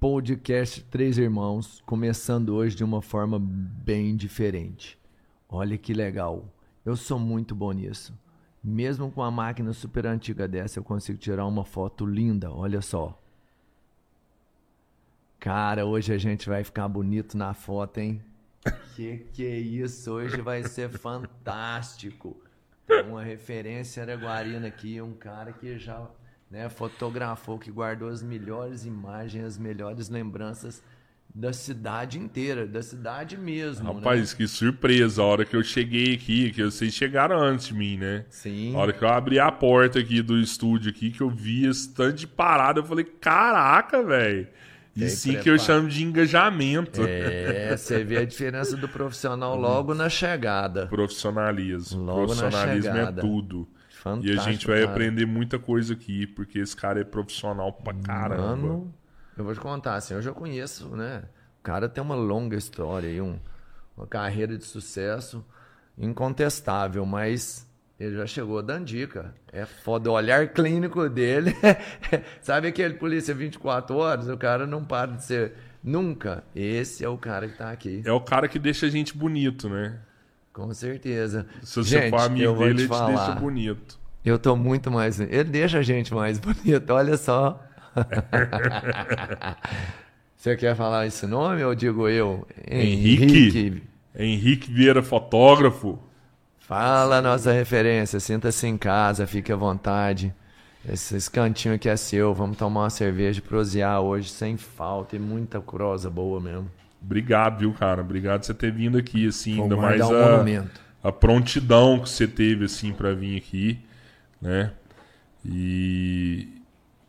podcast Três Irmãos, começando hoje de uma forma bem diferente. Olha que legal. Eu sou muito bom nisso. Mesmo com a máquina super antiga dessa, eu consigo tirar uma foto linda. Olha só. Cara, hoje a gente vai ficar bonito na foto, hein? Que que é isso? Hoje vai ser fantástico. Tem uma referência araguarina aqui, um cara que já né, fotografou, que guardou as melhores imagens, as melhores lembranças da cidade inteira, da cidade mesmo. Rapaz, né? que surpresa. A hora que eu cheguei aqui, que vocês chegaram antes de mim, né? Sim. A hora que eu abri a porta aqui do estúdio aqui, que eu vi esse tanto de parada, eu falei, caraca, velho. E sim que eu chamo de engajamento. É, você vê a diferença do profissional logo na chegada. Profissionalismo. Logo na Profissionalismo é chegada. tudo. Fantástico. e a gente vai cara. aprender muita coisa aqui, porque esse cara é profissional pra caramba. Mano, eu vou te contar, assim, eu já conheço, né? O cara tem uma longa história aí, um, uma carreira de sucesso incontestável, mas ele já chegou dando dica. É foda o olhar clínico dele. Sabe aquele polícia 24 horas? O cara não para de ser nunca. Esse é o cara que tá aqui, É o cara que deixa a gente bonito, né? Com certeza. Se você Gente, for amigo dele, te ele te deixa falar. bonito. Eu tô muito mais. Ele deixa a gente mais bonito, olha só. Você quer falar esse nome ou digo eu? Henrique. Henrique Vieira, fotógrafo. Fala a nossa referência, sinta-se em casa, fique à vontade. Esse, esse cantinho aqui é seu, vamos tomar uma cerveja e prosear hoje sem falta e muita prosa boa mesmo. Obrigado, viu, cara? Obrigado por você ter vindo aqui, assim, Vou ainda mais um a, a prontidão que você teve, assim, pra vir aqui, né? E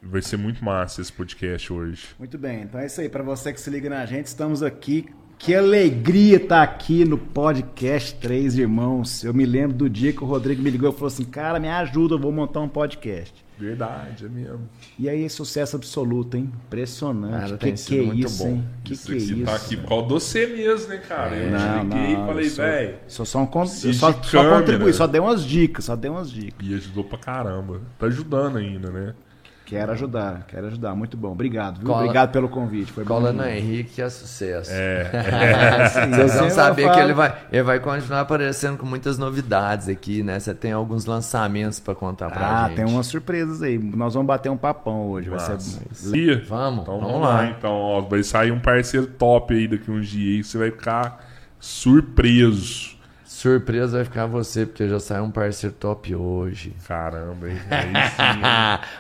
vai ser muito massa esse podcast hoje. Muito bem, então é isso aí. Para você que se liga na gente, estamos aqui. Que alegria estar aqui no podcast Três Irmãos. Eu me lembro do dia que o Rodrigo me ligou e falou assim: Cara, me ajuda, eu vou montar um podcast. Verdade, é mesmo. E aí, sucesso absoluto, hein? Impressionante. Cara, que tem que sido é muito isso, bom. hein? Que isso que é aqui isso? tá aqui por causa de você mesmo, né, cara? eu Não, te liguei não, e falei, sou- velho. Sou só um só, só contribuí, só dei umas dicas, só dei umas dicas. E ajudou pra caramba. Tá ajudando ainda, né? Quero ajudar, quero ajudar. Muito bom. Obrigado, viu? Cola- Obrigado pelo convite. Foi Cola bom. no Henrique que é sucesso. É. Sim, Vocês vão saber falo. que ele vai, ele vai continuar aparecendo com muitas novidades aqui, né? Você tem alguns lançamentos pra contar pra Ah, gente. tem umas surpresas aí. Nós vamos bater um papão hoje. Vai ser. Vamos, então vamos vamos lá. lá. Então, ó, vai sair um parceiro top aí daqui uns dias você vai ficar surpreso. Surpresa vai ficar você, porque já saiu um parceiro top hoje. Caramba? Aí sim,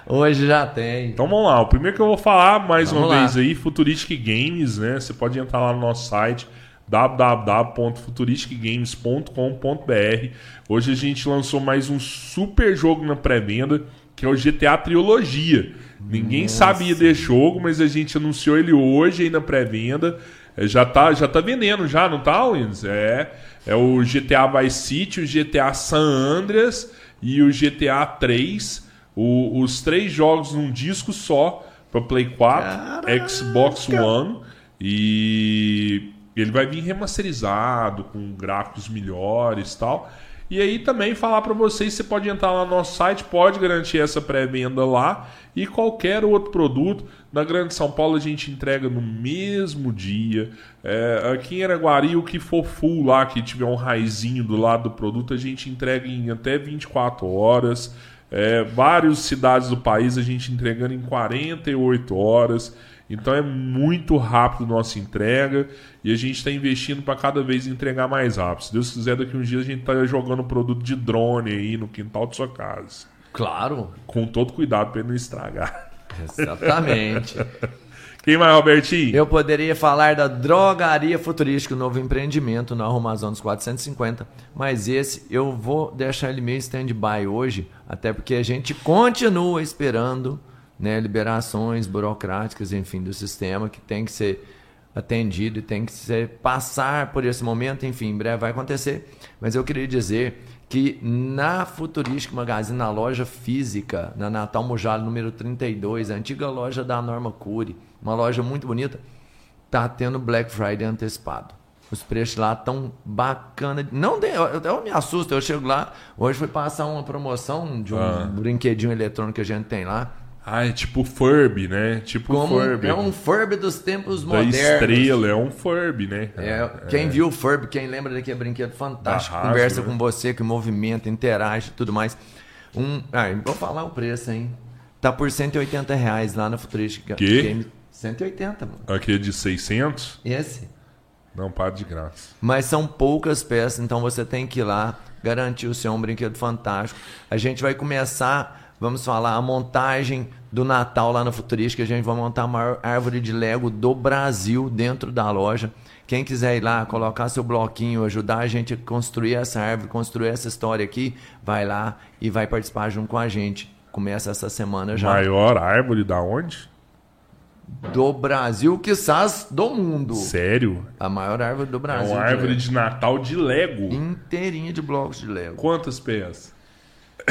hoje já tem. Então vamos lá. O primeiro que eu vou falar mais Vamos uma lá. vez aí, Futuristic Games, né? Você pode entrar lá no nosso site www.futuristicgames.com.br. Hoje a gente lançou mais um super jogo na pré-venda, que é o GTA Trilogia. Ninguém sabia desse jogo, mas a gente anunciou ele hoje aí na pré-venda. É, Já tá, já tá vendendo já, não tá, Wins? É, é o GTA Vice City, o GTA San Andreas e o GTA 3. O- os três jogos num disco só para Play 4, Xbox One e ele vai vir remasterizado com gráficos melhores e tal. E aí também falar para vocês, você pode entrar lá no nosso site, pode garantir essa pré-venda lá e qualquer outro produto. Na Grande São Paulo a gente entrega no mesmo dia. É, aqui em Araguari, o que for full lá, que tiver um raizinho do lado do produto, a gente entrega em até 24 horas. É, várias cidades do país a gente entregando em 48 horas. Então é muito rápido nossa entrega e a gente está investindo para cada vez entregar mais rápido. Se Deus quiser, daqui uns dias a gente está jogando produto de drone aí no quintal de sua casa. Claro, Com todo cuidado para ele não estragar. exatamente. Quem mais, Robertinho? Eu poderia falar da Drogaria Futurística, o novo empreendimento na Rua Amazonas 450, mas esse eu vou deixar ele meio stand-by hoje, até porque a gente continua esperando né, liberações burocráticas, enfim, do sistema que tem que ser atendido e tem que ser passar por esse momento, enfim, em breve vai acontecer. Mas eu queria dizer que na Futurística Magazine, na loja física, na Natal Mujalo número 32, a antiga loja da Norma Cury, uma loja muito bonita, tá tendo Black Friday antecipado. Os preços lá tão bacana. Não tem, eu, eu me assusto, eu chego lá, hoje fui passar uma promoção de um Ah. brinquedinho eletrônico que a gente tem lá, Ah, é tipo Furby, né? Tipo Como Furby. é um Furby dos tempos da modernos. estrela, é um Furby, né? É, quem viu o Furby, quem lembra daquele brinquedo fantástico, conversa né? com você, que movimenta, interage e tudo mais. Um, ah, vou falar o preço, hein? Tá por 180 reais lá na Futuristic Que? Game. 180, mano. Aqui é de 600? Esse. Não, para de graça. Mas são poucas peças, então você tem que ir lá garantir o seu um brinquedo fantástico. A gente vai começar, vamos falar, a montagem do Natal lá na Futurística. A gente vai montar a maior árvore de Lego do Brasil dentro da loja. Quem quiser ir lá, colocar seu bloquinho, ajudar a gente a construir essa árvore, construir essa história aqui, vai lá e vai participar junto com a gente. Começa essa semana já. Maior árvore da onde? Do Brasil, quizás do mundo. Sério? A maior árvore do É Brasil. uma de árvore Lego. de Natal de Lego. inteirinha de blocos de Lego. Quantas peças?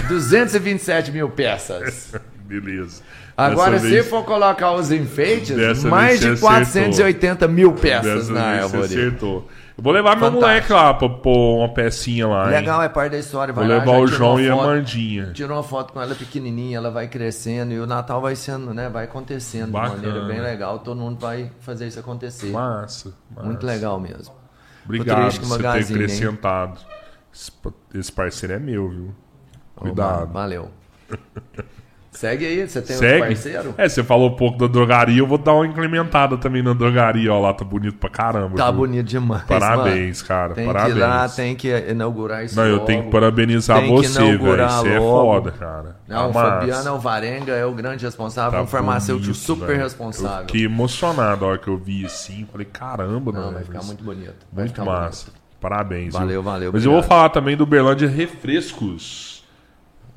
227 mil peças. Beleza. Agora, Dessa se vez- for colocar os enfeites, Dessa mais de você 480 mil peças Dessa na árvore. acertou. Eu vou levar meu Fantástico. moleque lá pra pôr uma pecinha lá. hein? Legal, é parte da história. Vou Vai lá, levar o João e a Mandinha. Tirou uma foto com ela pequenininha, ela vai crescendo e o Natal vai sendo, né? Vai acontecendo Bacana. de maneira bem legal. Todo mundo vai fazer isso acontecer. Massa, massa. Muito legal mesmo. Obrigado por ter hein? acrescentado. Pa- Esse parceiro é meu, viu? Cuidado. Valeu. Segue aí, você tem Segue. um parceiro? É, você falou um pouco da drogaria, eu vou dar uma incrementada também na drogaria, ó lá, tá bonito pra caramba. Tá viu? bonito demais. Parabéns, mano. cara, Tem parabéns. que ir lá, tem que inaugurar isso Não, eu logo. tenho que parabenizar Tem você, velho. Você é foda, cara. Não, o. Fabiano Alvarenga é o grande responsável, Tá um farmacêutico bonito, super. Eu responsável. fiquei emocionado a hora que eu vi assim. Falei, caramba, Não, mano. vai ficar muito bonito. Muito massa. bonito. Parabéns. Valeu, viu? valeu, Mas eu vou obrigado. falar também do Berlândia Refrescos.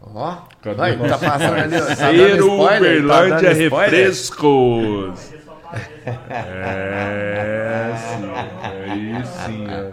Ó, Cadê vai, tá passando ali. ó, Tá? Tá Berlândia dando spoiler? Refrescos. É, sim. Aí sim. é.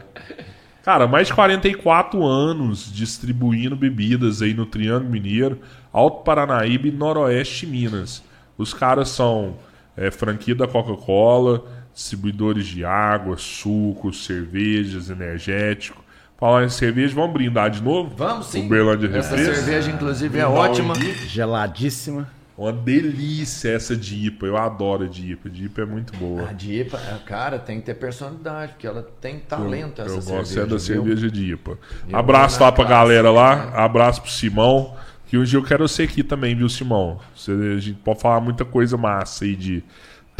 Cara, mais de 44 anos distribuindo bebidas aí no Triângulo Mineiro, Alto Paranaíba e Noroeste Minas. Os caras são é, franquia da Coca-Cola, distribuidores de água, sucos, cervejas, energético. Falar em cerveja, vamos brindar de novo? Vamos sim. O Berlândia Essa cerveja, inclusive, é Brindar ótima. Geladíssima. Uma delícia essa de IPA. Eu adoro a de IPA. A de IPA é muito boa. A Dipa, cara, tem que ter personalidade, porque ela tem talento, essa eu cerveja. gosto é da viu? cerveja de IPA. Eu Abraço lá pra classe, galera lá. né? Abraço pro Simão. Que um dia eu quero ser aqui também, viu, Simão? Você, a gente pode falar muita coisa massa aí de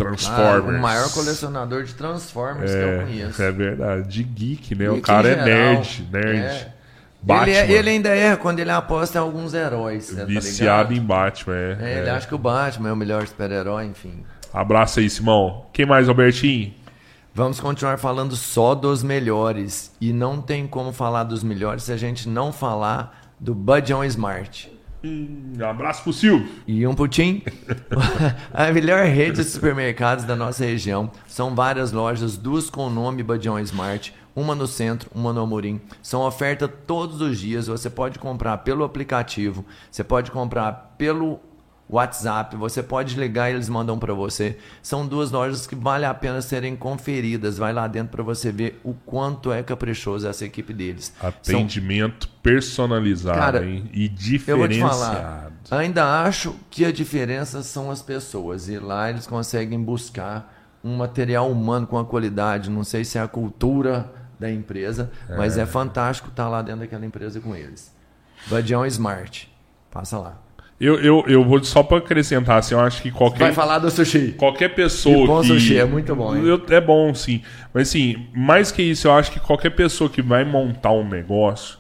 Ah, Transformers. o maior colecionador de Transformers que eu conheço. É, é verdade. De geek, né? o Geek cara em é nerd. Nerd. É. Batman. Ele, é- ele ainda erra quando ele aposta em alguns heróis. Você Viciado tá em? Batman. É, É, ele é. acha que o Batman é o melhor super-herói, enfim. Abraço aí, Simão. Quem mais, Albertinho? Vamos continuar falando só dos melhores. E não tem como falar dos melhores se a gente não falar do Budgeon Smart. Hum, abraço pro Silvio. E um putim. a melhor rede de supermercados da nossa região. São várias lojas, duas com o nome Badião Smart, uma no centro, uma no Amorim. São ofertas todos os dias. Você pode comprar pelo aplicativo, você pode comprar pelo WhatsApp, você pode ligar e eles mandam para você. São duas lojas que vale a pena serem conferidas. Vai lá dentro para você ver o quanto é caprichoso essa equipe deles. São Atendimento personalizado Cara, hein? e eu vou te diferenciado. falar. Ainda acho que a diferença são as pessoas. E lá eles conseguem buscar um material humano com a qualidade. Não sei se é a cultura da empresa, mas é fantástico estar lá dentro daquela empresa com eles. Badião Smart. Passa lá. Eu, eu, eu vou só para acrescentar, assim, eu acho que qualquer, Vai falar do sushi. qualquer pessoa E bom que... sushi, é muito bom, hein? Eu- é bom, sim. Mas, assim, mais que isso, eu acho que qualquer pessoa que vai montar um negócio,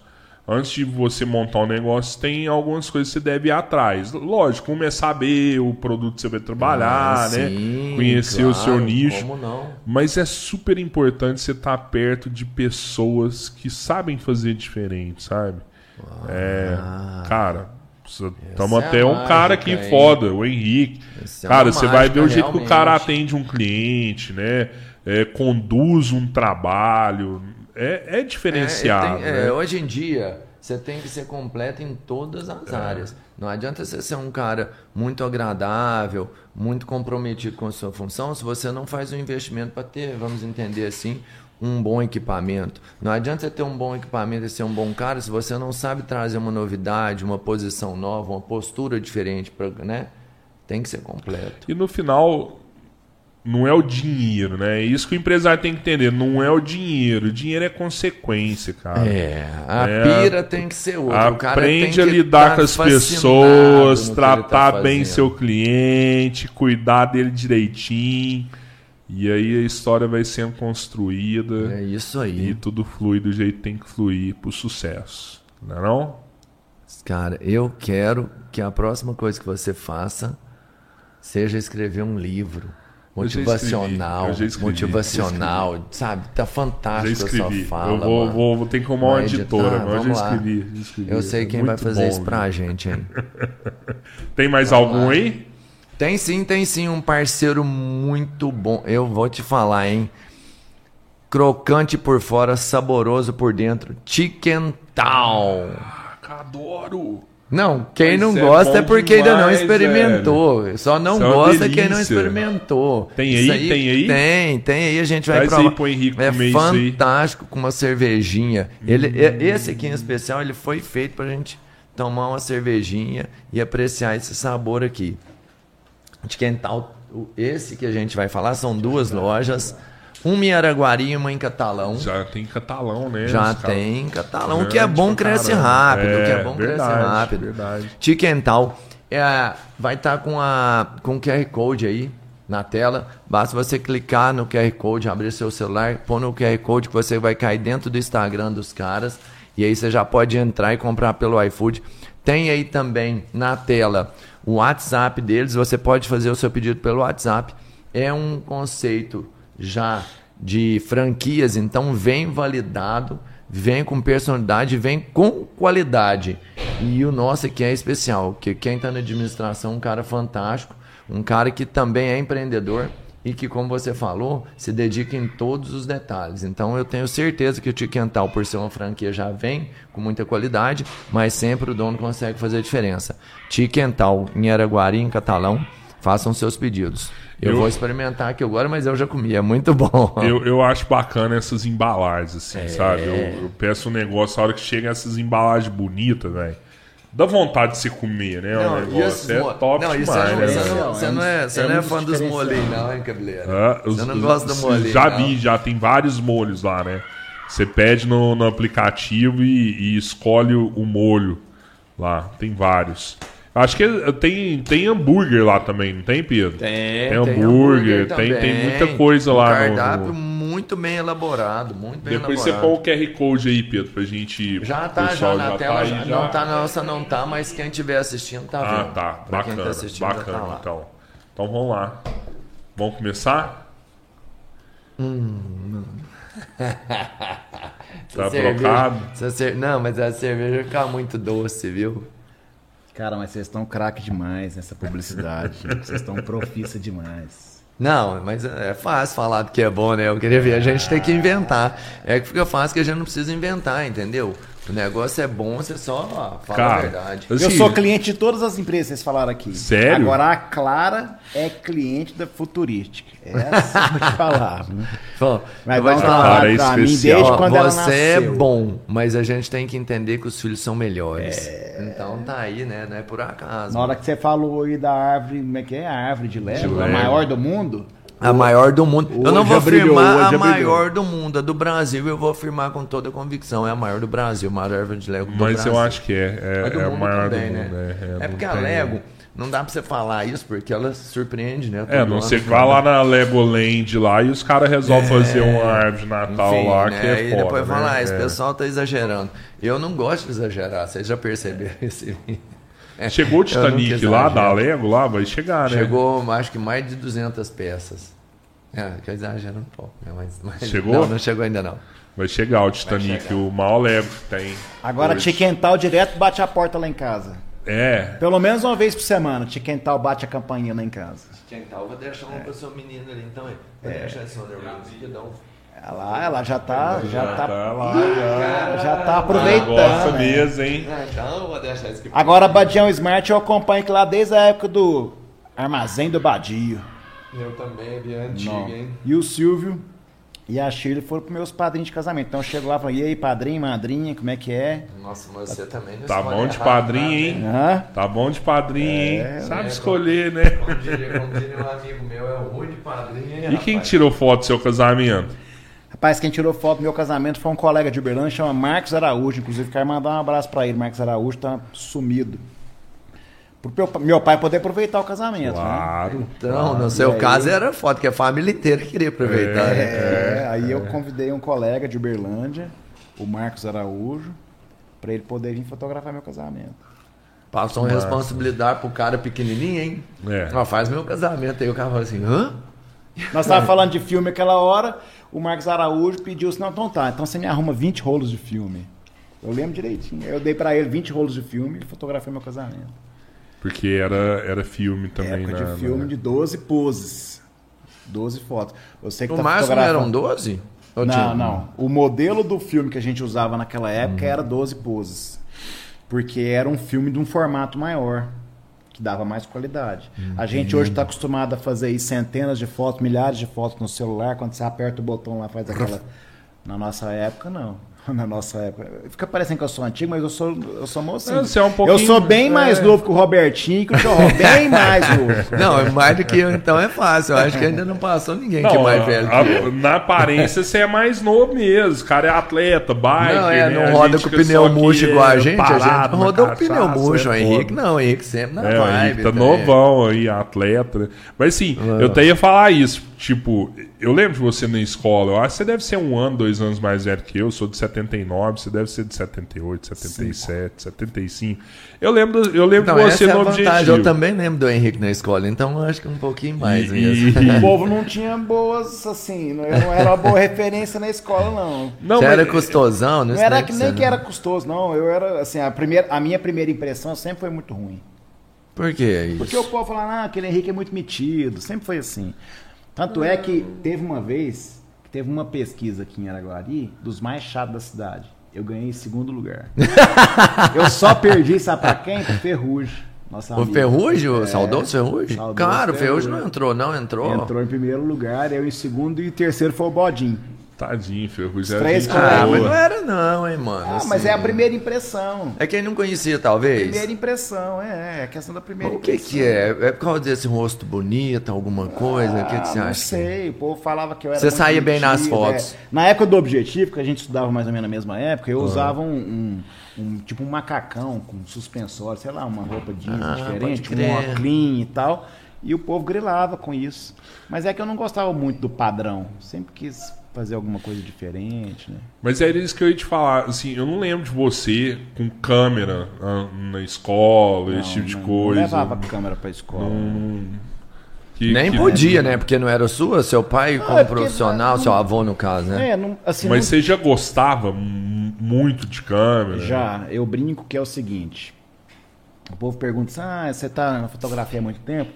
antes de você montar um negócio, tem algumas coisas que você deve ir atrás. Lógico, um é saber o produto que você vai trabalhar, Ah, né? sim, Conhecer o seu claro, nicho. Como não? Mas é super importante você estar perto de pessoas que sabem fazer diferente, sabe? é, cara, estamos é a até um cara aqui hein? foda, o Henrique. Essa é cara, uma você vai ver o jeito que o cara atende um cliente, né? É, conduz um trabalho. É, é diferenciado. É, tem- é, né? hoje em dia, você tem que ser completo em todas as áreas. Não adianta você ser um cara muito agradável, muito comprometido com a sua função, se você não faz um investimento para ter, vamos entender assim, um bom equipamento. Não adianta você ter um bom equipamento e ser um bom cara se você não sabe trazer uma novidade, uma posição nova, uma postura diferente, pra, né? Tem que ser completo. E no final, não é o dinheiro, né? É isso que o empresário tem que entender. Não é o dinheiro. O dinheiro é consequência, cara. É, a É, pira tem que ser outra. Aprende a lidar tá com as pessoas, ele tratar tá bem seu cliente, cuidar dele direitinho. E aí a história vai sendo construída É isso e aí. tudo flui do jeito que tem que fluir pro sucesso. Não é não? Cara, eu quero que a próxima coisa que você faça seja escrever um livro. Motivacional, escrevi, já escrevi, motivacional, sabe? Tá fantástico a sua fala. eu vou, vou, vou ter que arrumar uma editora, mas eu já vamos lá. escrevi, já escrevi. Eu sei É quem vai fazer bom, isso pra viu? gente, hein? Tem mais algum aí? Tem sim, tem sim, um parceiro muito bom. Eu vou te falar, hein? Crocante por fora, saboroso por dentro. Chicken Town. Ah, adoro! Não, quem Mas não é gosta é porque ainda não demais, experimentou. Só não Isso é gosta quem não experimentou. Tem Isso aí? Tem aí? Tem, tem aí. A gente vai Traz provar. aí pro Henrique é aí. fantástico com uma cervejinha. Ele, e- esse aqui em especial, ele foi feito pra gente tomar uma cervejinha e apreciar esse sabor aqui. De Quental, esse que a gente vai falar são duas lojas. Uma em Araguari e uma em Catalão. Já tem catalão, né? Já tem em Catalão. O que é bom pra cresce caramba. rápido. o que é É, bom verdade, cresce rápido. verdade. Tiquental. É, vai estar com, a, com o QR Code aí na tela. Basta você clicar no QR Code, abrir seu celular, pôr no QR Code que você vai cair dentro do Instagram dos caras. E aí você já pode entrar e comprar pelo iFood. Tem aí também na tela o WhatsApp deles. Você pode fazer o seu pedido pelo WhatsApp. É um conceito já de franquias, então vem validado, vem com personalidade, vem com qualidade. E o nosso aqui é especial, que quem está na administração é um cara fantástico, um cara que também é empreendedor e que, como você falou, se dedica em todos os detalhes. Então eu tenho certeza que o Tiquental, por ser uma franquia, já vem com muita qualidade, mas sempre o dono consegue fazer a diferença. Tiquental, em Araguari, em Catalão, façam seus pedidos. Eu, Eu- vou experimentar aqui agora, mas eu já comi, é muito bom. Eu, eu acho bacana essas embalagens, assim, É. sabe? Eu, eu peço um negócio, a hora que chega essas embalagens bonitas, velho. Dá vontade de se comer, né? o Não, e negócio é top não, você demais, não, né? você não, você não é, você É não é fã dos molinhos, não, hein, cabeleira? Ah, os- você não os- gosta do molinho, Já não. vi, já tem vários molhos lá, né? Você pede no, no aplicativo e, e escolhe o, o molho lá. Tem vários. Acho que tem, tem hambúrguer lá também, não tem, Pedro? Tem, Tem hambúrguer, tem- tem também. muita coisa lá Um no- cardápio no- muito bem elaborado, muito bem Depois você elaborado. põe o QR Code aí, Pedro, pra gente. Já tá, já na tá tela, aí já, já. não tá, nossa, não tá, mas quem estiver assistindo tá Ah, vendo. tá. Pra quem Bacana, tá assistindo já bacana, tá lá. então. Então vamos lá. Vamos começar? Tá Essa cerveja- trocado? Não, mas a cerveja vai ficar muito doce, viu? Cara, mas vocês estão craque demais nessa publicidade. vocês estão profissa demais. Não, mas é fácil falar do que é bom, né? Eu queria ver, a gente tem que inventar. É que fica fácil que a gente não precisa inventar, entendeu? O negócio é bom, você só fala a Cara, verdade. assim, eu sou cliente de todas as empresas que vocês falaram aqui. Sério? Agora a Clara é cliente da Futurística. Essa eu vou te falar. Bom, Vai um falar. Trabalho é pra mim especial. desde Ó, quando ela você é nasceu. bom, mas a gente tem que entender que os filhos são melhores. Então tá aí, né? Não é por acaso. Na hora que você falou aí da árvore, como é que é? A árvore de Lego, a maior do mundo. A maior do mundo. Eu não vou afirmar a maior do mundo. A do Brasil eu vou afirmar com toda convicção. É a maior do Brasil, a maior árvore de Lego do Mas Brasil. eu acho que é. É, A do é a maior também, do né? mundo. É, É, não porque a tem- Lego, não dá pra você falar isso porque ela surpreende, né? É, não sei que uma- lá na Legoland lá e os caras resolvem fazer uma árvore de Natal É. Enfim, lá né? que é E foda. depois né? falar, ah, esse É. pessoal tá exagerando. Eu não gosto de exagerar, vocês já perceberam esse Chegou o Titanic lá, da Lego lá, vai chegar, né? Chegou, acho que mais de 200 peças. É, que eu exagero um pouco, né? Mas, mas- Chegou? Não, não chegou ainda não. Vai chegar o Titanic, chegar. o maior Lego que tem. Agora hoje. Tiquental direto bate a porta lá em casa. É. Pelo menos uma vez por semana, Tiquental bate a campainha lá em casa. Eu vou deixar uma pra sua menina ali, então. Vou deixar esse nervoso que dá um... Ela, ela já tá, já, Já tá, tá lá, já. já tá Gosta aproveitando. né? mesmo, hein? Ah, então eu vou deixar isso aqui. Agora, Badião Smart eu acompanho que lá desde a época do Armazém do Badio. Eu também, é bem antigo, Não. hein? E o Silvio, e a Shirley foram pros meus padrinhos de casamento. Então eu chego lá e falo, e aí, padrinho, madrinha, como é que é? Nossa, mas você também não Tá bom de errado, padrinho, né? hein? Hã? Tá bom de padrinho, É, hein? Sabe né? escolher, né? Como diria, como diria um amigo meu, é o ruim de padrinho, hein, E quem rapaz? tirou foto do seu casamento? Rapaz, quem tirou foto do meu casamento foi um colega de Uberlândia, chama Marcos Araújo. Inclusive, quero mandar um abraço pra ele. Marcos Araújo tá sumido. Pro meu, meu pai poder aproveitar o casamento. Né? Claro. Então, no seu E aí? caso era foto, que a família inteira queria aproveitar. né? É, aí eu convidei um colega de Uberlândia, o Marcos Araújo, pra ele poder vir fotografar meu casamento. Passou uma responsabilidade pro cara pequenininho, hein? É. Ó, faz meu casamento. Aí o cara falou assim, hã? Nós estávamos falando de filme aquela hora, o Marcos Araújo pediu assim, não, então tá, então você me arruma 20 rolos de filme. Eu lembro direitinho. Eu dei pra ele 20 rolos de filme e fotografei meu casamento. Porque era, era filme também, Época né? de filme de 12 poses. 12 fotos. Eu sei que O tá máximo fotografando- eram 12? Ou Não, tinha- não. O modelo do filme que a gente usava naquela época Uhum. era 12 poses. Porque era um filme de um formato maior, que dava mais qualidade. A gente hoje está acostumado a fazer aí centenas de fotos, milhares de fotos no celular, quando você aperta o botão lá faz aquela. Na nossa época, não. Na nossa época. Fica parecendo que eu sou antigo, mas eu sou, eu sou mocinho. Não, você é um pouquinho- eu sou bem mais é. novo que o Robertinho e que o Jorro. Bem mais novo. Não, é mais do que eu, então é fácil. Eu acho que ainda não passou ninguém que é Não, mais velho a- que eu. na aparência você é mais novo mesmo. O cara é atleta, bike. Não, é, né? não roda com fica pneu murcho igual a gente. A gente não na rodou com pneu murcho. O é Henrique não, o Henrique sempre na É, o vibe. Tá também. novão aí, atleta. né? Mas Ah. eu até ia falar isso. Tipo, eu lembro de você na escola. Eu acho que você deve ser um ano, dois anos mais velho que eu. Eu sou de 79, você deve ser de 78, 77, 75. Eu lembro, eu lembro Então, de essa você é a no vantagem. objetivo. Eu também lembro do Henrique na escola, então eu acho que um pouquinho mais E- mesmo. e- O povo não tinha boas, assim, não era não era uma boa referência na escola, não. Não, Você mas- era custosão, não Não sei era nem que que nem que não. era custoso, não. Eu era, assim, a, primeira, a minha primeira impressão sempre foi muito ruim. Por que isso? Porque o povo falava, ah, aquele Henrique é muito metido. Sempre foi assim. Tanto é que teve uma vez, que teve uma pesquisa aqui em Araguari, dos mais chatos da cidade. Eu ganhei em segundo lugar. eu só perdi, sabe pra quem? Pro Ferrugem. Nossa O Ferrugem, o saudoso Ferrugem? É. saudoso Cara, o Ferrugem Ferrugem. não entrou, não entrou. Entrou em primeiro lugar, eu em segundo e terceiro foi o Bodinho. Tadinho, Ferrugem. Os três com- Ah, mas não era não, hein, mano. Ah, assim. mas é a primeira impressão. É quem não conhecia, talvez. Primeira impressão, é, é a questão da primeira O que impressão. que é? É por causa desse rosto bonito, alguma coisa? o que, que você Ah, não acha? sei, o povo falava que eu era Você saía bem nas metido, fotos. é. Na época do Objetivo, que a gente estudava mais ou menos na mesma época, Ah. eu usava um, um- um- tipo um macacão com suspensório, sei lá, uma roupa jeans Ah, diferente, um óculos e tal. E o povo grilava com isso. Mas é que eu não gostava muito do padrão. Sempre quis fazer alguma coisa diferente, né? Mas era isso que eu ia te falar. Assim, eu não lembro de você com câmera ah, na escola, esse tipo de não, coisa. Não levava a câmera pra escola. Que- Nem que- podia, né? Porque não era sua, seu pai como é profissional, não- seu avô no caso, né? É, não, assim, Mas não- você já gostava mu- muito de câmera? Já, eu brinco que é o seguinte. O povo pergunta assim, ah, você tá na fotografia há muito tempo?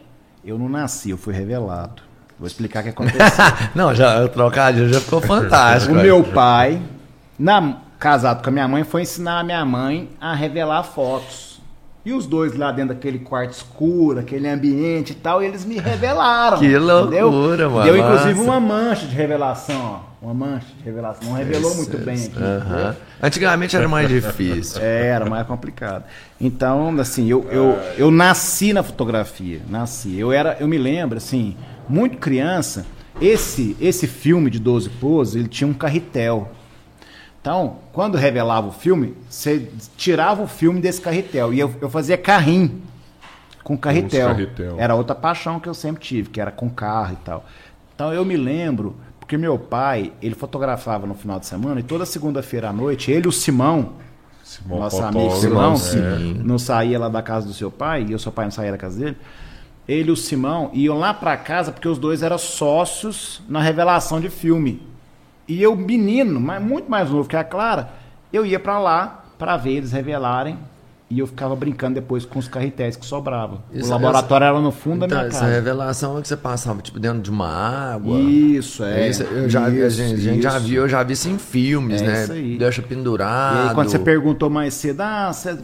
Eu não nasci, eu fui revelado. Vou explicar o que aconteceu. Não, já o trocadilho já ficou fantástico. o meu pai, na, casado com a minha mãe, foi ensinar a minha mãe a revelar fotos. E os dois lá dentro daquele quarto escuro, aquele ambiente e tal, eles me revelaram. Que entendeu? loucura, mano. Deu inclusive uma mancha de revelação, ó. Uma mancha de revelação. Não revelou muito bem aqui. Antigamente era mais difícil. É, era mais complicado. Então, assim, eu, eu, eu nasci na fotografia, nasci. Eu era, eu me lembro, assim, muito criança, esse esse filme de 12 poses, ele tinha um carretel. Então, quando revelava o filme, você tirava o filme desse carretel e eu, eu fazia carrinho com carretel. carretel. Era outra paixão que eu sempre tive, que era com carro e tal. Então eu me lembro, porque meu pai, ele fotografava no final de semana e toda segunda-feira à noite, ele e o Simão, Simão nosso fotógrafo, amigo Simão, né? sim. não saía lá da casa do seu pai, e o seu pai não saía da casa dele. Ele e o Simão iam lá pra casa porque os dois eram sócios na revelação de filme. E eu, menino, mas muito mais novo que a Clara, eu ia pra lá pra ver eles revelarem e eu ficava brincando depois com os carretéis que sobravam. Isso- o laboratório era no fundo Então, da minha essa casa. revelação é que você passava tipo dentro de uma água. Isso, é. Isso, eu já, vi- a Isso, gente, a gente já isso. viu, eu já vi isso em filmes, É né? isso aí. Deixa E pendurado. aí, quando você perguntou mais cedo, ah, você-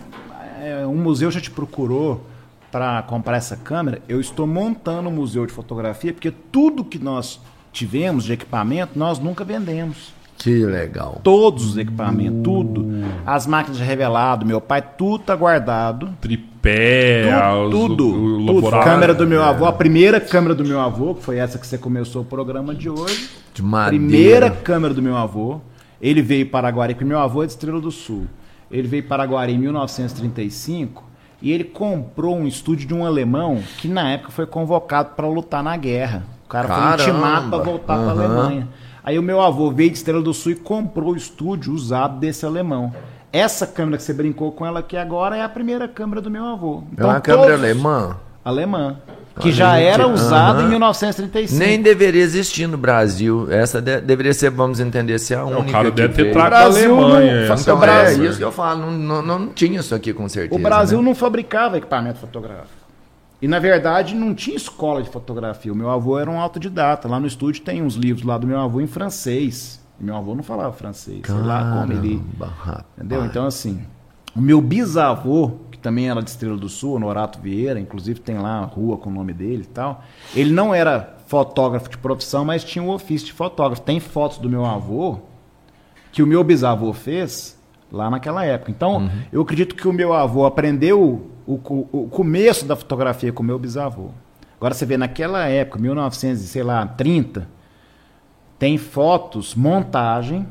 é, um museu já te procurou para comprar essa câmera? Eu estou montando um museu de fotografia, porque tudo que nós tivemos de equipamento, nós nunca vendemos. Que legal. Todos os equipamentos, tudo. As máquinas de revelado, meu pai, tudo tá guardado. Tripé, tudo, os- tudo, o- o tudo. laboratório. Câmera do meu avô, a primeira câmera do meu avô, que foi essa que você começou o programa de hoje. De madeira. Primeira câmera do meu avô. Ele veio para Guari, porque meu avô é de Estrela do Sul. Ele veio para Guari em 1935 e ele comprou um estúdio de um alemão que na época foi convocado para lutar na guerra. O cara Caramba! foi intimado para voltar para a Aham. Alemanha. Aí o meu avô veio de Estrela do Sul e comprou o estúdio usado desse alemão. Essa câmera que você brincou com ela aqui agora é a primeira câmera do meu avô. É uma câmera alemã. Alemã. Que A já gente- era usada em 1935. Nem deveria existir no Brasil. Essa de- deveria ser, vamos entender, ser a única. o cara que deve ter veio. trago da não- Alemanha. Então, Então, Brasil- é isso que eu falo. Não, não, não tinha isso aqui, com certeza. O Brasil né? não fabricava equipamento fotográfico. E, na verdade, não tinha escola de fotografia. O meu avô era um autodidata. Lá no estúdio tem uns livros lá do meu avô em francês. Meu avô não falava francês. Sei lá como ele... Caramba. Entendeu? Então, assim, o meu bisavô, que também era de Estrela do Sul, Norato Vieira, inclusive tem lá a rua com o nome dele e tal, ele não era fotógrafo de profissão, mas tinha um ofício de fotógrafo. Tem fotos do meu avô que o meu bisavô fez lá naquela época. Então, eu acredito que o meu avô aprendeu o, o- o começo da fotografia com o meu bisavô. Agora você vê, naquela época, 1900, e, sei lá, 30, tem fotos, montagem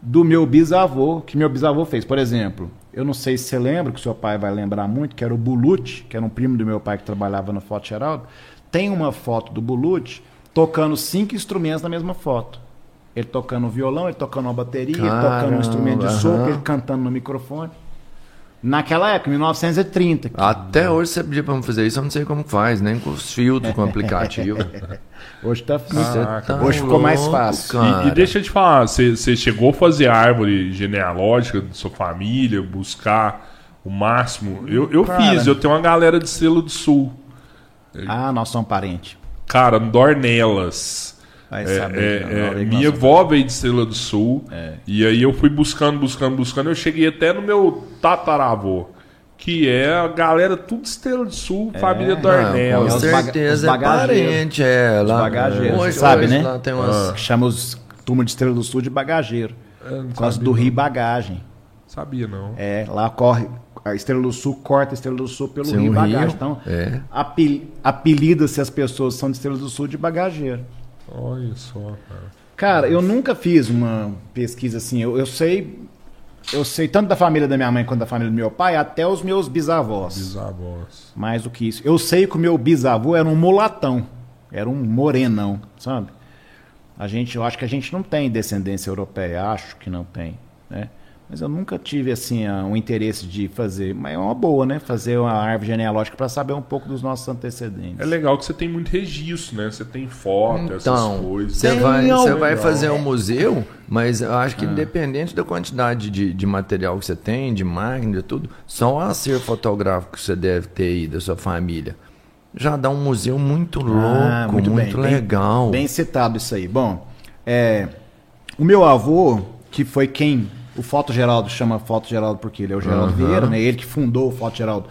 do meu bisavô, que meu bisavô fez. Por exemplo, eu não sei se você lembra, que o seu pai vai lembrar muito, que era o Bulute, que era um primo do meu pai que trabalhava no Foto Geraldo. Tem uma foto do Bulute tocando cinco instrumentos na mesma foto. Ele tocando um violão, ele tocando uma bateria, ele tocando Caramba, um instrumento de sopro, ele cantando no microfone. Naquela época, 1930. Até hoje você pedir pra me fazer isso, eu não sei como faz, nem com os filtros, com o aplicativo. Hoje tá Você tá Hoje ficou mais fácil. E-. E, deixa eu te falar, você você chegou a fazer a árvore genealógica da sua família, buscar o máximo? Eu, eu Cara. fiz, eu tenho uma galera de Estrela do Sul. Ah, nós somos parentes. Cara, Dornelas. Vai É, saber, é, não, é, minha avó veio de Estrela do Sul. É. E aí eu fui buscando, buscando, buscando. Eu cheguei até no meu tataravô. Que é a galera tudo Estrela do Sul, família Não, Dornelas. com certeza é parente, é. Lá, Os bagageiros, hoje, sabe, hoje né? Lá tem umas... que chama os turma de Estrela do Sul de bagageiro. É, Por causa do não. Rio Bagagem. Sabia não. É, lá corre. A Estrela do Sul corta a Estrela do Sul pelo Sim, Rio o Bagagem. Rio, Então, é. apel- apelida-se as pessoas que são de Estrela do Sul de bagageiro. Olha só, cara. Cara, eu nunca fiz uma pesquisa assim. Eu, eu sei. Eu sei tanto da família da minha mãe quanto da família do meu pai, até os meus bisavós. Bisavós. Mais do que isso. Eu sei que o meu bisavô era um mulatão. Era um morenão, sabe? A gente, eu acho que a gente não tem descendência europeia, acho que não tem, né? Mas eu nunca tive assim um interesse de fazer, mas é uma boa, né? Fazer uma árvore genealógica para saber um pouco dos nossos antecedentes. É legal que você tem muito registro, né? Você tem foto, essas Então, coisas. você vai, você vai fazer um museu, mas eu acho que Ah. independente da quantidade de, de material que você tem, de máquina, de tudo, só o acervo fotográfico que você deve ter aí da sua família. Já dá um museu muito louco, Ah, muito, bem, bem- legal. Bem, citado isso aí. Bom, é, o meu avô, que foi quem o Foto Geraldo chama Foto Geraldo porque ele é o Geraldo Vieira, né? Ele que fundou o Foto Geraldo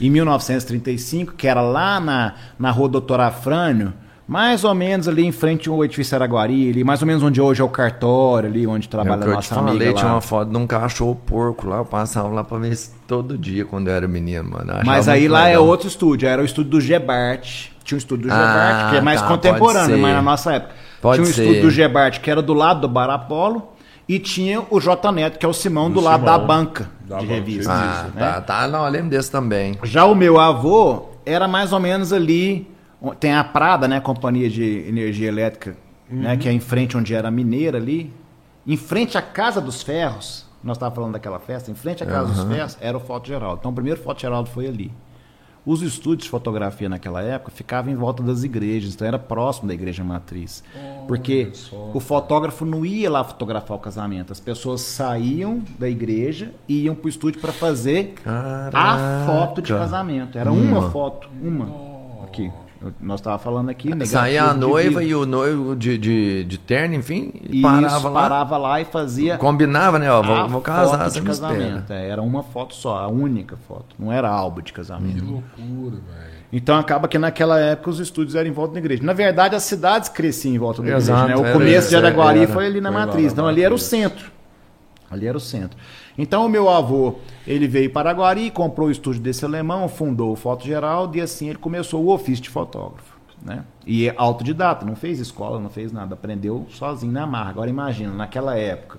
em 1935, que era lá na, na rua Doutor Afrânio, mais ou menos ali em frente ao edifício Araguari, ali, mais ou menos onde hoje é o cartório, ali onde É trabalha o a eu te nossa falei, amiga tinha lá. uma foto de um cachorro porco lá, eu passava lá pra ver isso todo dia quando eu era menino, mano. Eu Mas aí lá é legal. outro estúdio, era o estúdio do Gebart. Tinha um estúdio do Ah, Gebart, que é mais tá, contemporâneo, mas na nossa época. Pode tinha um ser. estúdio do Gebart, que era do lado do Bar Apolo, e tinha o J Neto, que é o Simão, do, Do lado Simão, da banca da de revista. Ah, né? tá, tá, não, eu lembro desse também. Já o meu avô era mais ou menos ali. Tem a Prada, né? Companhia de Energia Elétrica, né? Que é em frente onde era a mineira ali. Em frente à Casa dos Ferros, nós estávamos falando daquela festa, em frente à Casa dos Ferros era o Foto Geraldo. Então o primeiro Foto Geraldo foi ali. Os estúdios de fotografia naquela época ficavam em volta das igrejas, então era próximo da igreja matriz. Porque só, o fotógrafo não ia lá fotografar o casamento, as pessoas saíam da igreja e iam para o estúdio para fazer a Caraca. foto de casamento. Era uma, foto, uma. Aqui. Nós estávamos falando aqui. Saía a noiva e o noivo de, de, de terno, enfim, e parava isso, lá. parava lá e fazia Combinava, né? Ó, vou, vou casar, foto você de casamento. É, era uma foto só, a única foto. Não era álbum de Que casamento. loucura, velho. Então acaba que naquela época os estúdios eram em volta da igreja. Na verdade, as cidades cresciam em volta da Exato, igreja. Né? O era começo isso, de Araguari era. foi ali na Foi lá matriz. na Então ali era o centro. Ali era o centro. Então o meu avô, ele veio para Araguari, comprou o estúdio desse alemão, fundou o Foto Geraldo e assim ele começou o ofício de fotógrafo. Né? E é autodidata, não fez escola, não fez nada, aprendeu sozinho na marra. Agora imagina, naquela época,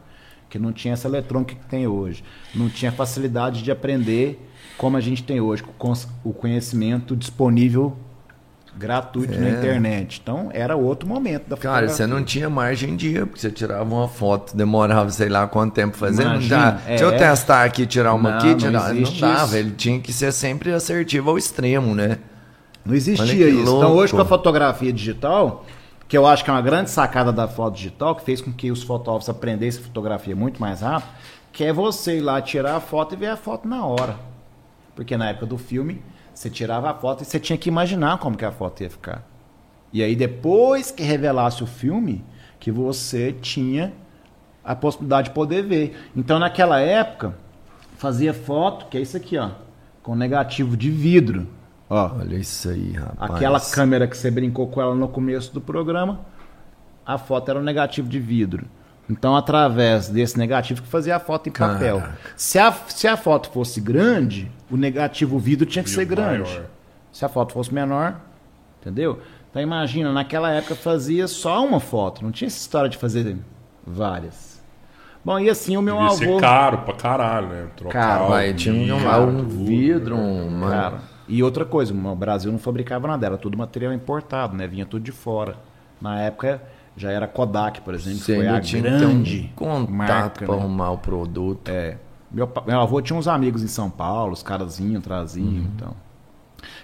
que não tinha essa eletrônica que tem hoje, não tinha facilidade de aprender como a gente tem hoje, com o conhecimento disponível gratuito na É. internet. Então era outro momento da Cara, você não tinha margem de erro, porque você tirava uma foto, demorava sei lá quanto tempo fazendo. Não Imagina, dá. é. Deixa eu testar aqui, tirar uma Não, aqui, não tirar. Não, existe dava, isso. ele tinha que ser sempre assertivo ao extremo, né? Não existia isso. Então louco. hoje com a fotografia digital, que eu acho que é uma grande sacada da foto digital, que fez com que os fotógrafos aprendessem fotografia muito mais rápido, que é você ir lá tirar a foto e ver a foto na hora. Porque na época do filme, você tirava a foto e você tinha que imaginar como que a foto ia ficar. E aí depois que revelasse o filme, que você tinha a possibilidade de poder ver. Então naquela época, fazia foto, que é isso aqui, ó, com negativo de vidro. Ó, Olha isso aí, rapaz. Aquela câmera que você brincou com ela no começo do programa, a foto era um negativo de vidro. Então, através desse negativo que fazia a foto em papel. Caraca. Se a, se a foto fosse grande, o negativo vidro tinha que ser grande. maior. Se a foto fosse menor, entendeu? Então imagina, naquela época fazia só uma foto, não tinha essa história de fazer várias. Bom, e assim o meu Devia avô. ser caro pra caralho, né? Trocar Cara, o Vai, tinha um, vidro, um tudo, vidro, né? um. Cara, e outra coisa, o Brasil não fabricava nada, era tudo material importado, né? Vinha tudo de fora. Na época já era Kodak, por exemplo, que Você foi a tinha grande um contato marca, pra né? arrumar o produto. É. Meu, meu avô tinha uns amigos em São Paulo, os caras traziam, Uhum. então.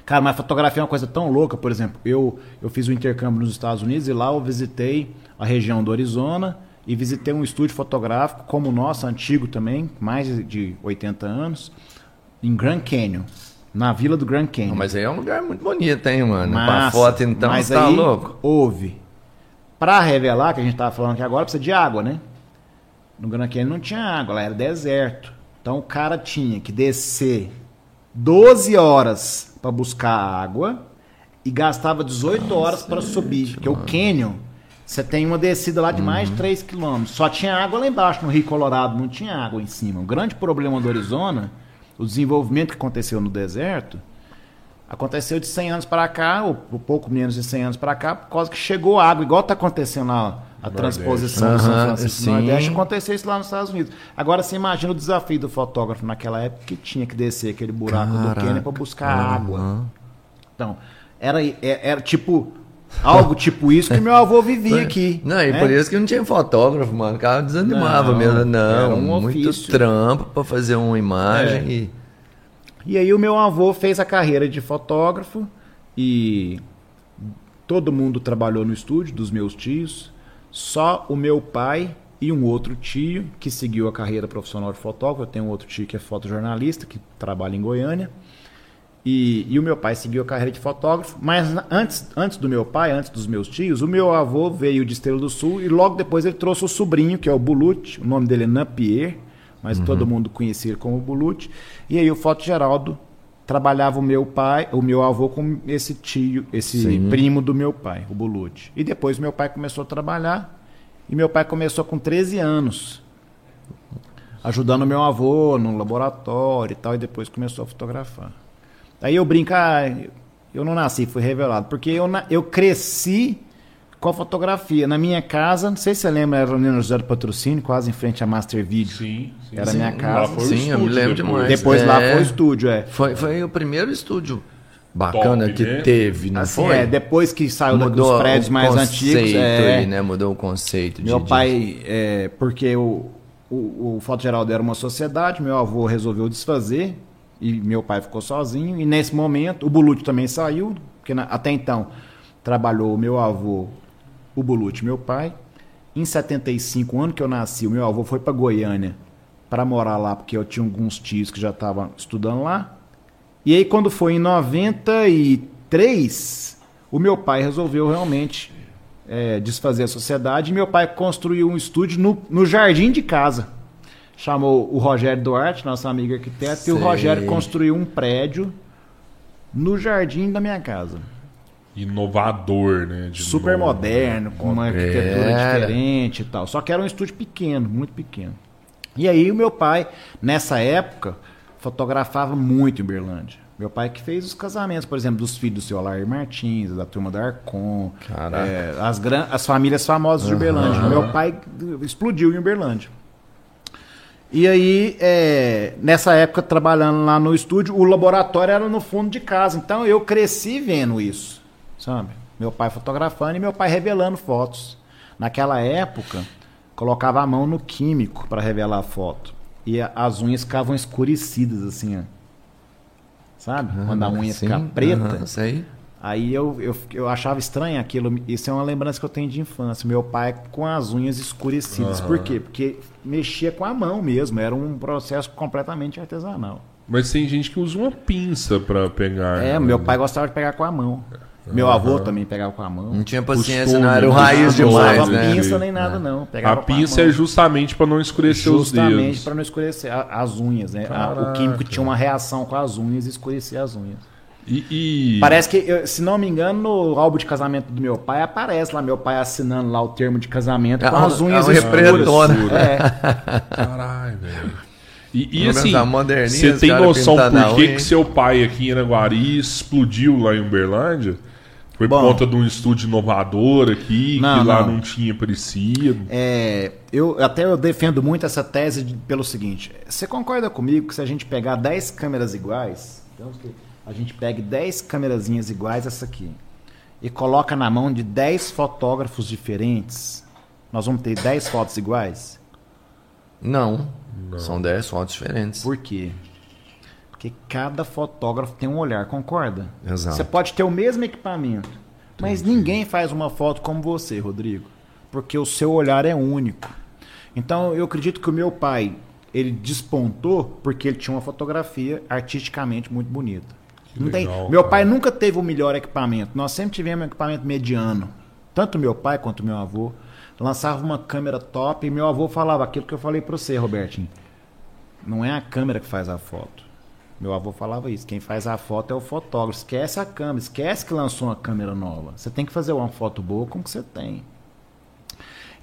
Cara, mas fotografia é uma coisa tão louca, por exemplo, eu, eu fiz um intercâmbio nos Estados Unidos e lá eu visitei a região do Arizona e visitei um estúdio fotográfico como o nosso, antigo também, mais de 80 anos, em Grand Canyon, na vila do Grand Canyon. Não, mas aí é um lugar muito bonito, hein, mano? pra Massa. foto, então, Mas tá aí, louco? Houve. Pra revelar, que a gente tava falando aqui agora, precisa de água, né? No Canyon não tinha água, lá era deserto. Então o cara tinha que descer 12 horas para buscar água e gastava 18 horas para subir. Porque o Canyon, você tem uma descida lá de mais Uhum. de 3 quilômetros. Só tinha água lá embaixo, no Rio Colorado, não tinha água em cima. O grande problema do Arizona, o desenvolvimento que aconteceu no deserto, Aconteceu de 100 anos para cá, ou pouco menos de 100 anos para cá, por causa que chegou água, igual está acontecendo lá a transposição do São Francisco do. Nordeste, aconteceu isso lá nos Estados Unidos. Agora você imagina o desafio do fotógrafo naquela época que tinha que descer aquele buraco do Caraca. Quênia para buscar Aham. água. Então, era, é- era tipo algo tipo isso que meu avô vivia aqui. Não, e né? por isso que não tinha fotógrafo, mano. O cara desanimava Não, mesmo. Não, era um muito ofício. trampo pra fazer uma imagem É. e. E aí o meu avô fez a carreira de fotógrafo e todo mundo trabalhou no estúdio dos meus tios. Só o meu pai e um outro tio que seguiu a carreira profissional de fotógrafo. Eu tenho um outro tio que é fotojornalista, que trabalha em Goiânia. E, e o meu pai seguiu a carreira de fotógrafo. Mas antes, antes do meu pai, antes dos meus tios, o meu avô veio de Estrela do Sul e logo depois ele trouxe o sobrinho, que é o Bulut. O nome dele é Napier, mas todo mundo conhecia ele como Bulut. E aí o Foto Geraldo trabalhava o meu pai, o meu avô com esse tio, esse Sim. primo do meu pai, o Bulut. E depois meu pai começou a trabalhar e meu pai começou com 13 anos ajudando meu avô no laboratório e tal, e depois começou a fotografar. Aí eu brinco, ah, eu não nasci, fui revelado, porque eu, eu cresci com a fotografia. Na minha casa, não sei se você lembra, era no José do Patrocínio, quase em frente à Master Video. Sim, sim. Era sim. minha casa. Lá foi o Sim, eu me lembro demais. Depois lá É. foi o estúdio, é. Foi, foi o primeiro estúdio bacana Top, que né? teve, não Assim, foi? é, depois que saiu dos Mudou prédios o mais antigos. É, aí, né? Mudou o conceito. de- Meu de- pai, é, porque o, o, o Foto Geraldo era uma sociedade, meu avô resolveu desfazer e meu pai ficou sozinho. E nesse momento, o Bulute também saiu, porque na- até então trabalhou o meu avô, o Bulute, meu pai. Em 75, ano que eu nasci, o meu avô foi para Goiânia para morar lá, porque eu tinha alguns tios que já estavam estudando lá. E aí, quando foi em 93, o meu pai resolveu realmente é, desfazer a sociedade. E meu pai construiu um estúdio no, no jardim de casa. Chamou o Rogério Duarte, nosso amigo arquiteto, e o Sei. Rogério construiu um prédio no jardim da minha casa. Inovador, né? De Super novo. moderno, com uma arquitetura Era. diferente e tal. Só que era um estúdio pequeno, muito pequeno. E aí o meu pai, nessa época, fotografava muito em Uberlândia. Meu pai que fez os casamentos, por exemplo, dos filhos do seu Alair Martins, da turma da Arcon, Caraca. é, as, gran- as famílias famosas de Uberlândia. Meu pai explodiu em Uberlândia. E aí, é, nessa época, trabalhando lá no estúdio, o laboratório era no fundo de casa. Então eu cresci vendo isso, sabe? Meu pai fotografando e meu pai revelando fotos. Naquela época, colocava a mão no químico para revelar a foto. E as unhas ficavam escurecidas, assim, ó. Sabe? Quando a unha Sim, fica preta. aham, Isso aí. Aí eu, eu, eu achava estranho aquilo. Isso é uma lembrança que eu tenho de infância. Meu pai com as unhas escurecidas. Por quê? Porque mexia com a mão mesmo. Era um processo completamente artesanal. Mas tem gente que usa uma pinça pra pegar. É, né? meu pai gostava de pegar com a mão. Meu avô também pegava com a mão. Não tinha paciência, Costume, não. Era o raiz Não demais, usava né? pinça nem nada, não. A Pegava com pinça mão. é justamente pra não escurecer os justamente dedos. para não escurecer a- as unhas, né? A- Caraca. o químico tinha uma reação com as unhas e escurecia as unhas. E, e- Parece que, se não me engano, no álbum de casamento do meu pai, aparece lá meu pai assinando lá o termo de casamento É com um- as unhas é escuras. É. Caralho, velho. E, e assim, a você os tem noção a por que, que seu pai aqui em Araguari explodiu lá em Uberlândia? Foi por Bom. conta de um estúdio inovador aqui, Não, que lá não. não tinha parecido. É, eu até eu defendo muito essa tese de- pelo seguinte: você concorda comigo que se a gente pegar 10 câmeras iguais, então, a gente pegue 10 câmerazinhas iguais essa aqui e coloca na mão de 10 fotógrafos diferentes, nós vamos ter 10 fotos iguais? Não. São 10 fotos diferentes. Por quê? Porque cada fotógrafo tem um olhar, concorda? Exato. Você pode ter o mesmo equipamento, mas ninguém faz uma foto como você, Rodrigo, porque o seu olhar é único. Então, eu acredito que o meu pai, ele despontou porque ele tinha uma fotografia artisticamente muito bonita. Tem- legal, meu cara. pai nunca teve o melhor equipamento. Nós sempre tivemos um equipamento mediano. Tanto meu pai quanto meu avô lançava uma câmera top e meu avô falava aquilo que eu falei para você, Robertinho. Não é a câmera que faz a foto. Meu avô falava isso. Quem faz a foto é o fotógrafo. Esquece a câmera. Esquece que lançou uma câmera nova. Você tem que fazer uma foto boa com o que você tem.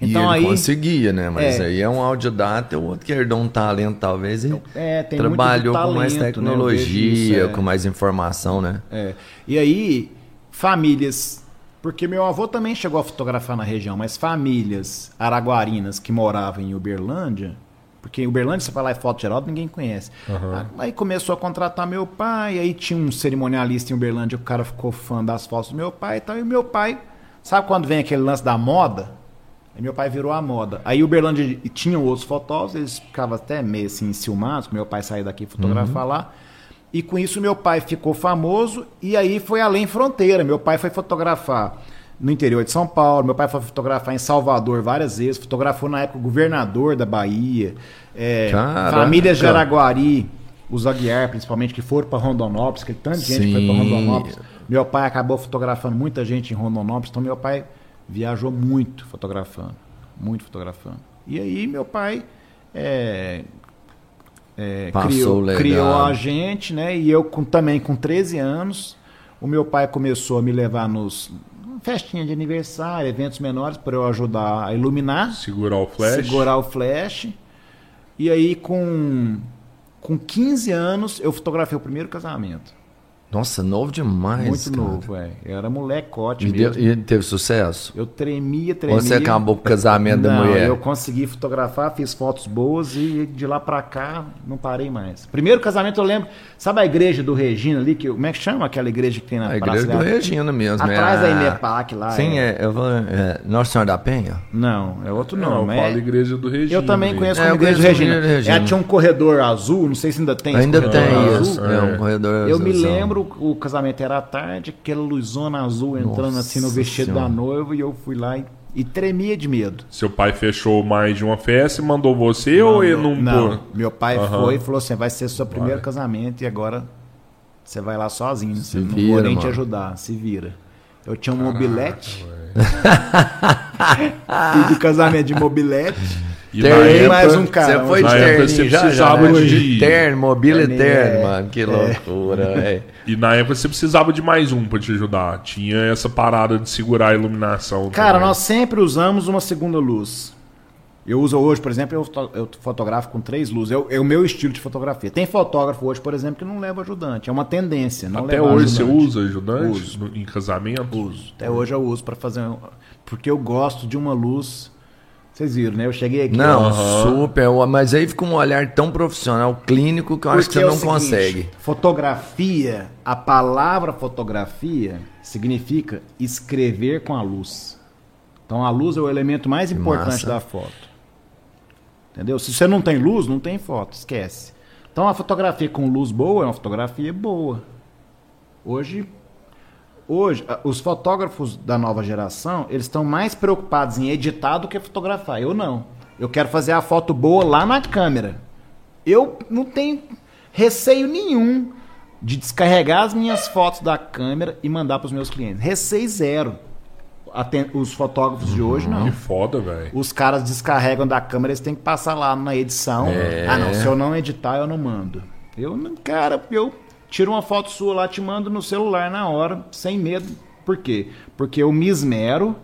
Então e ele aí. conseguia, né? Mas É. aí é um audiodata, o outro que herdou um talento, talvez, e É, tem muito trabalhou de com mais talento, né? Tecnologia, isso, é. com mais informação, né? É. E aí, famílias. Porque meu avô também chegou a fotografar na região, mas famílias araguarinas que moravam em Uberlândia, porque Uberlândia, você vai lá e foto geral, ninguém conhece. Aham. Aí começou a contratar meu pai, aí tinha um cerimonialista em Uberlândia, o cara ficou fã das fotos do meu pai e tal. E meu pai, sabe quando vem aquele lance da moda? Aí meu pai virou a moda. Aí Uberlândia tinham outros fotógrafos, eles ficavam até meio assim enciumados, meu pai saía daqui fotografar lá. E com isso meu pai ficou famoso e aí foi além fronteira. Meu pai foi fotografar no interior de São Paulo, meu pai foi fotografar em Salvador várias vezes, fotografou na época o governador da Bahia, é, Caraca. famílias de Araguari, os Aguiar principalmente, que foram para Rondonópolis, que tanta gente que foi para Sim. Rondonópolis. Meu pai acabou fotografando muita gente em Rondonópolis, então meu pai viajou muito fotografando, muito fotografando. E aí meu pai é, é, criou, criou a gente, né? E eu com, também com 13 anos, o meu pai começou a me levar nos festinha de aniversário, eventos menores para eu ajudar a iluminar, Segurar o flash. segurar o flash. E aí com com 15 anos eu fotografei o primeiro casamento. Nossa, novo demais. Muito cara. novo, é. Eu era molecote E, mesmo. deu- e teve sucesso? Eu tremia, tremia. Ou você acabou com o casamento da Não, mulher? eu consegui fotografar, fiz fotos boas e de lá pra cá não parei mais. Primeiro casamento eu lembro, sabe a igreja do Regina ali, que, como é que chama aquela igreja que tem na A igreja do? Regina mesmo. é Atrás a- da Imepac lá. Sim, é. é, é Nossa Senhora da Penha? Não, é outro Não, nome. eu falo é... Igreja do Regina. Eu também conheço É, como igreja do Regina. Ela Regina. tinha um corredor azul, não sei se ainda tem. esse Ainda tem azul. isso. É, um corredor Eu me lembro, o casamento era à tarde, aquela luzona azul entrando Nossa assim no vestido Senhora. da noiva e eu fui lá e, e tremia de medo. Seu pai fechou mais de uma festa e mandou você ou ele não... Não, pô? meu pai Aham. foi e falou assim: vai ser seu primeiro casamento e agora você vai lá sozinho. Você não vira, vou nem te mano. ajudar, se vira. Eu tinha um mobilete. Fiz o casamento de mobilete. E Terninho, mais um cara, Você foi de terninho você já, já, precisava né? de- terno, mobília eterno, é. mano. Que loucura, é. E na época você precisava de mais um pra te ajudar. Tinha essa parada de segurar a iluminação. Cara, também. nós sempre usamos uma segunda luz. Eu uso hoje, por exemplo, eu, foto- eu fotografo com três luzes. É o- é o meu estilo de fotografia. Tem fotógrafo hoje, por exemplo, que não leva ajudante. É uma tendência. Não Até hoje ajudante. você usa ajudante Uso. no- em casamento? Uso. Até hoje eu uso para fazer. Porque eu gosto de uma luz. Vocês viram, né? Eu cheguei aqui. Não, Aham. super. Mas aí fica um olhar tão profissional, clínico, que eu acho que você é não seguinte, consegue. Fotografia, a palavra fotografia significa escrever com a luz. Então a luz é o elemento mais importante da foto. Entendeu? Se você não tem luz, não tem foto, esquece. Então a fotografia com luz boa é uma fotografia boa. Hoje, hoje os fotógrafos da nova geração, eles estão mais preocupados em editar do que fotografar. Eu não. Eu quero fazer a foto boa lá na câmera. Eu não tenho receio nenhum de descarregar as minhas fotos da câmera e mandar para os meus clientes. Receio zero. Os fotógrafos de hoje não. Que foda, velho. Os caras descarregam da câmera, eles têm que passar lá na edição. É. Ah, não, se eu não editar, eu não mando. Eu não, cara, eu tiro uma foto sua lá, te mando no celular na hora, sem medo. Por quê? Porque eu me esmero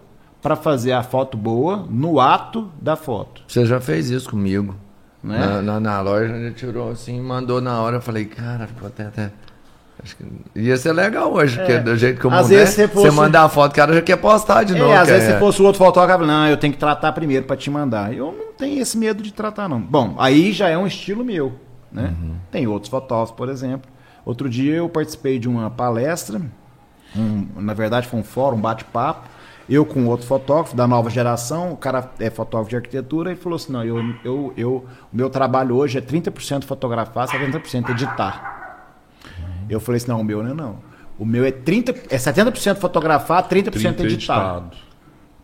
para fazer a foto boa no ato da foto. Você já fez isso comigo. Né? Na, na, na loja, ele tirou assim, mandou na hora. Eu falei, cara, ficou até. até... Acho que ia ser legal hoje, porque do jeito que eu É. Às vezes você fosse- você mandar a foto, o cara já quer postar de novo. É, às que vezes se fosse o outro fotógrafo, não, eu tenho que tratar primeiro para te mandar. Eu não tenho esse medo de tratar, não. Bom, aí já é um estilo meu, né? Tem outros fotógrafos, por exemplo. Outro dia eu participei de uma palestra, um- na verdade foi um fórum, um bate-papo, eu com outro fotógrafo da nova geração, o cara é fotógrafo de arquitetura, e falou assim, não, eu, eu, eu, o meu trabalho hoje é 30% fotografar, 70% editar. Eu falei assim, não, o meu não é não. O meu é 30, é 70% fotografar, 30%, 30 editar. editado.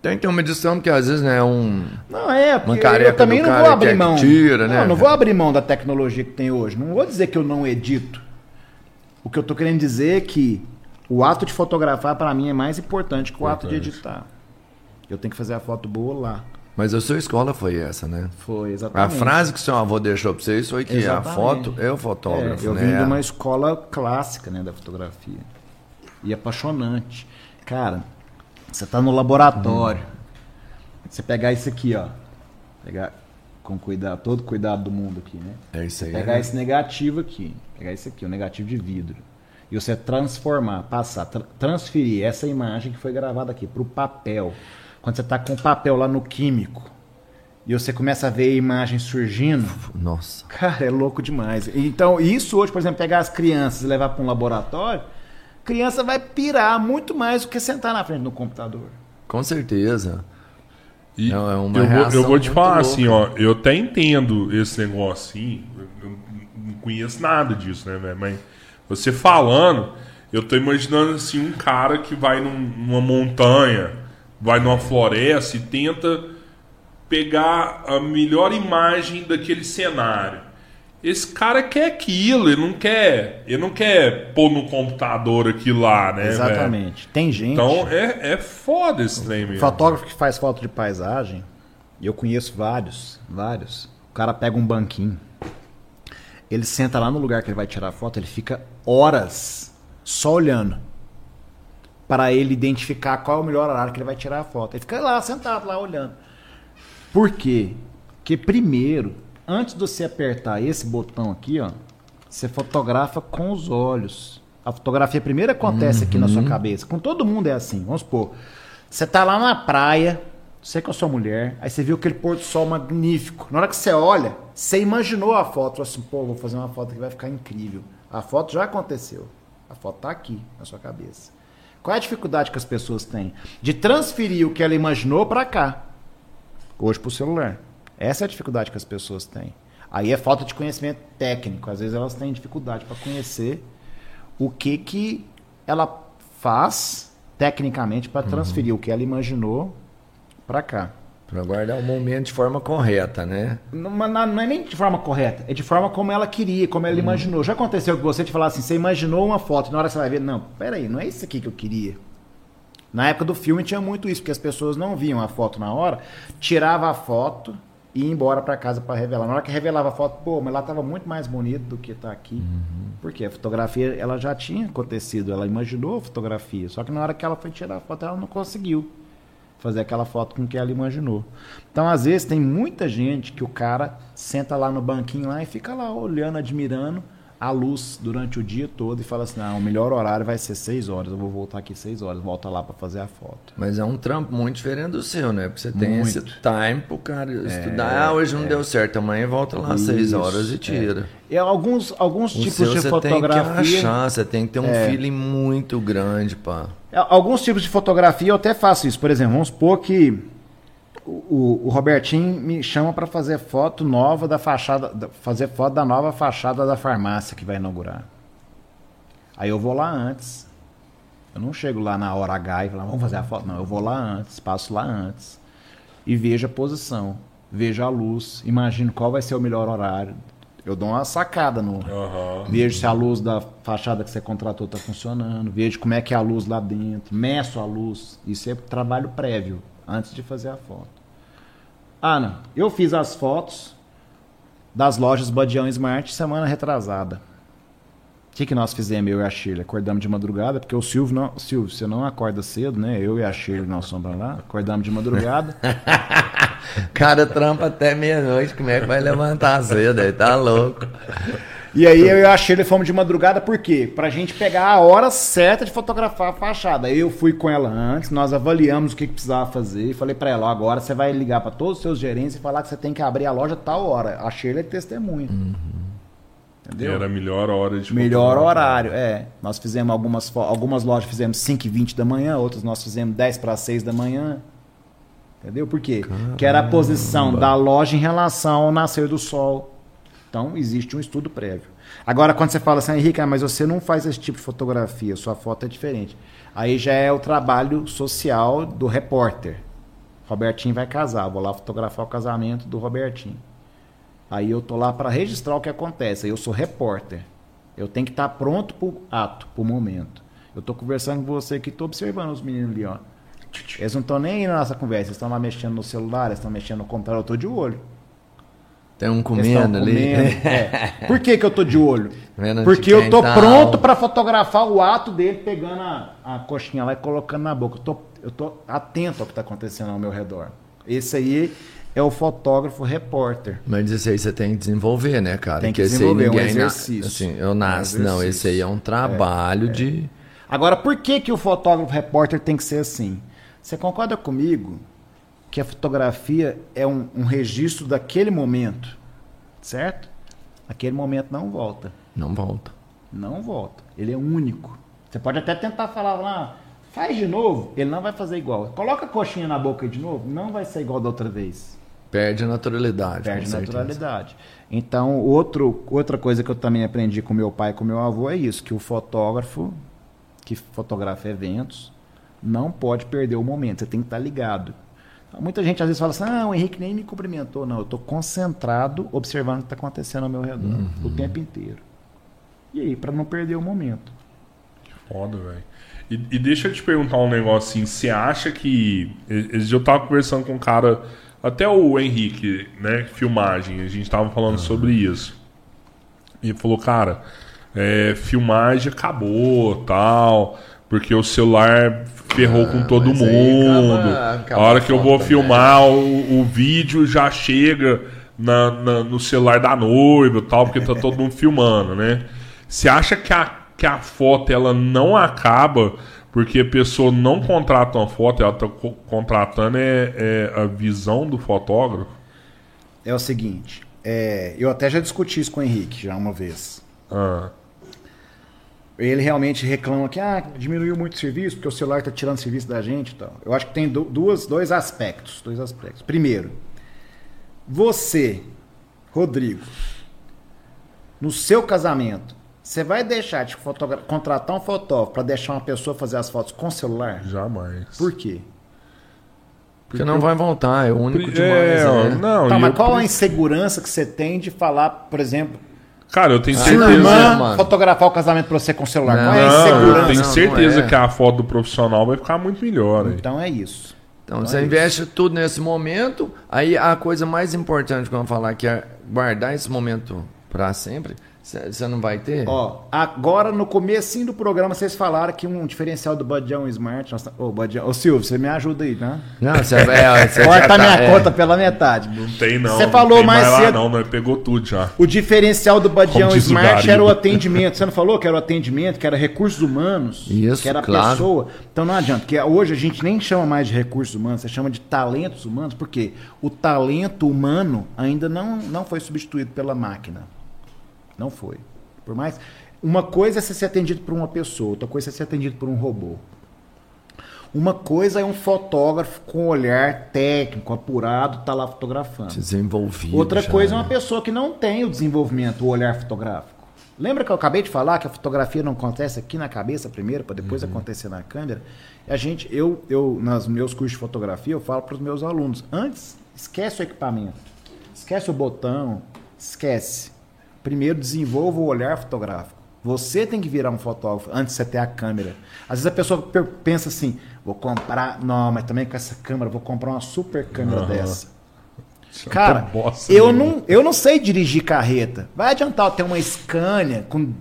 Tem que ter uma edição, porque às vezes né, é um. Não, é, porque eu também não vou que abrir é que mão. tira, né, Não, vou abrir mão da tecnologia que tem hoje. Não vou dizer que eu não edito. O que eu tô querendo dizer é que o ato de fotografar, para mim, é mais importante que o ato de Importante. editar. Eu tenho que fazer a foto boa lá. Mas a sua escola foi essa, né? Foi, A exatamente. frase que seu avô deixou pra vocês foi que Exatamente. a foto é o É, fotógrafo, eu né? vim de uma escola clássica né, da fotografia. E apaixonante. Cara, você tá no laboratório. Você pegar isso aqui, ó. Pegar com cuidado, todo cuidado do mundo aqui, né? É isso aí. Pegar né? esse negativo aqui. Pegar esse aqui, o negativo de vidro. E você transformar, passar, tra- transferir essa imagem que foi gravada aqui pro papel. Quando você tá com o papel lá no químico. E você começa a ver a imagem surgindo. Nossa. Cara, é louco demais. Então, isso hoje, por exemplo, pegar as crianças e levar para um laboratório, criança vai pirar muito mais do que sentar na frente do computador. Com certeza. E Não, é uma eu, vou, eu vou te falar louca. assim, ó. Eu até entendo esse negócio assim. Eu eu não conheço nada disso, né, velho? Mas você falando, eu tô imaginando assim um cara que vai num- numa montanha, vai numa floresta e tenta pegar a melhor imagem daquele cenário. Esse cara quer aquilo, ele não quer, ele não quer pôr no computador aquilo lá, né? Exatamente. Tem gente. Então é, é foda esse trem mesmo. Fotógrafo que faz foto de paisagem, eu conheço vários, vários. O cara pega um banquinho, ele senta lá no lugar que ele vai tirar a foto, ele fica horas só olhando para ele identificar qual é o melhor horário que ele vai tirar a foto. Ele fica lá sentado lá olhando. Por quê? Porque primeiro, antes de você apertar esse botão aqui, ó, você fotografa com os olhos. A fotografia primeiro acontece aqui na sua cabeça. Com todo mundo é assim. Vamos supor, você tá lá na praia, você com a sua mulher, aí você viu aquele pôr do sol magnífico. Na hora que você olha, você imaginou a foto, assim, pô, vou fazer uma foto que vai ficar incrível. A foto já aconteceu. A foto tá aqui na sua cabeça. Qual é a dificuldade que as pessoas têm? De transferir o que ela imaginou para cá. Hoje pro celular. Essa é a dificuldade que as pessoas têm. Aí é falta de conhecimento técnico. Às vezes elas têm dificuldade para conhecer o que que ela faz tecnicamente para transferir o que ela imaginou para cá. Pra guardar o momento de forma correta, né? Não, não é nem de forma correta, é de forma como ela queria, como ela imaginou. Já aconteceu que você te falar assim, você imaginou uma foto, e na hora você vai ver, não, peraí, não é isso aqui que eu queria. Na época do filme tinha muito isso, porque as pessoas não viam a foto na hora, tirava a foto, e ir embora para casa para revelar. Na hora que revelava a foto, pô, mas lá tava muito mais bonito do que tá aqui. Uhum. Porque a fotografia, ela já tinha acontecido, ela imaginou a fotografia, só que na hora que ela foi tirar a foto, ela não conseguiu fazer aquela foto com que ela imaginou. Então, às vezes, tem muita gente que o cara senta lá no banquinho lá e fica lá olhando, admirando a luz durante o dia todo e fala assim: não, o melhor horário vai ser 6 horas, eu vou voltar aqui 6 horas, volta lá para fazer a foto. Mas é um trampo muito diferente do seu, né? Porque você tem Muito. esse time pro cara estudar. Ah, hoje não deu certo, amanhã volta lá às 6 Isso, horas e tira. E alguns, alguns O tipos seu de você fotografia. tem que achar, você tem que ter um É. feeling muito grande, pá. É, Alguns tipos de fotografia eu até faço isso. Por exemplo, vamos supor que o, o- Robertinho me chama para fazer foto nova da fachada, da- fazer foto da nova fachada da farmácia que vai inaugurar. Aí eu vou lá antes. Eu não chego lá na hora H e falo, vamos fazer a foto. Não, eu vou lá antes, passo lá antes e vejo a posição, vejo a luz, imagino qual vai ser o melhor horário. Eu dou uma sacada no, Aham. Vejo se a luz da fachada que você contratou está funcionando. Vejo como é que é a luz lá dentro. Meço a luz. Isso é trabalho prévio, antes de fazer a foto. Ana, eu fiz as fotos das lojas Badião Smart semana retrasada. O que, que nós fizemos, eu e a Shirley? Acordamos de madrugada, porque o Silvio não. Silvio, você não acorda cedo, né? Eu e a Shirley, nós somos lá. Acordamos de madrugada. Cara trampa até meia-noite, como é que vai levantar cedo aí? Tá louco. E aí eu e a Shirley fomos de madrugada, por quê? Pra gente pegar a hora certa de fotografar a fachada. Eu fui com ela antes, nós avaliamos o que, que precisava fazer e falei pra ela, ó, agora você vai ligar pra todos os seus gerentes e falar que você tem que abrir a loja tal hora. A Shirley é testemunha. Entendeu? Era a melhor hora de Melhor horário, é. Nós fizemos algumas, algumas lojas fizemos 5 e 20 da manhã, outras nós fizemos 10 para 6 da manhã. Entendeu? Por quê? Que era a posição da loja em relação ao nascer do sol. Então, existe um estudo prévio. Agora, quando você fala assim, Henrique, ah, mas você não faz esse tipo de fotografia, sua foto é diferente. Aí já é o trabalho social do repórter. Robertinho vai casar, vou lá fotografar o casamento do Robertinho. Aí eu tô lá para registrar o que acontece. Aí eu sou repórter. Eu tenho que estar pronto pro ato, pro momento. Eu tô conversando com você aqui, tô observando os meninos ali, ó. Eles não estão nem aí na nossa conversa, eles estão lá mexendo no celular, estão mexendo no computador, eu tô de olho. Tem um comendo ali. comendo, é. Por que, que eu tô de olho? Vendo Porque eu tô tá. pronto para fotografar o ato dele pegando a, a coxinha lá e colocando na boca. Eu tô, eu tô atento ao que tá acontecendo ao meu redor. Esse aí é o fotógrafo repórter. Mas isso aí você tem que desenvolver, né, cara? Tem que esse aí desenvolver, é um ninguém na- exercício. Assim, eu É um nasço. não, esse aí é um trabalho de. Agora, por que, que o fotógrafo repórter tem que ser assim? Você concorda comigo que a fotografia é um, um registro daquele momento, certo? Aquele momento não volta. Não volta. Não volta. Ele é único. Você pode até tentar falar lá, faz de novo. Ele não vai fazer igual. Coloca a coxinha na boca de novo, não vai ser igual da outra vez. Perde a naturalidade. Perde certeza. naturalidade. Então, outro, outra coisa que eu também aprendi com meu pai e com meu avô é isso, que o fotógrafo que fotografa eventos não pode perder o momento, você tem que estar ligado. Muita gente às vezes fala assim, ah, o Henrique nem me cumprimentou. Não, eu estou concentrado observando o que está acontecendo ao meu redor, o tempo inteiro. E aí, para não perder o momento. Foda, velho. E, e deixa eu te perguntar um negócio assim. Você acha que. Eu tava conversando com um cara, até o Henrique, né? Filmagem, a gente tava falando sobre isso. E ele falou, cara, é, filmagem acabou tal. Porque o celular ferrou com todo aí mundo. a hora que eu vou foto, filmar, o, o vídeo já chega na, na- no celular da noiva e tal, porque tá todo mundo filmando, né? Você acha que a, que a foto ela não acaba porque a pessoa não contrata uma foto, ela tá co- contratando é, é a visão do fotógrafo? É o seguinte, é, eu até já discuti isso com o Henrique já uma vez. Ah, ele realmente reclama que ah, diminuiu muito o serviço, porque o celular está tirando serviço da gente e tal. Eu acho que tem du- duas, dois aspectos. Dois aspectos. Primeiro, você, Rodrigo, no seu casamento, você vai deixar de contratar um fotógrafo para deixar uma pessoa fazer as fotos com celular? jamais. Por quê? Porque não vai voltar, é único É, demais. ó, né? não, Tá, mas eu- qual a insegurança que você tem de falar, por exemplo, Cara, eu tenho Ah, sua certeza. irmã fotografar o casamento para você com celular? Não, qual é a Não, eu insegurança? tenho Não, não certeza é. que a foto do profissional vai ficar muito melhor. aí. Então é isso. Então, você investe tudo nesse momento, aí a coisa mais importante que eu vou falar que é guardar esse momento para sempre, você não vai ter? Ó, agora no comecinho do programa vocês falaram que um diferencial do Badião Smart. Ô, Badião, ô Silvio, você me ajuda aí, né? Não, você vai. Você Corta já minha é. conta pela metade. Não tem não. Você não falou tem mais lá, cedo- não, nós pegou tudo já. O diferencial do o Smart Gariba. era o atendimento. Você não falou que era o atendimento, que era recursos humanos, Isso, que era a claro. pessoa. Então não adianta, porque hoje a gente nem chama mais de recursos humanos, você chama de talentos humanos, porque o talento humano ainda não, não foi substituído pela máquina. Não foi. Por mais. Uma coisa é você ser atendido por uma pessoa, outra coisa é ser atendido por um robô. Uma coisa é um fotógrafo com olhar técnico, apurado, tá lá fotografando. Desenvolvido. Outra já, coisa é uma né? pessoa que não tem o desenvolvimento, o olhar fotográfico. Lembra que eu acabei de falar que a fotografia não acontece aqui na cabeça primeiro, para depois acontecer na câmera? A gente, eu, eu, nos meus cursos de fotografia, eu falo para os meus alunos: antes, esquece o equipamento, esquece o botão, esquece. Primeiro, desenvolva o olhar fotográfico. Você tem que virar um fotógrafo antes de você ter a câmera. Às vezes a pessoa pensa assim: vou comprar, não, mas também com essa câmera, vou comprar uma super câmera Aham. dessa. Isso é Cara, uma bosta eu nenhuma. não, eu não sei dirigir carreta. Vai adiantar eu ter uma Scania com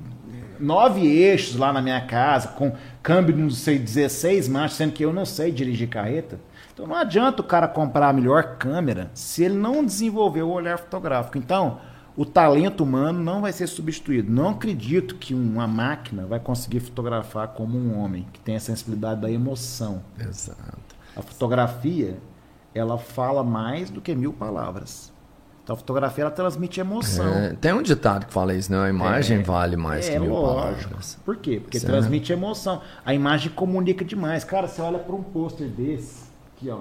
nove eixos lá na minha casa, com câmbio de, não sei, 16 marchas, sendo que eu não sei dirigir carreta. Então não adianta o cara comprar a melhor câmera se ele não desenvolver o olhar fotográfico. Então, o talento humano não vai ser substituído. Não acredito que uma máquina vai conseguir fotografar como um homem, que tem a sensibilidade da emoção. Exato. A fotografia, ela fala mais do que mil palavras. Então a fotografia, ela transmite emoção. É, tem um ditado que fala isso, né? A imagem É, vale mais é, que mil lógico. palavras. Por quê? Porque Isso é- transmite emoção. A imagem comunica demais. Cara, você olha para um pôster desse, aqui ó,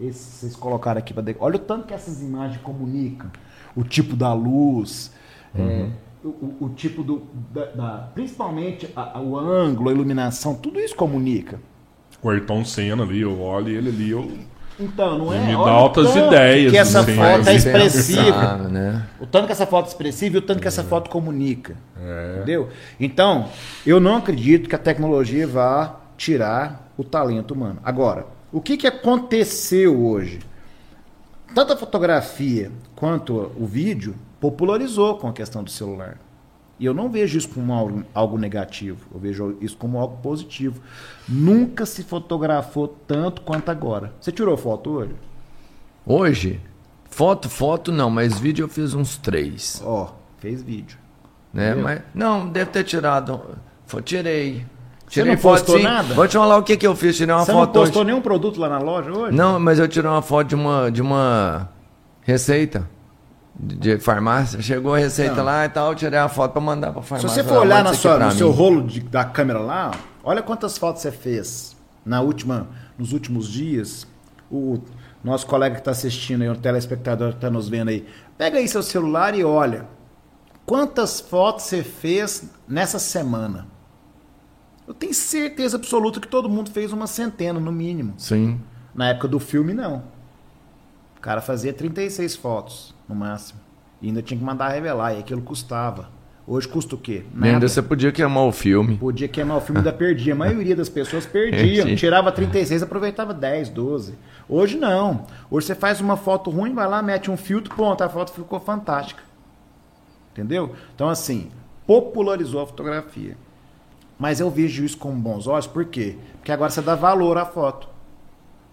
esse vocês colocaram aqui para Olha o tanto que essas imagens comunicam. O tipo da luz, é, Uhum. o, o- o tipo do, da, da- principalmente a- a- o ângulo, a iluminação, tudo isso comunica. O Ayrton Senna ali, eu olho ele ali, eu... Então, não é? Me dá altas ideias, Que essa assim, foto é mais expressiva. Né? O tanto que essa foto é expressiva e o tanto que É. essa foto comunica. Entendeu? Então, eu não acredito que a tecnologia vá tirar o talento humano. Agora, o que, que aconteceu hoje? Tanto a fotografia quanto o vídeo popularizou com a questão do celular. E eu não vejo isso como algo, algo negativo, eu vejo isso como algo positivo. Nunca se fotografou tanto quanto agora. Você tirou foto hoje? Hoje, foto, foto não, mas vídeo eu fiz uns três. Ó, fez vídeo. Né? Entendeu? Mas, não, deve ter tirado. Tirei. Você Tirei não postou sim. nada? Vou te falar o que, que eu fiz. Tirei uma Você não foto. postou hoje. nenhum produto lá na loja hoje? Não, mas eu tirei uma foto de uma, de uma receita de, farmácia. Chegou a receita Não. lá e tal, eu tirei a foto pra mandar pra Se farmácia. você for olhar "Manda na sua, no pra seu mim." rolo de- da câmera lá, olha quantas fotos você fez na última, nos últimos dias. O nosso colega que está assistindo aí, o telespectador que está nos vendo aí, pega aí seu celular e olha quantas fotos você fez nessa semana. Eu tenho certeza absoluta que todo mundo fez uma centena, no mínimo. Sim. Na época do filme, não. O cara fazia 36 fotos, no máximo. E ainda tinha que mandar revelar, e aquilo custava. Hoje custa o quê? E ainda você podia queimar o filme. Podia queimar o filme da perdia. A maioria das pessoas perdiam. Perdi. Tirava 36, aproveitava 10, 12. Hoje não. Hoje você faz uma foto ruim, vai lá, mete um filtro, pronto, a foto ficou fantástica. Entendeu? Então, assim, popularizou a fotografia. Mas eu vejo isso com bons olhos, por quê? Porque agora você dá valor à foto.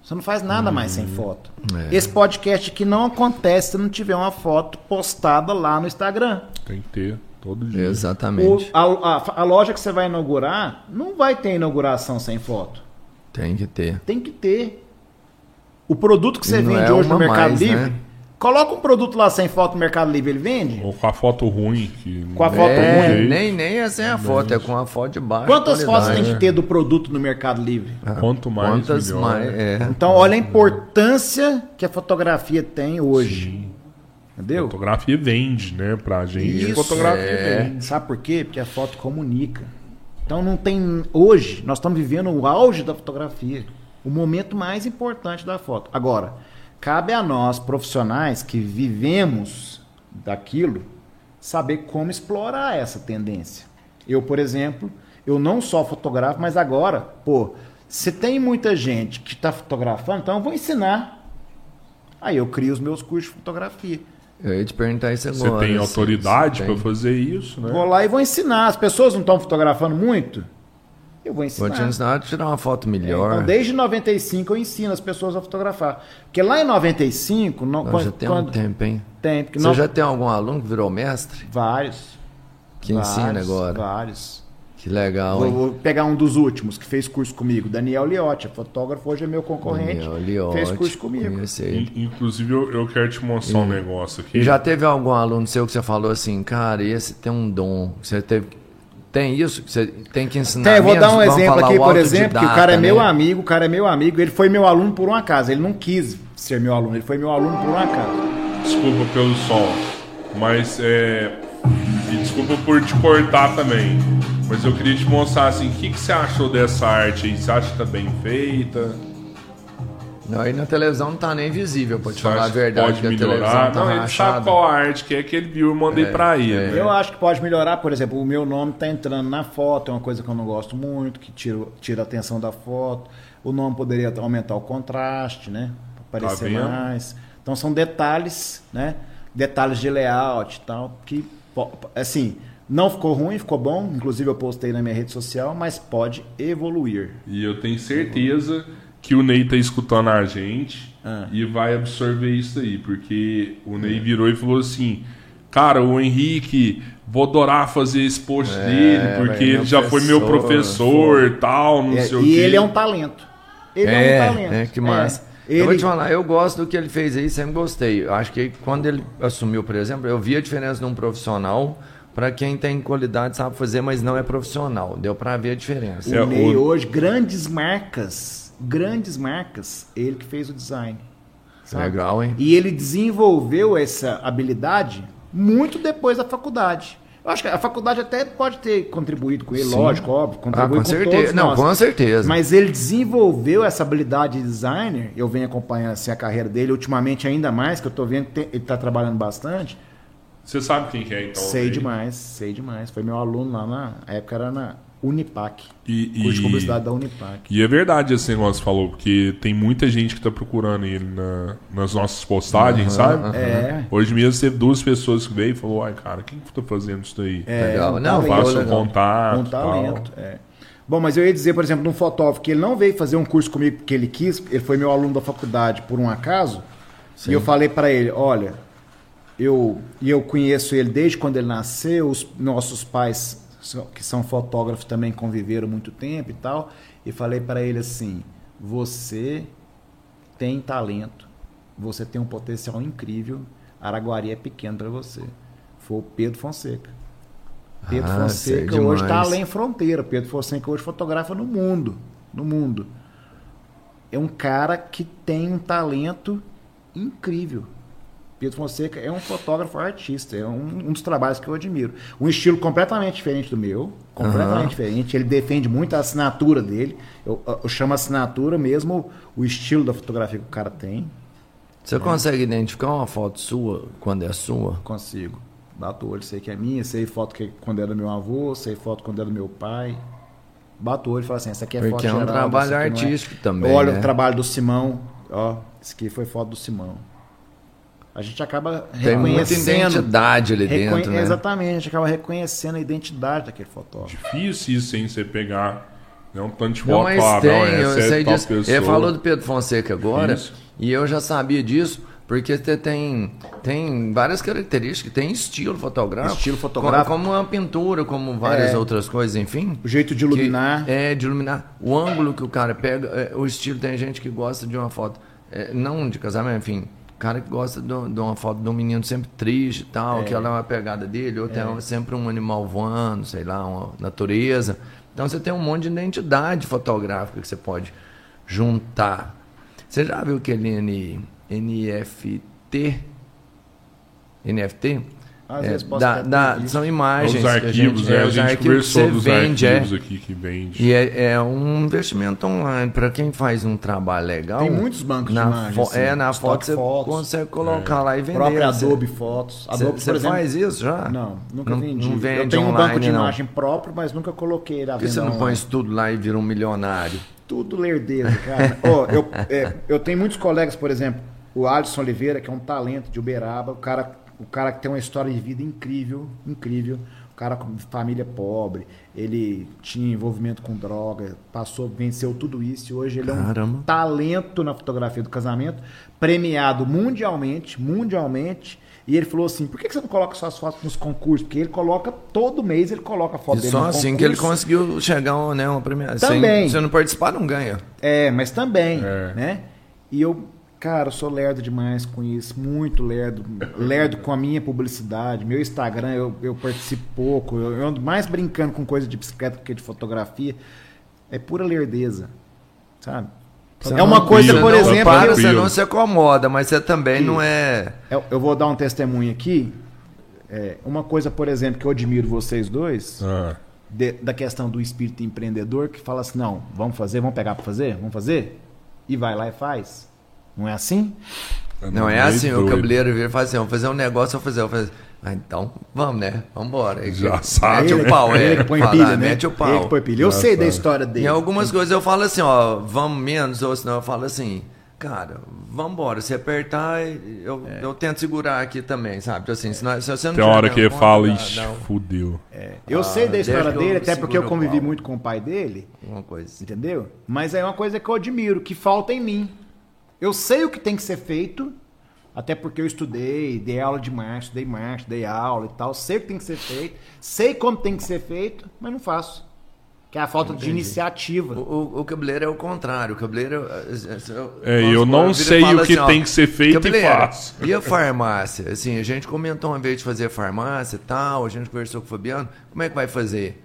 Você não faz nada mais sem foto. É. Esse podcast aqui não acontece se não tiver uma foto postada lá no Instagram. Tem que ter todo dia. O- Exatamente. a, a- a loja que você vai inaugurar não vai ter inauguração sem foto. Tem que ter. Tem que ter. O produto que você vende é hoje no Mercado mais, Livre, né? Coloca um produto lá sem foto no Mercado Livre, ele vende? Ou com a foto ruim. Que Com a foto é, ruim. nem, nem é sem a foto, é com a foto de baixo. Quantas fotos tem qualidade. que ter do produto no Mercado Livre? Quanto mais, Quantas melhor. mais? É. Então, olha a importância que a fotografia tem hoje. Entendeu? Fotografia vende, né? Pra gente, Isso, fotografia é. vende. Sabe por quê? Porque a foto comunica. Então não tem. Hoje, nós estamos vivendo o auge da fotografia. O momento mais importante da foto. Agora, cabe a nós, profissionais, que vivemos daquilo, saber como explorar essa tendência. Eu, por exemplo, eu não só fotografo, mas agora, pô, Se tem muita gente que está fotografando, então eu vou ensinar. Aí eu crio os meus cursos de fotografia. Eu ia te perguntar isso Você agora. tem se- autoridade para tem. fazer isso, né? Vou lá e vou ensinar. As pessoas não estão fotografando muito? Eu vou ensinar. Vou te ensinar a tirar uma foto É, melhor. Então, desde 95 eu ensino as pessoas a fotografar. Porque lá em 95, não, Nós quando, já tem quando- um tempo, hein? tem, Você nós- já tem algum aluno que virou mestre? vários. Que vários, ensina agora? Vários. Que legal, Vou, hein? vou pegar um dos últimos que fez curso comigo, Daniel Liotti, é fotógrafo, hoje é meu concorrente. Daniel Liotti, fez curso comigo. Inclusive, eu, eu quero te mostrar um negócio aqui. E já teve algum aluno seu que você falou assim, cara, esse tem um dom. Você teve. Tem isso? que Você tem que ensinar. Tem, eu vou dar um exemplo aqui, por exemplo, que o cara é meu né? amigo, o cara é meu amigo, ele foi meu aluno por um acaso, ele não quis ser meu aluno, ele foi meu aluno por um acaso. Desculpa pelo som, mas é. E desculpa por te cortar também. Mas eu queria te mostrar assim, o que, que você achou dessa arte aí? Você acha que tá bem feita? Não, aí na televisão não tá nem visível, Você falar a verdade, pode que a melhorar? televisão tá Não, ele rachada. sabe qual arte que é que ele viu e eu mandei pra ele. né? Eu acho que pode melhorar, por exemplo, o meu nome está entrando na foto, é uma coisa que eu não gosto muito, que tira, tira a atenção da foto. O nome poderia aumentar o contraste, né? Pra Tá Aparecer vendo? mais. Então são detalhes, né? Detalhes de layout e tal, que, assim, não ficou ruim, ficou bom. Inclusive eu postei na minha rede social, mas pode evoluir. E eu tenho certeza que o Ney tá escutando a gente Ah. e vai absorver isso aí, porque o Ney virou e falou assim: Cara, o Henrique, vou adorar fazer esse post É, dele, porque ele já foi meu professor, e tal, não É, sei o e quê. ele é um talento. Ele é, É, um talento. é, que massa. É, Eu vou ele- te falar, eu gosto do que ele fez aí, sempre gostei. Eu acho que quando ele assumiu, por exemplo, eu vi a diferença de um profissional para quem tem qualidade, sabe fazer, mas não é profissional. Deu para ver a diferença. É, O Ney o- hoje, grandes marcas, grandes marcas, ele que fez o design. sabe? Legal, hein? E ele desenvolveu essa habilidade muito depois da faculdade. Eu acho que a faculdade até pode ter contribuído com ele, Sim. lógico, óbvio, Ah, contribuiu com com certeza. todos Não, nós. com certeza. Mas ele desenvolveu essa habilidade de designer, eu venho acompanhando assim, a carreira dele, ultimamente ainda mais, que eu tô vendo que ele está trabalhando bastante. Você sabe quem que é, então? sei Ney? demais, sei demais. Foi meu aluno lá na época era na Unipac. E, Curso de publicidade da Unipac. E é verdade esse negócio que você falou, porque tem muita gente que tá procurando ele na- nas nossas postagens, sabe? É. Hoje mesmo teve duas pessoas que veio e falou, ai cara, quem que tá fazendo isso daí? É, Legal. um Não, talento. Passa o contato. Um tal. talento. é. Bom, mas eu ia dizer, por exemplo, de um fotógrafo que ele não veio fazer um curso comigo porque ele quis, ele foi meu aluno da faculdade por um acaso, e eu falei para ele, olha, eu e eu conheço ele desde quando ele nasceu, os nossos pais que são fotógrafos também conviveram muito tempo e tal, e falei para ele assim, você tem talento, você tem um potencial incrível, Araguari é pequeno para você. Foi o Pedro Fonseca. Pedro Ah, Fonseca hoje está além fronteira. Pedro Fonseca hoje fotografa no mundo. No mundo. É um cara que tem um talento incrível. Pedro Fonseca é um fotógrafo artista, é um, um dos trabalhos que eu admiro. Um estilo completamente diferente do meu, completamente Aham. diferente. Ele defende muito a assinatura dele. Eu, eu chamo assinatura mesmo o estilo da fotografia que o cara tem. Você consegue identificar uma foto sua quando é sua? Consigo. Bato o olho, sei que é minha, sei foto que quando era do meu avô, sei foto quando era do meu pai. Bato o olho e falo assim, essa aqui é Porque foto é um geral, trabalho é. artístico também, Olha né? o trabalho do Simão, ó, esse aqui foi foto do Simão. A gente acaba Tem muita reconhecendo. identidade ali reconhe- dentro, né? Exatamente, a gente acaba reconhecendo a identidade daquele fotógrafo. Difícil isso, hein? Você pegar né, um tanto de Não, mas lá, tem, não, eu essa é sei tal disso. pessoa. Ele falou do Pedro Fonseca agora, Isso. e eu já sabia disso, porque você tem, tem várias características, tem estilo fotográfico. Estilo fotográfico. Como, como uma pintura, como várias É. outras coisas, enfim. O jeito de iluminar. É, de iluminar. O ângulo que o cara pega, é, o estilo, tem gente que gosta de uma foto, é, não de casamento, enfim. Cara que gosta de, uma foto de um menino sempre triste e tal, que ela é uma pegada dele, ou tem um- sempre um animal voando, sei lá, uma natureza. Então você tem um monte de identidade fotográfica que você pode juntar. Você já viu aquele N, NFT? NFT? Às É, vezes posso da- da- são imagens. Os que a arquivos, gente, né? é, a os gente arquivos que conversou você dos vende, é. arquivos aqui que vende. E é, é um investimento online. Para quem faz um trabalho legal. Tem muitos bancos de na imagem, fo- assim, É, na foto você Fotos. consegue colocar lá e vender. próprio Adobe Fotos. Você, Adobe, você por exemplo, faz isso já? Não, nunca não, vendi. Não vende eu tenho um online, banco de não. imagem próprio, mas nunca coloquei ele à Por que você não põe isso tudo lá e vira um milionário? Tudo lerdeza, cara. Ó, eu, é, eu tenho muitos colegas, por exemplo, o Alisson Oliveira, que é um talento de Uberaba, o cara, o cara que tem uma história de vida incrível, incrível. O cara com família pobre, ele tinha envolvimento com droga, passou, venceu tudo isso e hoje ele é um Caramba. talento na fotografia do casamento, premiado mundialmente, mundialmente. E ele falou assim: por que você não coloca suas fotos nos concursos? Porque ele coloca, todo mês ele coloca a foto E dele só no assim que ele concurso. conseguiu chegar a né, uma premiação. Também. Se você não participar, não ganha. É, mas também, É. né? E eu, cara, eu sou lerdo demais com isso, muito lerdo. Lerdo com a minha publicidade. Meu Instagram eu, eu participo pouco. Eu, eu ando mais brincando com coisa de bicicleta do que de fotografia. É pura lerdeza, sabe? Você é uma não- coisa, por não exemplo. Para, você não se acomoda, mas você também não é. Eu, eu vou dar um testemunho aqui. É, uma coisa, por exemplo, que eu admiro vocês dois, Ah, de- da questão do espírito empreendedor, que fala assim: não, vamos fazer, vamos pegar para fazer? Vamos fazer? E vai lá e faz. Não é assim? Não é assim, o doido. cabeleiro vira e fala assim, vamos fazer um negócio, eu fazer, eu fazer. Ah, então, vamos, né? Vamos embora. Já sabe, Mete né? o pau, é. Ele põe Fala, pilha, né? Mete o Ele pau. que põe pilha. Eu Já sei da sabe. história dele. Em algumas coisas eu falo assim, ó, vamos menos, ou senão eu falo assim, cara, vamos embora. Se apertar, eu, eu tento segurar aqui também, sabe? Então, assim, se, não- se você não Tem uma hora que ele fala, ixi, fudeu. Eu sei da história dele, até porque eu o convivi muito com o pai dele, Alguma coisa. entendeu? Mas é uma coisa que eu admiro, que falta em mim. Eu sei o que tem que ser feito, até porque eu estudei, dei aula de marketing, dei marketing, dei aula e tal, sei o que tem que ser feito, sei como tem que ser feito, mas não faço. Que é a falta de Entendi. iniciativa. O, o, o cabeleiro é o contrário. O cabeleiro. É, eu não sei o que tem que ser feito e faço. E a farmácia? Assim, a gente comentou uma vez de fazer farmácia e tal, a gente conversou com o Fabiano. Como é que vai fazer?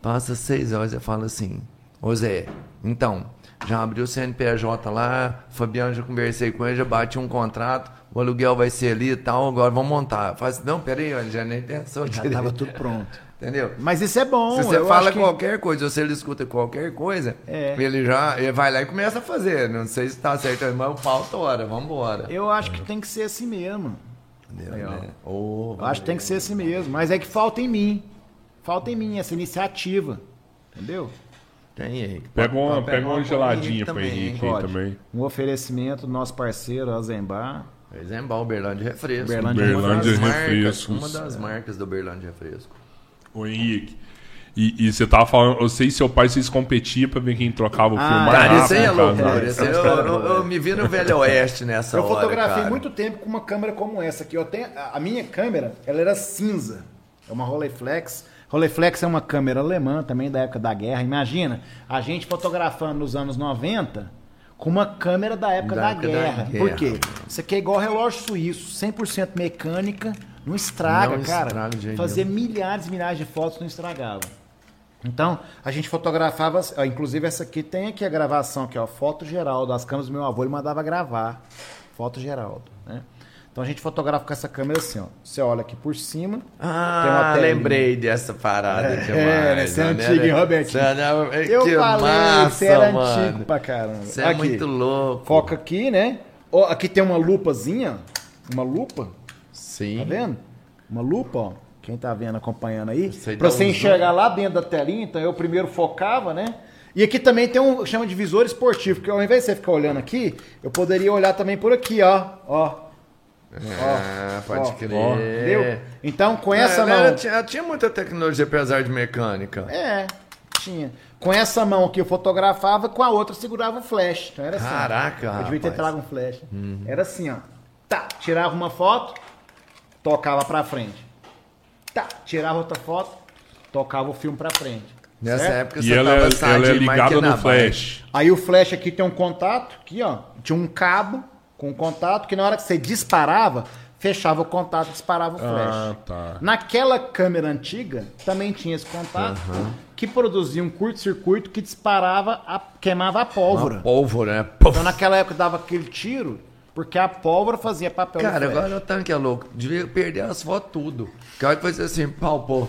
Passa seis horas e fala assim: Ô Zé, então, já abriu o CNPJ lá, Fabiano já conversei com ele, já bati um contrato, o aluguel vai ser ali e tal, agora vamos montar. Faz, assim, não, peraí, ele já nem pensou Já direito. tava tudo pronto. Entendeu? Mas isso é bom. Se você eu fala acho que- qualquer coisa, ou se ele escuta qualquer coisa, É. ele já ele vai lá e começa a fazer. Não sei se tá certo, mas o pau tora, vambora. Eu acho que tem que ser assim mesmo. Entendeu, Aí, né? Ô, Eu acho que tem que ser assim mesmo. Mas é que falta em mim. Falta em mim essa iniciativa. Entendeu? Tem aí. Pega uma, pega pegar uma pro geladinha pro também, Henrique Pode. também. Um oferecimento do nosso parceiro, Azembar. Exemplo, o Berlândia Refresco. Uberlândia Uma das Refrescos. marcas- Refrescos. Uma das marcas do Berlândia Refresco. Ô Henrique. E, e você tava falando, eu sei se seu pai vocês competiam pra ver quem trocava o Ah, filme mais Cara, rápido. isso aí é loucura. Isso eu, eu- eu me vi no Velho Oeste nessa eu hora, fotografei cara. muito tempo com uma câmera como essa aqui. Eu tenho, a a minha câmera, ela era cinza. É uma Rolleiflex. Rolleiflex é uma câmera alemã também da época da guerra. Imagina, a gente fotografando nos anos 90 com uma câmera da época Da da, época da guerra. guerra. Por quê? Isso aqui é igual relógio suíço, 100% mecânica, não estraga, Não cara. estraga Fazer nenhum. milhares e milhares de fotos não estragava. Então, a gente fotografava, inclusive essa aqui tem aqui a gravação, que é a foto geral das câmeras do meu avô, ele mandava gravar. Foto Geraldo, né? Então a gente fotografa com essa câmera assim, ó. Você olha aqui por cima, Ah, lembrei dessa parada É, demais. né? Você é né? antigo, hein, Robertinho? Você não- Eu que falei, massa, você era mano. antigo pra caramba. Você é muito louco. Foca aqui, né? Ó, aqui tem uma lupazinha, uma lupa, Sim. tá vendo? Uma lupa, ó. Quem tá vendo, acompanhando aí. Aí Pra você um enxergar lá dentro da telinha, então eu primeiro focava, né? E aqui também tem um chama de visor esportivo, porque ao invés de você ficar olhando aqui, eu poderia olhar também por aqui, ó. Ó. Ah, pode ó, crer. ó, entendeu? Então, com essa É, mão. ela tinha, ela tinha muita tecnologia, apesar de mecânica. É, tinha. Com essa mão que eu fotografava, com a outra eu segurava o flash. Então era assim. Caraca, Eu devia ter trago um flash. Era assim, ó. Tá, tirava uma foto, tocava pra frente. Tá, tirava outra foto, tocava o filme pra frente. Nessa certo? época E você ela, tava é- ela é ligada no flash. Aí o flash aqui tem um contato, aqui ó, tinha um cabo com um contato que na hora que você disparava, fechava o contato e disparava o flash. Ah, tá. Naquela câmera antiga também tinha esse contato que produzia um curto-circuito que disparava, a, queimava a pólvora. Uma pólvora, né? Puf. Então naquela época dava aquele tiro porque a pólvora fazia papel Cara, agora o tanque é louco. Devia perder as fotos tudo. Que hora que foi assim, pau, pô.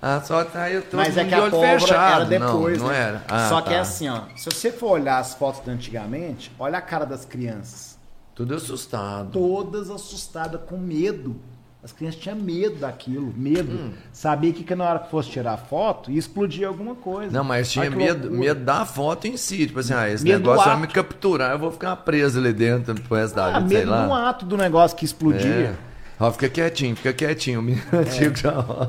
As fotos aí todo Mas é que a pólvora fechado. era depois, não, não né? era. Ah, Só que é tá. assim, ó. Se você for olhar as fotos de antigamente, olha a cara das crianças. Tudo assustado. Todas assustadas, com medo. As crianças tinham medo daquilo, medo. Hum. Sabia que, que na hora que fosse tirar foto, ia explodir alguma coisa. Não, mas tinha medo, loucura. medo da foto em si. Tipo assim, ah, esse Medo do negócio vai me capturar, eu vou ficar preso ali dentro pro resto da Ah, vida, sei medo lá. ato do negócio que explodia. É. Ó, fica quietinho, fica quietinho. O menino antigo já ó,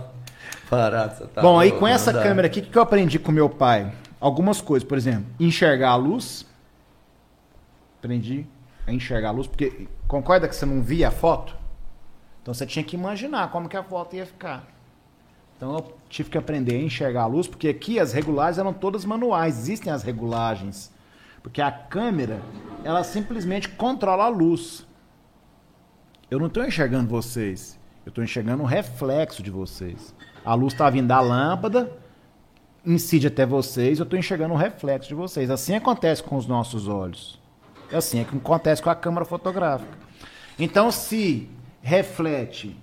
parado. Tá. Bom, aí com essa câmera aqui, o que que eu aprendi com meu pai? Algumas coisas, por exemplo, enxergar a luz. Aprendi a enxergar a luz, porque concorda que você não via a foto? Então você tinha que imaginar como que a foto ia ficar. Então eu tive que aprender a enxergar a luz, porque aqui as regulagens eram todas manuais, existem as regulagens. Porque a câmera, ela simplesmente controla a luz. Eu não estou enxergando vocês. Eu estou enxergando o reflexo de vocês. A luz está vindo da lâmpada, incide até vocês, eu estou enxergando o reflexo de vocês. Assim acontece com os nossos olhos. É assim é que acontece com a câmera fotográfica. Então, se reflete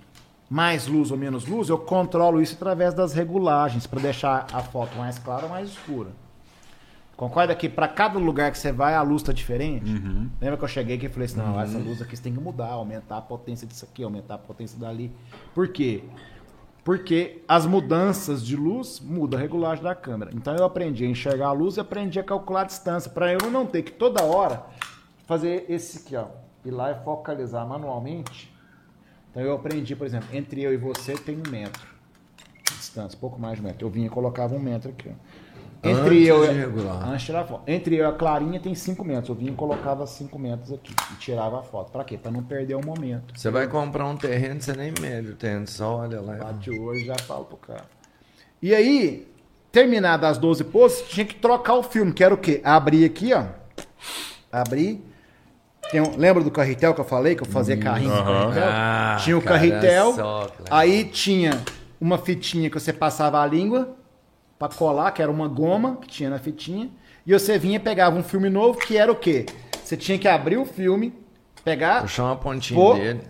mais luz ou menos luz, eu controlo isso através das regulagens para deixar a foto mais clara ou mais escura. Concorda que para cada lugar que você vai, a luz está diferente? Lembra que eu cheguei aqui e falei assim, não, essa luz aqui você tem que mudar, aumentar a potência disso aqui, aumentar a potência dali. Por quê? Porque as mudanças de luz mudam a regulagem da câmera. Então eu aprendi a enxergar a luz e aprendi a calcular a distância, para eu não ter que toda hora fazer esse aqui, ó, ir lá e focalizar manualmente. Então eu aprendi, por exemplo, entre eu e você tem um metro de distância, pouco mais de um metro. Eu vinha e colocava um metro aqui, ó. Entre eu, antes tirar foto. Entre eu e a Clarinha tem 5 metros. Eu vinha e colocava 5 metros aqui e tirava a foto. Pra quê? Pra não perder o momento. Você vai comprar um terreno, você nem mede o terreno, só olha lá. Bate o olho e já falo pro cara. E aí, terminadas as 12 poses, tinha que trocar o filme, que era o quê? Abrir aqui, ó. Abrir. Tem um- lembra do carretel que eu falei, que eu fazia carrinho com Aham. carretel? Ah, tinha o carretel, só, aí tinha uma fitinha que você passava a língua pra colar, que era uma goma que tinha na fitinha, e você vinha e pegava um filme novo, que era o quê? Você tinha que abrir o filme, pegar, Puxar uma pontinha Pô. dele.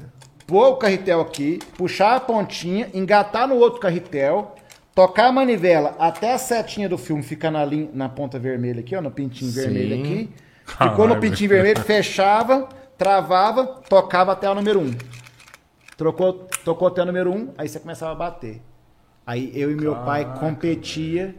pôr o carretel aqui, puxar a pontinha, engatar no outro carretel, tocar a manivela até a setinha do filme ficar na, linha, na ponta vermelha aqui, ó, no pintinho Sim. vermelho aqui. Ficou no pintinho vermelho, fechava, travava, tocava até o número 1. Um. Trocou, tocou até o número 1, um, aí você começava a bater. Aí eu e meu pai competia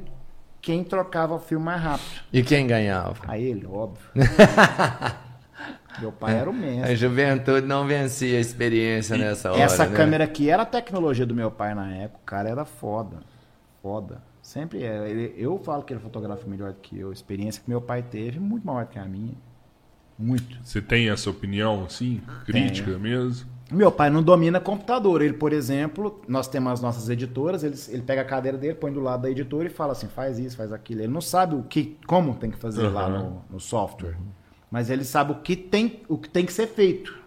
quem trocava o filme mais rápido. E quem ganhava? Aí ele, óbvio. meu pai era o mestre. A juventude não vencia a experiência nessa hora. Essa né? câmera aqui era a tecnologia do meu pai na época. O cara era foda. Foda. Sempre é. Ele- eu falo que ele fotografa melhor do que eu. A experiência que meu pai teve, muito maior que a minha. Muito. Você tem essa opinião, assim? Crítica mesmo? Meu pai não domina computador. Ele, por exemplo, nós temos as nossas editoras, ele, ele pega a cadeira dele, põe do lado da editora e fala assim, faz isso, faz aquilo. Ele não sabe o que, como tem que fazer lá Uhum. no, no software. Mas ele sabe o que tem, o que tem que ser feito.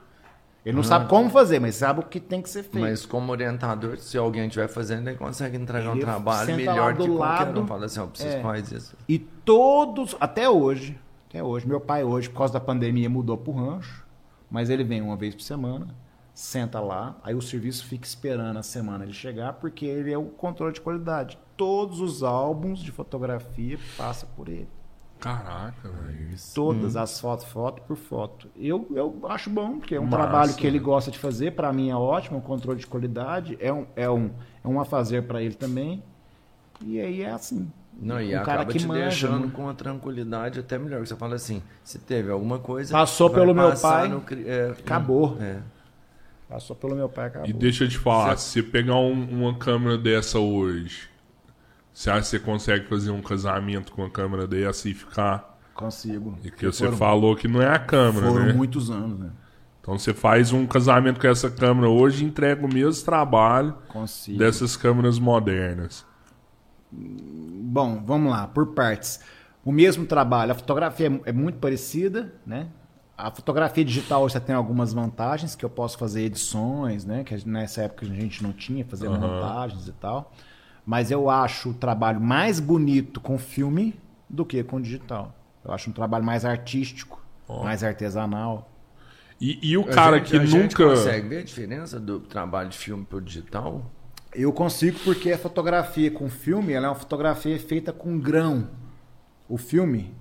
Ele não sabe como fazer, mas sabe o que tem que ser feito. Mas como orientador, se alguém estiver fazendo, ele consegue entregar um Ele trabalho senta lá melhor do que qualquer lado, um. Fala assim, ó, preciso é. fazer isso. E todos, até hoje, até hoje, meu pai hoje, por causa da pandemia, mudou pro rancho, mas ele vem uma vez por semana, senta lá, aí o serviço fica esperando a semana ele chegar, porque ele é o controle de qualidade. Todos os álbuns de fotografia passam por ele. Caraca, velho. Todas as fotos, foto por foto. Eu, eu acho bom, porque é um Massa, trabalho que ele né? gosta de fazer, para mim é ótimo, um controle de qualidade, é um, é um, é um a fazer para ele também. E aí é assim. Não, e um cara acaba te manja, deixando né? com uma tranquilidade até melhor. Você fala assim, se teve alguma coisa... Passou pelo meu pai, no é, acabou. É. Passou pelo meu pai, acabou. E deixa eu te falar, se você pegar um- uma câmera dessa hoje, você acha que você consegue fazer um casamento com uma câmera dessa e ficar. Consigo. E que você Foram- falou que não é a câmera, Foram né? muitos anos, né? Então você faz um casamento com essa câmera hoje e entrega o mesmo trabalho Consigo. dessas câmeras modernas. Bom, vamos lá, por partes. O mesmo trabalho, a fotografia é, é muito parecida, né? A fotografia digital hoje já tem algumas vantagens, que eu posso fazer edições, né? Que nessa época a gente não tinha, fazer Aham. montagens e tal. Mas eu acho o trabalho mais bonito com filme do que com digital. Eu acho um trabalho mais artístico, Ó. mais artesanal. E, e o A cara gente- que a gente nunca. consegue ver a diferença do trabalho de filme pro digital? Eu consigo porque a fotografia com filme, ela é uma fotografia feita com grão. O filme,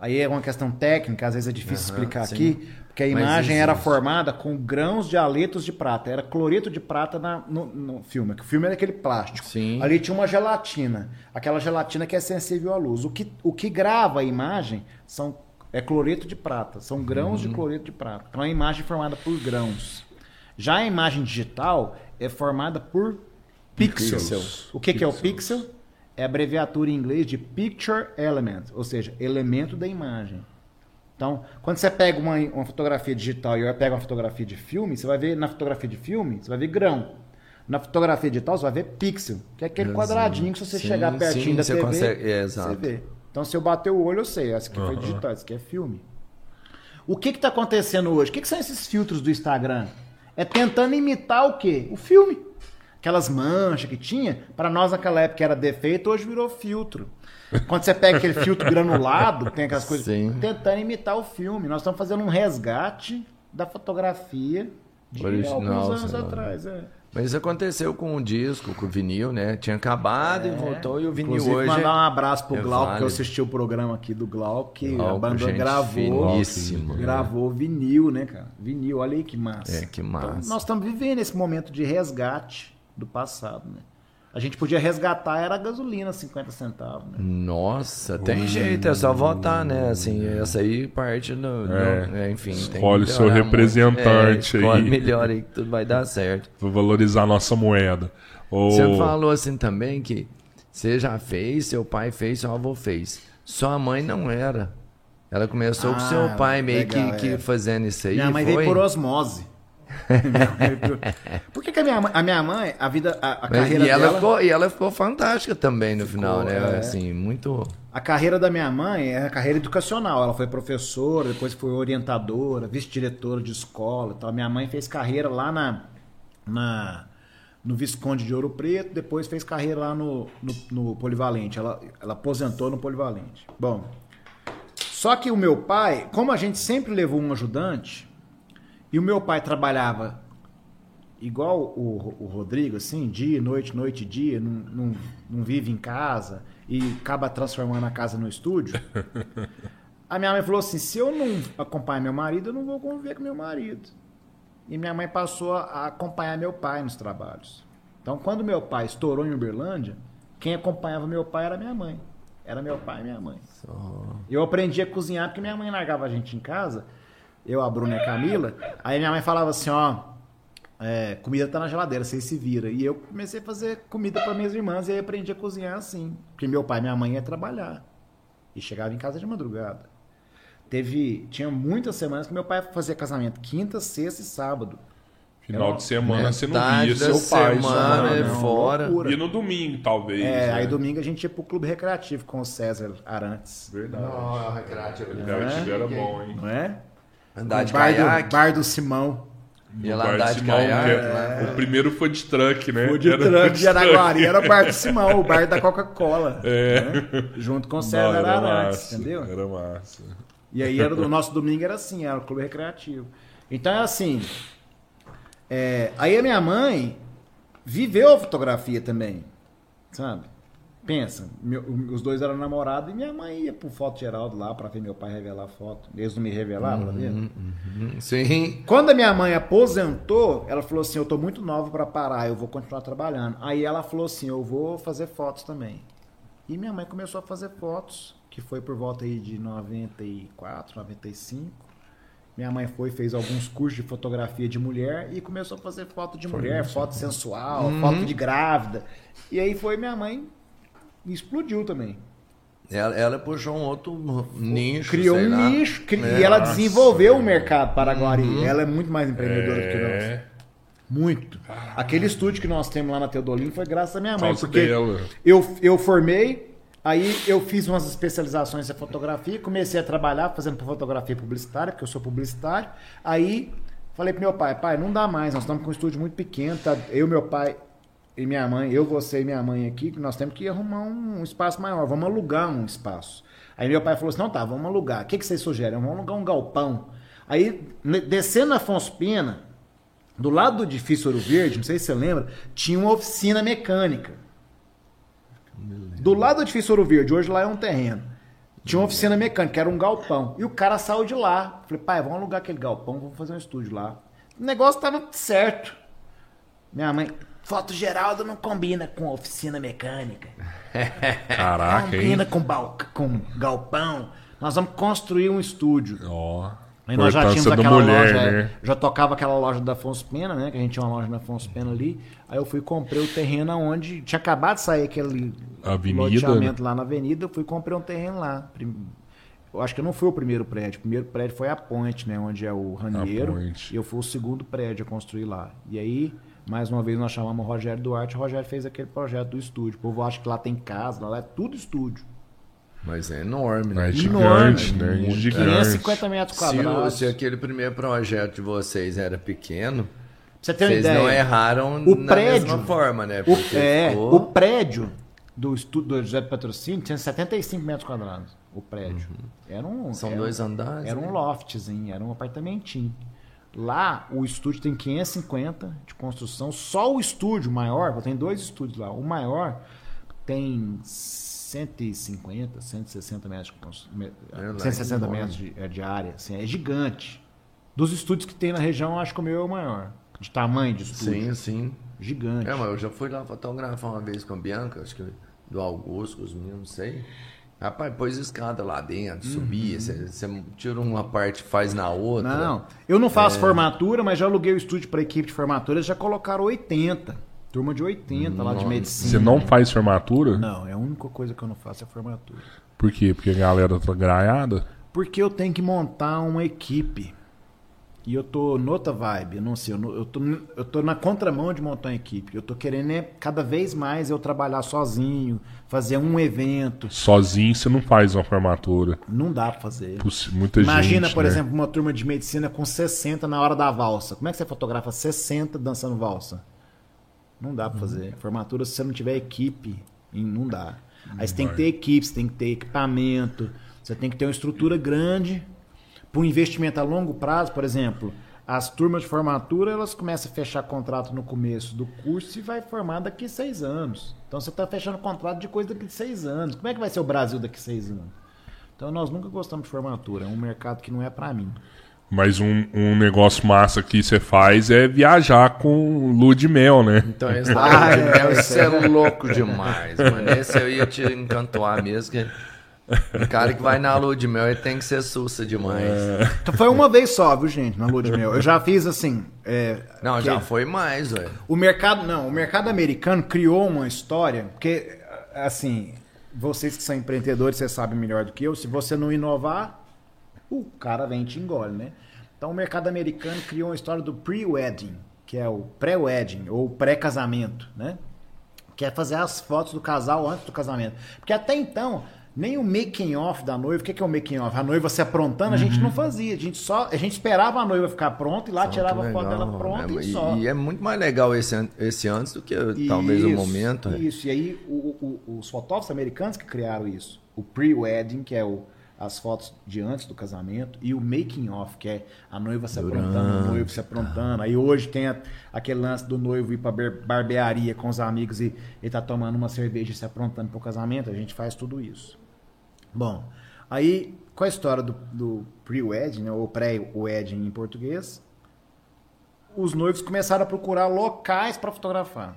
Aí é uma questão técnica, às vezes é difícil Aham, explicar sim. aqui, porque a imagem era formada com grãos de haletos de prata. Era cloreto de prata na- no, no filme. O filme era aquele plástico. Sim. Ali tinha uma gelatina. Aquela gelatina que é sensível à luz. O que, o que grava a imagem são, é cloreto de prata. São grãos Uhum. de cloreto de prata. Então é uma imagem formada por grãos. Já a imagem digital é formada por pixels. Pixels. O que, que é o Pixels. pixel? É a abreviatura em inglês de Picture Element, ou seja, elemento da imagem. Então, quando você pega uma, uma fotografia digital e eu pego uma fotografia de filme, você vai ver na fotografia de filme, você vai ver grão. Na fotografia digital, você vai ver pixel, que é aquele quadradinho que se você Sim, chegar pertinho sim, da você TV, consegue- é, você exato. vê. Então, se eu bater o olho, eu sei, essa aqui foi Aham. digital, essa aqui é filme. O que está acontecendo hoje? O que, que são esses filtros do Instagram? É tentando imitar o quê? O filme. Aquelas manchas que tinha, para nós naquela época era defeito, hoje virou filtro. Quando você pega aquele filtro granulado, tem aquelas coisas, Sim. tentando imitar o filme. Nós estamos fazendo um resgate da fotografia de Original, alguns anos atrás. É. Mas isso aconteceu com o disco, com o vinil, né? Tinha acabado e voltou, e o vinil Inclusive, hoje. mandar um abraço pro é Glauco, que eu assisti o programa aqui do Glauco, que a Glauco, banda gente gravou. finíssima. Gravou vinil, né, cara? Vinil, olha aí que massa. É, que massa. Então, nós estamos vivendo esse momento de resgate do passado, né? A gente podia resgatar, era a gasolina, 50 centavos, né? Nossa, tem jeito, é só votar, né? Assim, essa aí parte do. do- É. é, enfim, tem Escolhe o seu representante é, escolhe aí. melhor aí que tudo vai dar certo. Vou valorizar a nossa moeda. Você falou assim também que você já fez, seu pai fez, seu avô fez. Sua mãe não era. Ela começou com Ah, seu pai meio legal, que, que é. fazendo isso aí. Minha mãe foi? veio por osmose. Minha mãe veio por- Por que, a, minha mãe, a minha mãe, a vida, a, a carreira e, ela dela... ficou, e ela ficou fantástica também no final, né? é. Assim, muito. A carreira da minha mãe é a carreira educacional. Ela foi professora, depois foi orientadora, vice-diretora de escola. e tal. Minha mãe fez carreira lá na, na no Visconde de Ouro Preto, depois fez carreira lá no, no, no Polivalente. Ela, ela aposentou no Polivalente. Bom, só que o meu pai, como a gente sempre levou um ajudante, e o meu pai trabalhava igual o, o Rodrigo, assim, dia, noite, noite, dia, não, não, não vive em casa e acaba transformando a casa no estúdio. A minha mãe falou assim: se eu não acompanhar meu marido, eu não vou conviver com meu marido. E minha mãe passou a acompanhar meu pai nos trabalhos. Então, quando meu pai estourou em Uberlândia, quem acompanhava meu pai era minha mãe. Era meu pai e minha mãe. Eu aprendi a cozinhar porque minha mãe largava a gente em casa, eu, a Bruna e a Camila. Aí minha mãe falava assim: ó, é, comida tá na geladeira, vocês se viram. E eu comecei a fazer comida para minhas irmãs e aí aprendi a cozinhar assim. Porque meu pai e minha mãe ia trabalhar. E chegava em casa de madrugada. Teve. Tinha muitas semanas que meu pai fazia casamento quinta, sexta e sábado. Final de semana você não via seu pai. semana é não. fora. loucura. E no domingo, talvez. É, né? aí domingo a gente ia pro clube recreativo com o César Arantes. Verdade. Não, recreativo. O recreativo era bom, hein? Não é? Andar de O bar, caiaque. do, bar do Simão. E ela andar de Simão, caiaque. que é- O primeiro foi de truck, né? O de Era food de Araguari truck. era o bar do Simão, o bar da Coca-Cola. É. né? Junto com o Não, César era Arantes, massa, entendeu? Era massa. E aí era, o nosso domingo era assim, era o clube recreativo. Então é assim. é, aí a minha mãe viveu a fotografia também. Sabe? Pensa, meu- os dois eram namorados e minha mãe ia pro foto Geraldo lá pra ver meu pai revelar a foto. Eles não me revelavam, tá vendo? Uhum, Sim. Quando a minha mãe aposentou, ela falou assim: Eu tô muito nova pra parar, eu vou continuar trabalhando. Aí ela falou assim: Eu vou fazer fotos também. E minha mãe começou a fazer fotos, que foi por volta aí de 94, 95. Minha mãe foi, fez alguns cursos de fotografia de mulher e começou a fazer foto de mulher, foto sensual, foto de grávida. E aí foi minha mãe explodiu também. Ela, ela puxou um outro nicho. Criou sei um lá. nicho cri- É. e ela Nossa, desenvolveu o mercado paraguari. Ela é muito mais empreendedora do que nós. É. Muito. Aquele estúdio que nós temos lá na Teodolino foi graças à minha mãe. Causa Porque dela. eu, eu formei, aí eu fiz umas especializações em fotografia, comecei a trabalhar fazendo fotografia publicitária, porque eu sou publicitário. Aí falei pro meu pai, pai, não dá mais, nós estamos com um estúdio muito pequeno, tá? Eu, meu pai e minha mãe, eu, você e minha mãe aqui, que nós temos que arrumar um, espaço maior, vamos alugar um espaço. Aí meu pai falou assim, não tá, vamos alugar. O que, que vocês sugerem? Vamos alugar um galpão. Aí, descendo Afonso Pena, do lado do edifício Ouro Verde, não sei se você lembra, tinha uma oficina mecânica. Do lado do edifício Ouro Verde, hoje lá é um terreno. Tinha uma oficina mecânica, era um galpão. E o cara saiu de lá. Falei, pai, vamos alugar aquele galpão, vamos fazer um estúdio lá. O negócio tava certo. Minha mãe, foto Geraldo não combina com oficina mecânica. Caraca, hein? combina com, bal- com galpão. Nós vamos construir um estúdio. Ó. Aí nós já tínhamos aquela mulher, loja, né? já tocava aquela loja da Afonso Pena, né? Que a gente tinha uma loja da Afonso Pena ali. Aí eu fui e comprei o terreno onde tinha acabado de sair aquele Avenida, loteamento lá na avenida. Eu fui e comprei um terreno lá. Eu acho que não foi o primeiro prédio. O primeiro prédio foi a Ponte, né? Onde é o Ranieiro. Ponte. E eu fui o segundo prédio a construir lá. E aí, mais uma vez, nós chamamos o Rogério Duarte. O Rogério fez aquele projeto do estúdio. O povo acha que lá tem casa, lá é tudo estúdio. Mas é enorme, né? É Enorme. gigante, né? Muito. Gigante. 550 metros Se, quadrados. se aquele primeiro projeto de vocês era pequeno, você ter uma vocês ideia. não erraram O na prédio- mesma forma, né? O, Porque é, ficou- o prédio do estúdio do José de Patrocínio tinha 75 metros quadrados. O prédio. Era um, São era- dois andares. Era um né? loftzinho, era um apartamentinho. Lá, o estúdio tem 550 de construção. Só o estúdio maior, tem dois estúdios lá. O maior tem 150, 160 metros de constru- me- É, lá é 160 metros de, é, de área. Assim, é gigante. Dos estúdios que tem na região, acho que o meu é o maior. De tamanho de estúdio. Sim, sim. Gigante. É, mas eu já fui lá fotografar uma vez com a Bianca, acho que do Augusto, os meninos, não sei. Rapaz, pôs escada lá dentro, subia, você você tira uma parte e faz na outra. Não, eu não É. faço formatura, mas já aluguei o estúdio para equipe de formatura, eles já colocaram 80. Turma de 80 lá de Nossa. medicina. Você não faz formatura? Não, é a única coisa que eu não faço é formatura. Por quê? Porque a galera tá graiada? Porque eu tenho que montar uma equipe. E eu tô noutra vibe, eu não sei, eu, tô, eu tô na contramão de montar uma equipe. Eu tô querendo é, cada vez mais eu trabalhar sozinho, fazer um evento. Sozinho você não faz uma formatura. Não dá pra fazer. Possi- Muita Imagina, gente, por né? exemplo, uma turma de medicina com 60 na hora da valsa. Como é que você fotografa 60 dançando valsa? Não dá pra fazer. Formatura, se você não tiver equipe, não dá. Aí você tem que ter equipe, você tem que ter equipamento, você tem que ter uma estrutura grande. Para um investimento a longo prazo, por exemplo, as turmas de formatura, elas começam a fechar contrato no começo do curso e vai formar daqui a seis anos. Então você está fechando contrato de coisa daqui a seis anos. Como é que vai ser o Brasil daqui a seis anos? Então nós nunca gostamos de formatura, é um mercado que não é para mim. Mas um, um negócio massa que você faz é viajar com lua de mel, né? Então esse Ah, é, deve ser louco demais, mano. Esse eu ia te encantoar mesmo, que um cara que vai na lua de mel ele tem que ser sussa demais. Então foi uma vez só, viu, gente, na lua de mel. Eu já fiz assim. é, Não, já foi mais, velho. O mercado, não, o mercado americano criou uma história, porque, assim, vocês que são empreendedores, vocês sabem melhor do que eu, se você não inovar, o cara vem e te engole, né? Então o mercado americano criou uma história do pre-wedding, que é o pré-wedding, ou pré-casamento, né? Que é fazer as fotos do casal antes do casamento. Porque até então, nem o making off da noiva, o que que é o making off? A noiva se aprontando, a gente não fazia. A gente só, a gente esperava a noiva ficar pronta e lá tirava a foto dela pronta né? e só. E é muito mais legal esse, esse antes do que talvez o Isso, momento. né? Isso, e aí o- o- os fotógrafos americanos que criaram isso. O pre-wedding, que é o, as fotos de antes do casamento, e o making off, que é a noiva se aprontando, o noivo se aprontando. Aí hoje tem a- aquele lance do noivo ir pra bar- barbearia com os amigos e ele tá tomando uma cerveja e se aprontando pro casamento. A gente faz tudo isso. Bom, aí com a história do, do pre-wedding, né, ou pré-wedding em português, os noivos começaram a procurar locais para fotografar.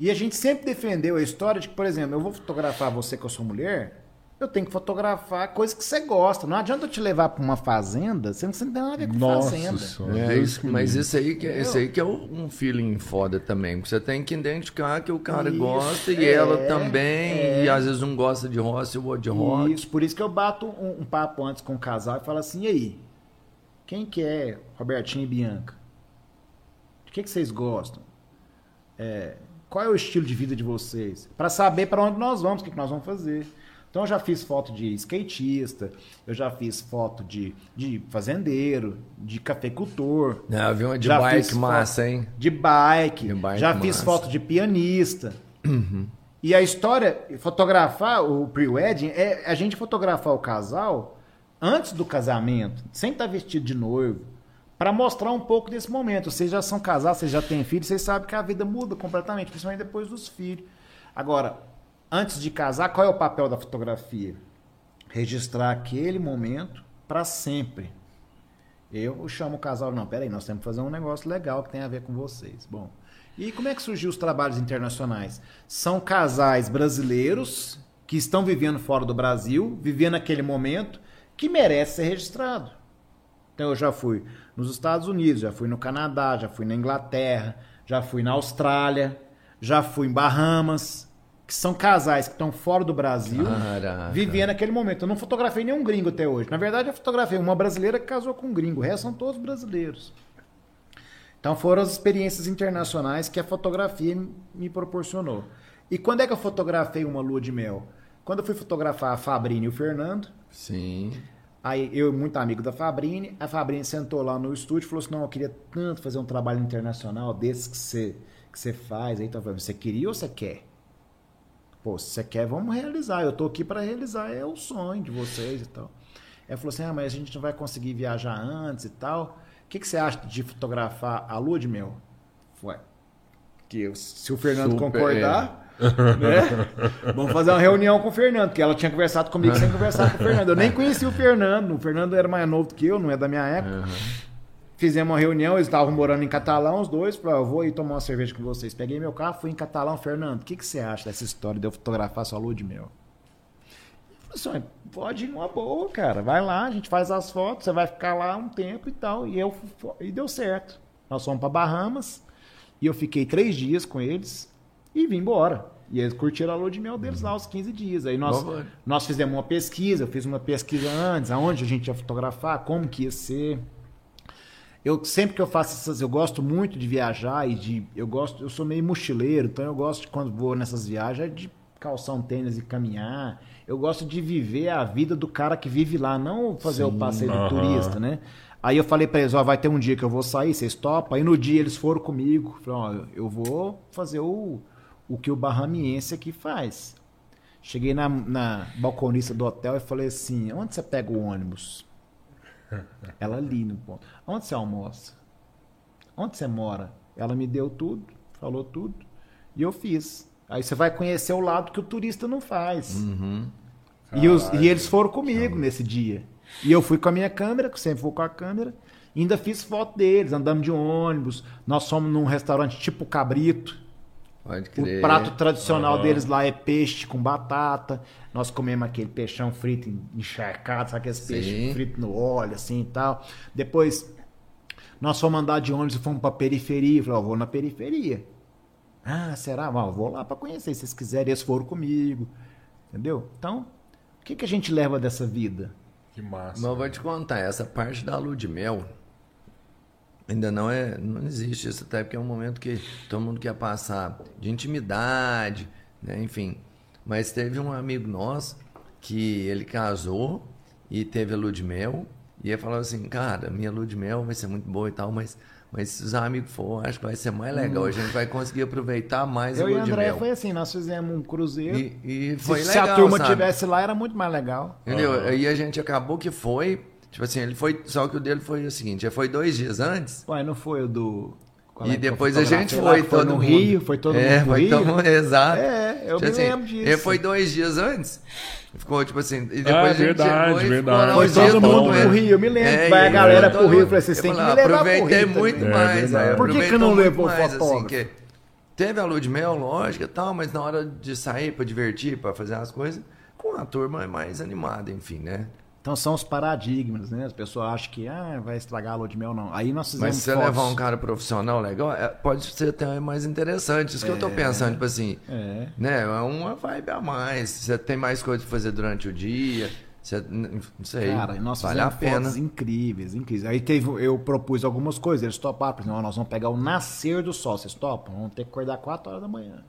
E a gente sempre defendeu a história de que, por exemplo, eu vou fotografar você com a sua mulher, eu tenho que fotografar coisas que você gosta. Não adianta eu te levar para uma fazenda, sendo que você não tem nada a ver com Nossa fazenda. senhora. É, Deus isso- mas isso aí, que, esse aí que é um feeling foda também. porque Você tem que identificar que o cara Isso, gosta e é, ela também. é. E às vezes um gosta de roça e o outro de rock. Isso, por isso que eu bato um, um papo antes com o casal e falo assim, e aí? Quem que é Robertinho e Bianca? De que, que vocês gostam? É, qual é o estilo de vida de vocês? Para saber para onde nós vamos, o que, que nós vamos fazer. Então eu já fiz foto de skatista, eu já fiz foto de, de fazendeiro, de cafeicultor, É, eu vi uma de bike fiz massa, hein? de bike, De bike já fiz massa. foto de pianista. E a história, fotografar o pre-wedding, é a gente fotografar o casal antes do casamento, sem estar vestido de noivo, para mostrar um pouco desse momento. Vocês já são casados, vocês já têm filhos, vocês sabem que a vida muda completamente, principalmente depois dos filhos. Agora, antes de casar, qual é o papel da fotografia? registrar aquele momento para sempre. Eu chamo o casal, não, peraí, nós temos que fazer um negócio legal que tem a ver com vocês. Bom, e como é que surgiu os trabalhos internacionais? São casais brasileiros que estão vivendo fora do Brasil, vivendo aquele momento, que merece ser registrado. Então eu já fui nos Estados Unidos, já fui no Canadá, já fui na Inglaterra, já fui na Austrália, já fui em Bahamas, que são casais que estão fora do Brasil, Caraca. vivendo aquele momento. Eu não fotografei nenhum gringo até hoje. Na verdade, eu fotografei uma brasileira que casou com um gringo. O resto são todos brasileiros. Então foram as experiências internacionais que a fotografia me proporcionou. E quando é que eu fotografei uma lua de mel? Quando eu fui fotografar a Fabrini e o Fernando, Sim. Aí eu, muito amigo da Fabrini, a Fabrini sentou lá no estúdio e falou assim: Não, eu queria tanto fazer um trabalho internacional desses que você, que você faz. Aí então, você queria ou você quer? Pô, se você quer, vamos realizar. Eu tô aqui para realizar, é o sonho de vocês e tal. Ela falou assim: Ah, mas a gente não vai conseguir viajar antes e tal. O que, que você acha de fotografar a lua de mel? Foi. Que eu- se o Fernando Super, concordar, né? Vamos fazer uma reunião com o Fernando, que ela tinha conversado comigo sem conversar com o Fernando. Eu nem conhecia o Fernando. O Fernando era mais novo do que eu, não é da minha época. Fizemos uma reunião, eles estavam morando em Catalão, os dois. Falei, "Ah, eu vou ir tomar uma cerveja com vocês. Peguei meu carro, fui em Catalão. Fernando, o que, que você acha dessa história de eu fotografar sua lua de mel? Assim, pode ir numa boa, cara. Vai lá, a gente faz as fotos, você vai ficar lá um tempo e tal. E, eu, e deu certo. Nós fomos para Bahamas e eu fiquei três dias com eles e vim embora. E eles curtiram a lua de mel deles lá os 15 dias. Aí nós, Boa. nós fizemos uma pesquisa, eu fiz uma pesquisa antes, aonde a gente ia fotografar, como que ia ser. Eu sempre que eu faço essas, eu gosto muito de viajar e de eu gosto, eu sou meio mochileiro, então eu gosto de quando vou nessas viagens é de calçar um tênis e caminhar. Eu gosto de viver a vida do cara que vive lá, não fazer o passeio do aham. turista, né? Aí eu falei pra eles, ó, vai ter um dia que eu vou sair, vocês topam? Aí no dia eles foram comigo, falei, ó, eu vou fazer o, o que o barramiense aqui faz. Cheguei na, na balconista do hotel e falei assim, onde você pega o ônibus? Ela ali no ponto. Onde você almoça? Onde você mora? Ela me deu tudo, falou tudo, e eu fiz. Aí você vai conhecer o lado que o turista não faz. E, os- e eles foram comigo nesse dia. E eu fui com a minha câmera, que sempre vou com a câmera, e ainda fiz foto deles, andando de ônibus. Nós fomos num restaurante tipo Cabrito. Pode O crer. prato tradicional Aham. deles lá é peixe com batata. Nós comemos aquele peixão frito encharcado, sabe aqueles peixes fritos no óleo, assim e tal. Depois, nós fomos andar de ônibus e fomos pra periferia. Falei, ó, vou na periferia. Ah, será? Bom, vou lá pra conhecer. Se vocês quiserem, eles foram comigo. Entendeu? Então, o que, que a gente leva dessa vida? Que massa. Mas eu vou te contar, essa parte da lua de mel ainda não é, não existe isso até porque é um momento que todo mundo quer passar de intimidade, né? Enfim. Mas teve um amigo nosso que ele casou e teve a lua de mel e ele falou assim, cara, minha lua de mel vai ser muito boa e tal, mas mas se os amigos for, acho que vai ser mais legal. A gente vai conseguir aproveitar mais Hum. Eu a e lua de André mel. foi assim, nós fizemos um cruzeiro. E, e Se- foi se, legal, a turma sabe? tivesse lá, era muito mais legal. Entendeu? Aham. Aí a gente acabou que foi. Tipo assim, ele foi. Só que o dele foi o seguinte: ele foi dois dias antes. Ué, não foi o do. qual é E que eu depois a gente foi, que foi todo no mundo. Rio, foi todo é, mundo pro foi todo mundo, exato. É, eu me lembro disso. Ele foi dois dias antes. Ficou tipo assim. E depois Ah, a gente verdade, chegou verdade. Foi todo mundo né? pro Rio, eu me lembro. É, Vai a galera todo pro Rio, falei, vocês têm que me levar pro Aproveitei Rio muito também. É mais. aí Por que que não levou mais, fotógrafo? Assim, que teve a lua de mel, lógico e tal, mas na hora de sair pra divertir, pra fazer as coisas, com a turma é mais animada, enfim, né? Então são os paradigmas, né? As pessoas acham que ah, vai estragar a lua de mel, não. Aí nós fizemos Mas se você levar um cara profissional legal, é- pode ser até mais interessante. Isso que eu tô pensando, tipo assim, É. né? É uma vibe a mais. Você tem mais coisa pra fazer durante o dia. Você, não sei. Cara, nós vale a pena. incríveis, incríveis. Aí teve, eu propus algumas coisas, eles toparam. Por exemplo, nós vamos pegar o nascer do sol. Vocês topam? Vamos ter que acordar 4 horas da manhã.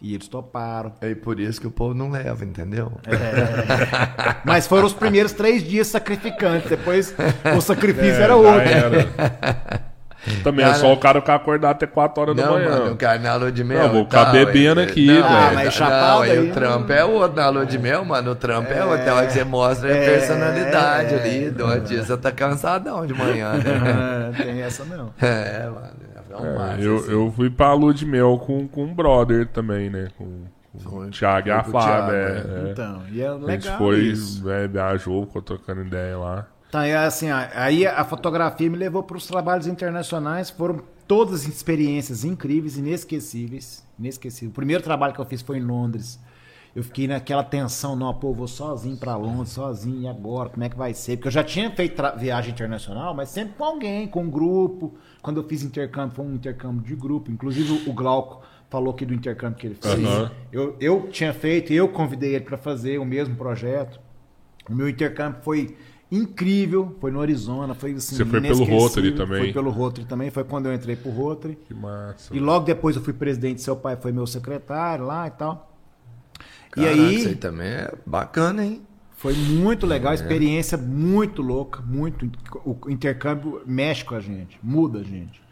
E eles toparam. É por isso que o povo não leva, entendeu? Mas foram os primeiros três dias sacrificantes. Depois o sacrifício É, era outro. era. Também é Cara- só o cara ficar acordado até 4 horas da Não, manhã. mano, o cara na lua de mel. Não, vou ficar bebendo é- aqui, velho. Ah, mas chapado aí aí, o Trump é outro na lua de mel, mano. O Trump é, outro. É hora que você mostra a É, personalidade é, ali. Do dia você tá cansadão de manhã, né? Tem essa não. é, mano. É um É, massa, eu, assim. eu fui pra lua de mel com, com um brother também, né? Com, O Thiago e a com Flávia. Thiago, é, é. Então, e é A gente legal foi, isso. é, viajou, ficou trocando ideia lá. Então, é assim, aí a fotografia me levou para os trabalhos internacionais, foram todas experiências incríveis, inesquecíveis, inesquecíveis. O primeiro trabalho que eu fiz foi em Londres. Eu fiquei naquela tensão, não, pô, vou sozinho para Londres, sozinho, e agora, como é que vai ser? Porque eu já tinha feito viagem internacional, mas sempre com alguém, com um grupo. Quando eu fiz intercâmbio, foi um intercâmbio de grupo. Inclusive o Glauco falou aqui do intercâmbio que ele fez. Aham. Eu, eu tinha feito, eu convidei ele para fazer o mesmo projeto. O meu intercâmbio foi incrível, foi no Arizona, foi assim, Você foi pelo. Rotary também? Foi pelo Rotary também, foi quando eu entrei pro Rotary. Que massa. E logo depois eu fui presidente, seu pai foi meu secretário lá e tal. Caraca, e Isso aí aí também é bacana, hein? foi muito legal, experiência muito louca, muito. O intercâmbio mexe com a gente, muda a gente.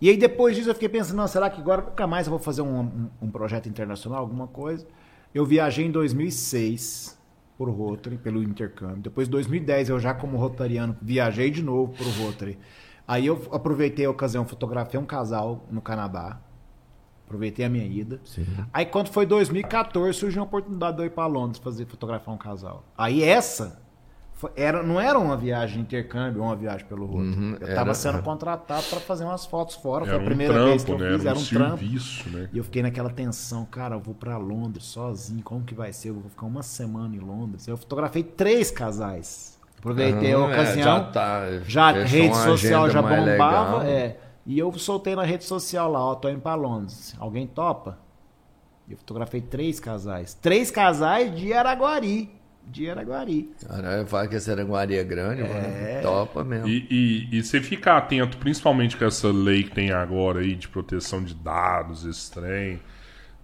E aí depois disso eu fiquei pensando, não, será que agora nunca mais eu vou fazer um, um- um projeto internacional, alguma coisa? Eu viajei em 2006 por Rotary, pelo intercâmbio. Depois, em 2010, eu já como rotariano viajei de novo pro Rotary. Aí eu aproveitei a ocasião, fotografei um casal no Canadá. Aproveitei a minha ida. Aí quando foi 2014, surgiu a oportunidade de eu ir para Londres fazer fotografar um casal. Aí essa foi- era, não era uma viagem de intercâmbio, uma viagem pelo Rotary. Uhum, eu estava era- sendo contratado para fazer umas fotos fora. Era foi a um primeira trampo, vez que eu né? fiz, Era era um, um trampo. serviço, né? E eu fiquei naquela tensão, cara, eu vou pra Londres sozinho, como que vai ser? Eu vou ficar uma semana em Londres. Eu fotografei três casais. Aproveitei a Aham, é, ocasião. já tá, já rede social já bombava, legal. é. E eu soltei na rede social lá, ó, tô indo pra Londres. Alguém topa? Eu fotografei três casais. Três casais de Araguari. De Araguari. Caralho, fala que essa Aranguari é grande, mano. Topa mesmo. E, e, e você fica atento, principalmente com essa lei que tem agora aí de proteção de dados, esse trem.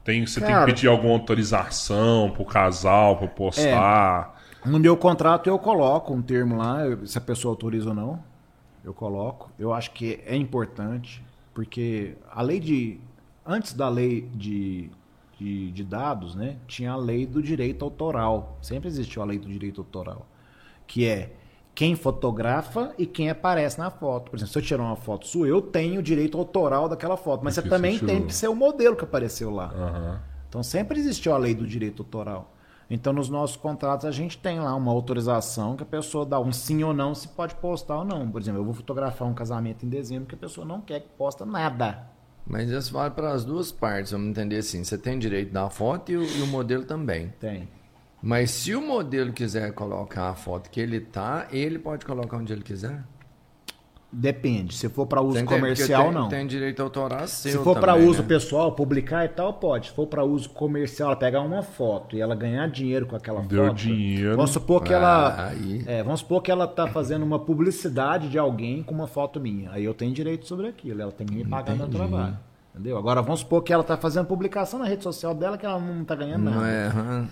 Tem, você tem Cara- que pedir alguma autorização pro casal, pra postar. No meu contrato eu coloco um termo lá, se a pessoa autoriza ou não, eu coloco. Eu acho que é importante, porque a lei de. Antes da lei de, de, de dados, né? Tinha a lei do direito autoral. Sempre existiu a lei do direito autoral. Que é quem fotografa e quem aparece na foto. Por exemplo, se eu tirar uma foto sua, eu tenho o direito autoral daquela foto. Mas você também tem que ser o modelo que apareceu lá. Aham. Então sempre existiu a lei do direito autoral. Então nos nossos contratos a gente tem lá uma autorização que a pessoa dá um sim ou não se pode postar ou não. Por exemplo, eu vou fotografar um casamento em dezembro que a pessoa não quer que posta nada. Mas isso vale para as duas partes, vamos entender assim. Você tem direito da foto e o, e o modelo também. Tem. Mas se o modelo quiser colocar a foto que ele tá, ele pode colocar onde ele quiser. Depende. Se for para uso Tem- tem- comercial, tem, não. Tem direito autoral Se seu for para uso né? pessoal, publicar e tal, pode. Se for para uso comercial, ela pegar uma foto e ela ganhar dinheiro com aquela Deu foto. dinheiro. Vamos supor que Ah, ela. aí. É, vamos supor que ela tá fazendo uma publicidade de alguém com uma foto minha. Aí eu tenho direito sobre aquilo. Ela tem que me pagar meu trabalho. Entendeu? Agora vamos supor que ela tá fazendo publicação na rede social dela que ela não tá ganhando Não nada.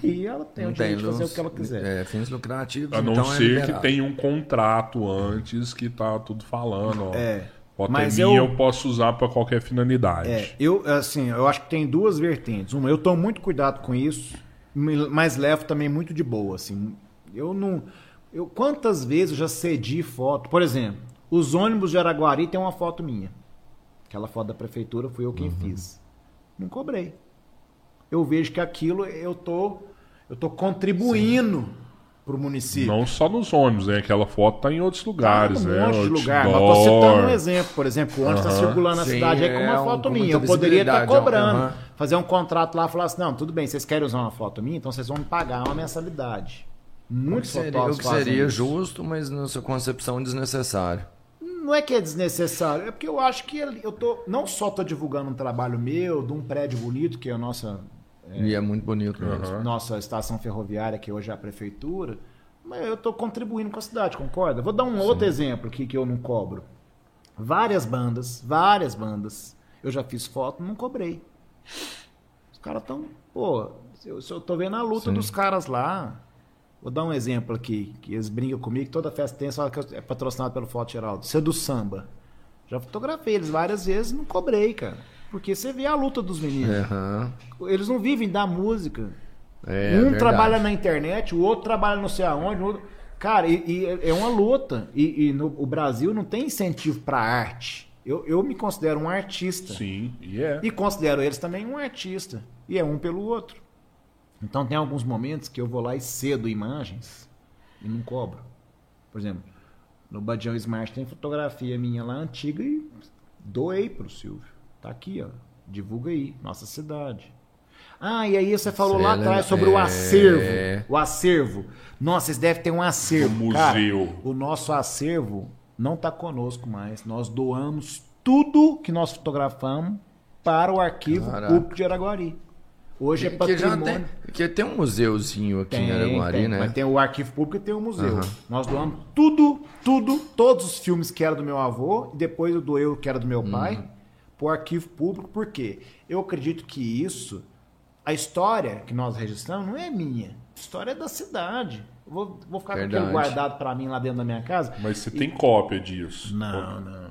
é. E ela tem Não o direito de fazer o que ela quiser. É, fins lucrativos, A não então é ser que liberado. tenha um contrato antes que tá tudo falando, ó. É. Mas é eu- eu... posso usar pra qualquer finalidade. É, eu, assim, eu acho que tem duas vertentes. Uma, eu tomo muito cuidado com isso, mas levo também muito de boa, assim. Eu não... Eu, quantas vezes eu já cedi foto? Por exemplo, os ônibus de Araguari tem uma foto minha. Aquela foto da prefeitura fui eu quem Uhum. fiz. Não cobrei. Eu vejo que aquilo eu tô, eu tô contribuindo pro município. Não só nos ônibus, né? Aquela foto tá em outros lugares, um né? monte de lugar. Mas tô citando um exemplo. Por exemplo, onde está Aham. circulando na Sim, cidade aí com uma é, foto com minha. Eu poderia estar visibilidade, cobrando. Fazer um contrato lá e falar assim: não, tudo bem, vocês querem usar uma foto minha, então vocês vão me pagar uma mensalidade. O que Muitos seria, o que seria justo, mas na sua concepção desnecessário. Não é que é desnecessário, é porque eu acho que eu tô. Não só tô divulgando um trabalho meu, de um prédio bonito, que é a nossa, E é muito bonito. Aham. nossa estação ferroviária, que hoje é a prefeitura, mas eu tô contribuindo com a cidade, concorda? Vou dar um outro exemplo aqui que eu não cobro. Várias bandas, várias bandas. Eu já fiz foto, não cobrei. Os caras estão. Pô, eu, eu tô vendo a luta dos caras lá. Vou dar um exemplo aqui, que eles brincam comigo, toda festa tem, só que é patrocinado pelo Foto Geraldo. Isso é do samba. Já fotografei eles várias vezes não cobrei, cara. Porque você vê a luta dos meninos. Aham. Eles não vivem da música. É, um verdade. trabalha na internet, o outro trabalha não sei aonde. o outro- Cara, e, e é uma luta. E, e no o Brasil não tem incentivo para arte. Eu, eu me considero um artista. Sim, e é. E considero eles também um artista. E é um pelo outro. Então tem alguns momentos que eu vou lá e cedo imagens e não cobro. Por exemplo, no Badião Smart tem fotografia minha lá antiga e doei pro Silvio. Tá aqui, ó. Divulga aí, nossa cidade. Ah, e aí você falou Cê lá é atrás legal. sobre o É. acervo. O acervo. Nossa, vocês devem ter um acervo. O Cara, museu. o nosso acervo não tá conosco mais. Nós doamos tudo que nós fotografamos para o arquivo Caraca. público de Araguari. Hoje é que patrimônio. tem, que tem um museuzinho aqui em Tem, Araguari, tem, né? Mas tem o arquivo público e tem o museu. Aham. Nós doamos tudo, tudo, todos os filmes que era do meu avô, e depois eu doei o que era do meu pai, Uhum. pro arquivo público, por quê? Eu acredito que isso, a história que nós registramos não é minha. A história é da cidade. Eu Vou, vou ficar com Verdade. aquilo guardado pra mim lá dentro da minha casa? Mas você tem cópia disso. Não, não.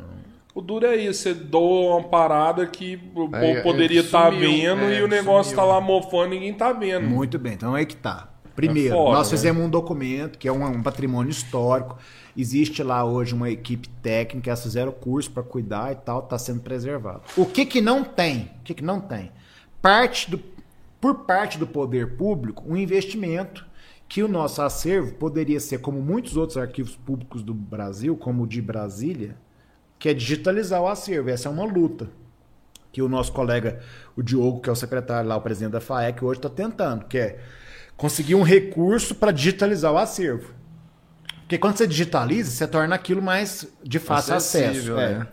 O duro é isso, você doa uma parada que o Aí, povo é, poderia estar sumiu, vendo é, e o negócio sumiu. tá lá mofando e ninguém tá vendo. Muito bem, então aí que tá. Primeiro, É foda, nós né? fizemos um documento que é um, um patrimônio histórico. Existe lá hoje uma equipe técnica, elas fizeram curso para cuidar e tal, está sendo preservado. O que que não tem? O que que não tem? Parte do, por parte do poder público, um investimento que o nosso acervo poderia ser, como muitos outros arquivos públicos do Brasil, como o de Brasília, que é digitalizar o acervo. Essa é uma luta que o nosso colega, o Diogo, que é o secretário lá, o presidente da FAEC, hoje está tentando, que é conseguir um recurso para digitalizar o acervo. Porque quando você digitaliza, você torna aquilo mais de fácil acesso. Acessível, é. né?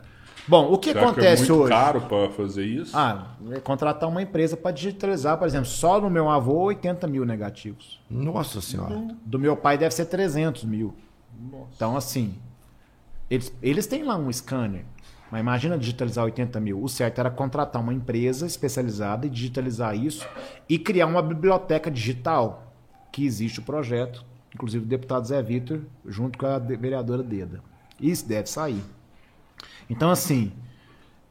Bom, o que Será acontece que é muito hoje? caro pra fazer isso? Ah, é contratar uma empresa para digitalizar, por exemplo, só no meu avô, 80 mil negativos. Nossa senhora. Do meu pai deve ser 300 mil. Então, assim, eles, eles têm lá um scanner, mas imagina digitalizar 80 mil. O certo era contratar uma empresa especializada e digitalizar isso e criar uma biblioteca digital, que existe o projeto, inclusive o deputado Zé Vitor, junto com a vereadora Deda. Isso deve sair. Então, assim,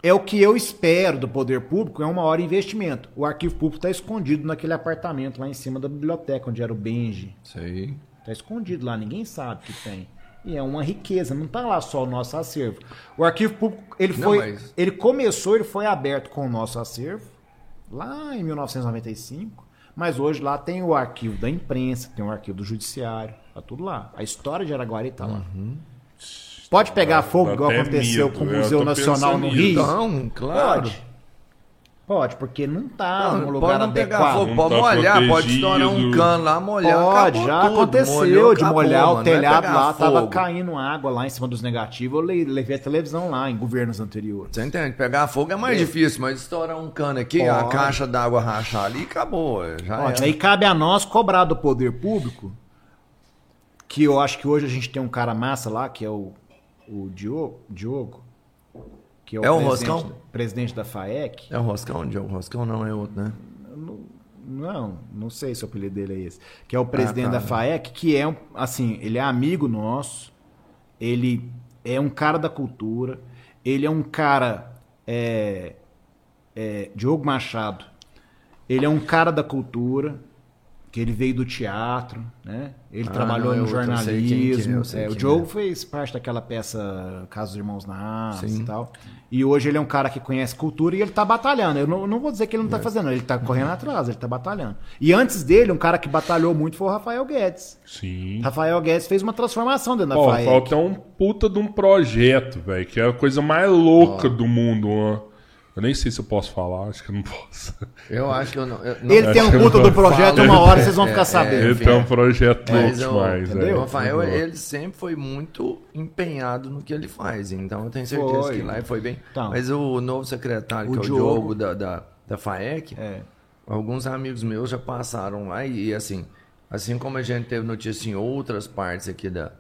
é o que eu espero do poder público, é uma hora investimento. O arquivo público está escondido naquele apartamento lá em cima da biblioteca, onde era o Benji. Isso aí. Tá escondido lá, ninguém sabe que tem. E é uma riqueza, não tá lá só o nosso acervo. O arquivo público, ele Não, foi, mas- ele começou, ele foi aberto com o nosso acervo lá em 1995, mas hoje lá tem o arquivo da imprensa, tem o arquivo do judiciário, tá tudo lá. A história de Araguari tá lá. Uhum. Pode pegar fogo igual aconteceu medo, com o eu Museu Nacional no. Rio? Então, claro. Pode. Pode, porque não tá Não, no pode lugar não pegar adequado. fogo, Não pode tá molhar, pode estourar um cano lá, molhar. Pode, já tudo. aconteceu Molhou, de acabou, molhar mano. o vai telhado lá, tava fogo. caindo água lá em cima dos negativos. Eu le- levei a televisão lá em governos anteriores. Você entende? Pegar fogo é mais difícil, mas estourar um cano aqui, a Pode. caixa d'água rachar ali, acabou. Já Ó, era. aí cabe a nós cobrar do poder público, que eu acho que hoje a gente tem um cara massa lá, que é o, o Diogo, Diogo, que é o, É o presidente, Roscão? presidente da FAEC. É o Roscão, Diogo Roscão não é outro, né? Não, não sei se o apelido dele é esse. Que é o presidente tá. da FAEC, que é um, assim, ele é amigo nosso, ele é um cara da cultura, ele é um cara. É, é, Diogo Machado, ele é um cara da cultura, que ele veio do teatro, né? Ele Ah, trabalhou não, no quem é, jornalismo. eu sei é, o quem Diogo é. fez parte daquela peça Casos dos Irmãos Nas Sim. e tal. E hoje ele é um cara que conhece cultura e ele tá batalhando. Eu não, não vou dizer que ele não tá fazendo, ele tá correndo atrás, ele tá batalhando. E antes dele, um cara que batalhou muito foi o Rafael Guedes. Sim. Rafael Guedes fez uma transformação dentro da FAEC. falta um puta de um projeto, velho, que é a coisa mais louca do mundo. ó. Eu nem sei se eu posso falar, acho que eu não posso. Eu acho que eu não. eu- não- Ele tem um eu do projeto, uma hora vocês vão É, ficar é, sabendo. Ele tem um projeto Mas louco o, demais, velho. o Rafael, ele sempre foi muito empenhado no que ele faz. Então eu tenho certeza Foi. que lá ele foi bem. Então. Mas o novo secretário, O que é o Diogo. Diogo da, da, da FAEC, É. alguns amigos meus já passaram lá e assim, assim como a gente teve notícia em outras partes aqui da,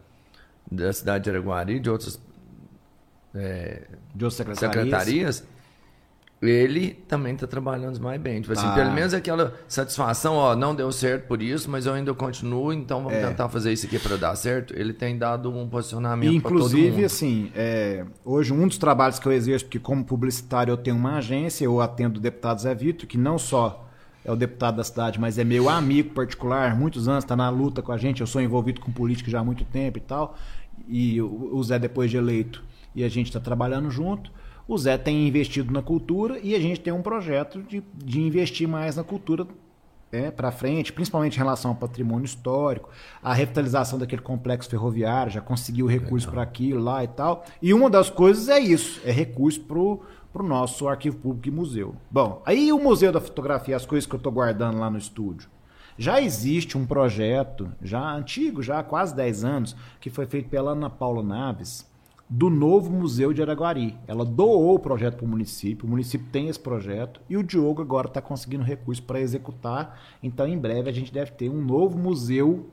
da cidade de Araguari, de outras De outras secretarias. secretarias, ele também está trabalhando mais bem. Tipo assim, Tá. pelo menos aquela satisfação, ó, não deu certo por isso, mas eu ainda continuo, então vamos É. tentar fazer isso aqui para dar certo. Ele tem dado um posicionamento inclusive, assim, é, hoje um dos trabalhos que eu exerço, porque como publicitário eu tenho uma agência, eu atendo o deputado Zé Vitor, que não só é o deputado da cidade, mas é meu amigo particular, muitos anos está na luta com a gente, eu sou envolvido com política já há muito tempo e tal, e o Zé depois de eleito, e a gente está trabalhando junto. O Zé tem investido na cultura e a gente tem um projeto de, de investir mais na cultura é, para frente, principalmente em relação ao patrimônio histórico, a revitalização daquele complexo ferroviário, já conseguiu recurso para aquilo lá e tal. E uma das coisas é isso, é recurso pro para o nosso arquivo público e museu. Bom, aí o Museu da Fotografia, as coisas que eu estou guardando lá no estúdio. Já existe um projeto, já antigo, já há quase 10 anos, que foi feito pela Ana Paula Naves, do novo Museu de Araguari. Ela doou o projeto para o município, o município tem esse projeto e o Diogo agora está conseguindo recurso para executar. Então, em breve, a gente deve ter um novo museu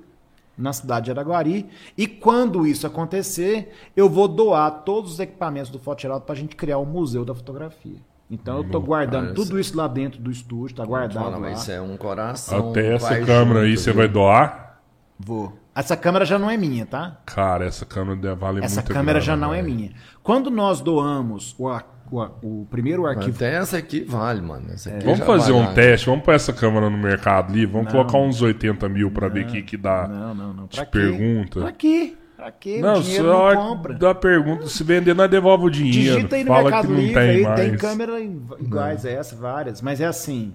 na cidade de Araguari. E quando isso acontecer, eu vou doar todos os equipamentos do Foto Geraldo para a gente criar o Museu da Fotografia. Então eu estou guardando parece. tudo isso lá dentro do estúdio, está guardado Fala, lá. mas isso é um coração. Até essa câmera aí junto, você viu? vai doar? Vou. Essa câmera já não é minha, tá? Cara, essa câmera valer Essa muito câmera já não é minha. Quando nós doamos o, o o primeiro arquivo Até essa aqui vale, mano. Essa aqui Vamos já fazer vale, um teste, vamos pôr essa câmera no mercado ali, vamos Não. colocar uns 80 mil pra ver o que que dá. Não, não, não. Pra Te quê? pergunta. Pra quê? Pra quê? Não, o só não compra. dá pergunta, se vender nós devolve o dinheiro. Digita aí no Fala Mercado que não Livre, tem aí mais. tem câmera iguais a essa, várias. Mas é assim,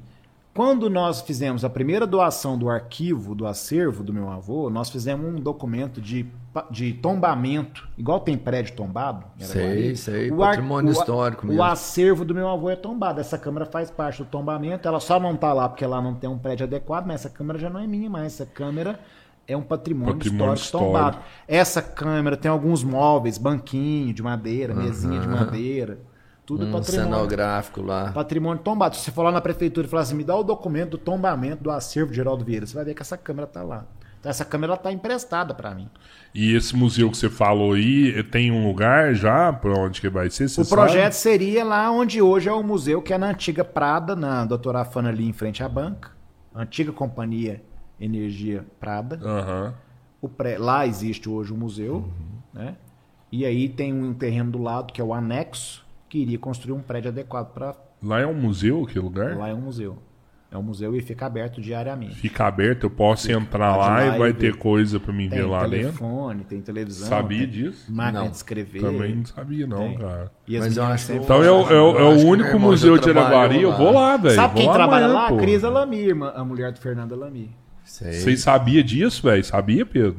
quando nós fizemos a primeira doação do arquivo, do acervo do meu avô, nós fizemos um documento de, de tombamento, igual tem prédio tombado. Sei, sei, O ar- patrimônio o- histórico O mesmo. acervo do meu avô é tombado. Essa câmera faz parte do tombamento. Ela só não tá lá porque lá não tem um prédio adequado, mas essa câmera já não é minha mais. Essa câmera é um patrimônio, Patrimônio histórico, histórico. tombado. Essa câmera tem alguns móveis, banquinho de madeira, mesinha de madeira. Tudo Um patrimônio. cenográfico lá. Patrimônio tombado. Se você for lá na prefeitura e falar assim, me dá o documento do tombamento do acervo de Geraldo Vieira, você vai ver que essa câmera tá lá. Então essa câmera está emprestada para mim. E esse museu que você falou aí, eh, tem um lugar já pra onde que vai ser? Você o projeto seria lá onde hoje é o museu, que é na antiga Prada, na doutora Afana ali em frente à banca. Antiga companhia Energia Prada. Sabe? Aham. O pré- Lá existe hoje o museu, né? E aí tem um terreno do lado que é o anexo, que iria construir um prédio adequado para Lá é um museu, que lugar? lá é um museu. É um museu e fica aberto diariamente. Fica aberto, eu posso entrar pode ir lá lá e vai ter coisa pra mim Tem ver lá dentro. telefone, tem televisão. Sabia tem disso? Máquina Não. de escrever. Também não sabia não, Tem. cara. E as Mas eu acho Então é, o- é o- é Eu único museu de Araguari, eu vou lá, velho. Sabe vou quem trabalha amanhã, lá? pô. Cris Alami, irmã- a mulher do Fernando Alami. Vocês sabiam disso, velho? Sabia, Pedro?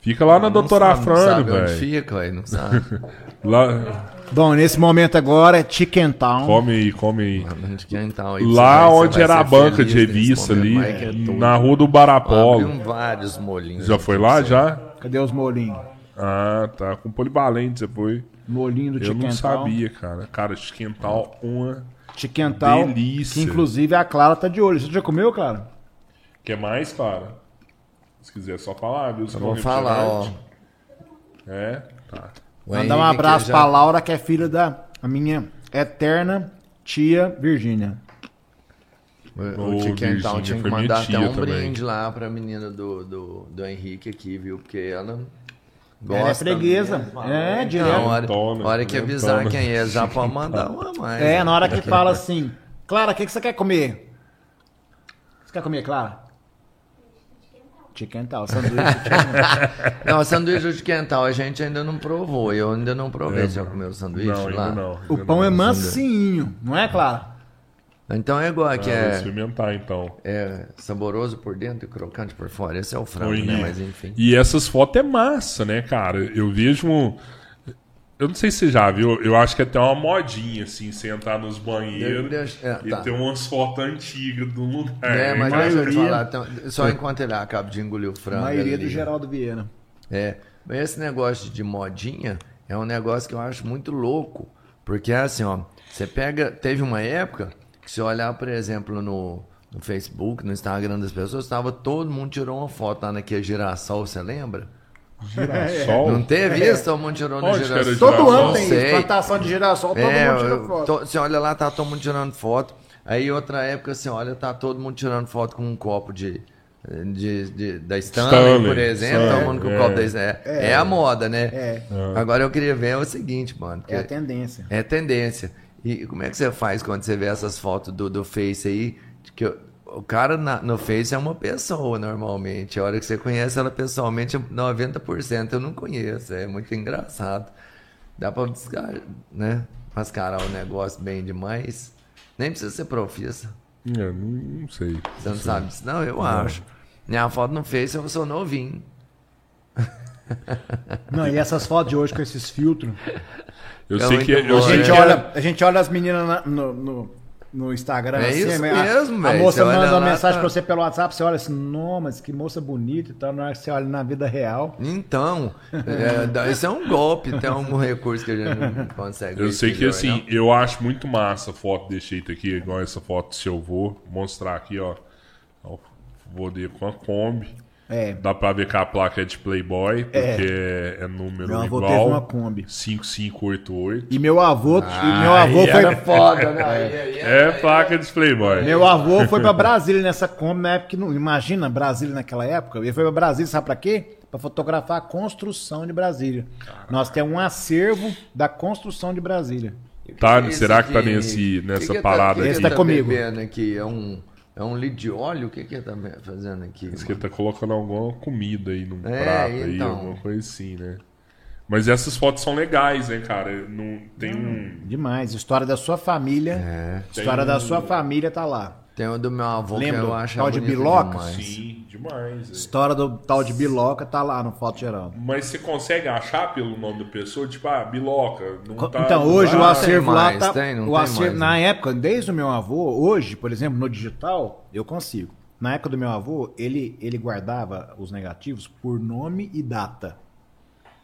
Fica lá na Não doutora não Afrânio, sabe onde velho. fica, velho. Não sabe. Lá, Bom, nesse momento agora é Chicken Town. come aí, come aí. É, Lá onde era a banca de revista ali, é na rua do Barapolo. Abriu vários molinhos. Já foi lá, já? Cadê os molinhos? Ah, tá. Com polivalente você foi. Molinho do Eu Chicken não Town. sabia, cara. Cara, esquentar uma... Chicken Town. Delícia. Que inclusive a Clara tá de olho. Você já comeu, Clara? Quer mais, cara? Se quiser só falar, viu? Se Eu não vou falar, ó. refrigerante. É, tá. O Mandar um abraço já- pra Laura, que é filha da a minha eterna tia Virgínia. O, Ô, o Chicken Town Virgínia, tinha que mandar até tia um também. brinde lá pra menina do, do, do Henrique aqui, viu? Porque ela gosta. Ela é freguesa. É, Então, direto. a hora, Tona, a hora que avisar quem é, já pode mandar uma mais. É, né? na hora que fala assim, Clara, o que, que você quer comer? Você quer comer, Clara? Chicken Town, sanduíche de chicken. Não, sanduíche de quental a gente ainda não provou. Eu ainda não provei. Você já comeu o sanduíche Não, lá? ainda não. O pão não. é mansinho, não é, Clara? Então é igual, que Ah, é, experimentar, então. é saboroso por dentro e crocante por fora. Esse é o frango, né? Henrique, Mas enfim. E essas fotos é massa, né, cara? Eu vejo. Eu não sei se você já viu, eu acho que é até uma modinha, assim, você entrar nos banheiros Deixa- é, e tá. ter umas fotos antigas do lugar. É, mas deixa eu te maioria- falar. então, só enquanto ele acaba de engolir o A frango. maioria ali. do Geraldo Vieira. É, mas esse negócio de modinha é um negócio que eu acho muito louco. Porque assim, ó, você pega. Teve uma época que se olhar, por exemplo, no, no Facebook, no Instagram das pessoas, tava todo mundo tirou uma foto lá naquele girassol, você lembra? Girassol. Não teve isso? Todo mundo tirou no girassol. Todo Girassol? ano tem isso. Plantação de girassol, todo É, mundo tira eu- foto. to- você olha lá, tá todo mundo tirando foto. Aí outra época, você olha, tá todo mundo tirando foto com um copo de. De, de- da Stanley, Stanley, por exemplo, Stanley, todo mundo com é. o copo da Stanley. É, é a moda, né? É. Agora eu queria ver o seguinte, mano. É a tendência. é tendência. E como é que você faz quando você vê essas fotos do, do Face aí? Que o- o cara na- no Face é uma pessoa normalmente. A hora que você conhece ela pessoalmente, 90% eu não conheço. É muito engraçado. Dá pra descar- né, mascarar o negócio bem demais. Nem precisa ser profissa. É, não, não sei. Você não sabe disso? Não, eu acho. Minha foto no Face, eu sou novinho. Não, e essas fotos de hoje com esses filtros. Eu É sei que. Eu A gente, que olha, a gente olha as meninas na- no, no, no Instagram. É assim, isso a- mesmo, A moça manda uma lá, mensagem tá- pra você pelo WhatsApp, você olha assim, não, mas que moça bonita e tal. Na hora que você olha na vida real. Então, é, isso é um golpe, tem um recurso que a gente não consegue. Eu sei que assim, não. eu acho muito massa a foto desse jeito aqui, igual essa foto do seu vô. Mostrar aqui, ó. Vou dele com a Kombi. É. Dá pra ver que a placa é de Playboy, porque é, número Meu avô igual. teve uma Kombi. 5588. E meu avô, e meu avô foi. Era foda, né? Aí, aí, É placa de Playboy. Meu avô foi pra Brasília nessa Kombi na época que não. Imagina Brasília naquela época. Ele foi pra Brasília, sabe pra quê? Pra fotografar a construção de Brasília. Nós temos um acervo da construção de Brasília. Tá, Que que é será esse que tá aqui? nesse- Que nessa que parada tá, que Esse que tá ele comigo. bebendo aqui? É um, é um litro de óleo? O que que ele tá fazendo aqui? Diz que ele tá colocando alguma comida aí num É, prato aí, então. alguma coisa assim, né? Mas essas fotos são legais, né, cara? Não tem um. Demais. História da sua família. É. História Tem da sua família tá lá. Tem o do meu avô Lembra que eu do acho tal de Biloca? demais. Sim, demais. é. História do tal de Biloca tá lá no Foto Geral. Mas você consegue achar pelo nome da pessoa? Tipo, ah, Biloca. Não tá então, hoje o acervo tem lá mais, tá. tem, não o tem acervo, mais, na né? época, desde o meu avô, hoje, por exemplo, no digital, eu consigo. Na época do meu avô, ele, ele guardava os negativos por nome e data.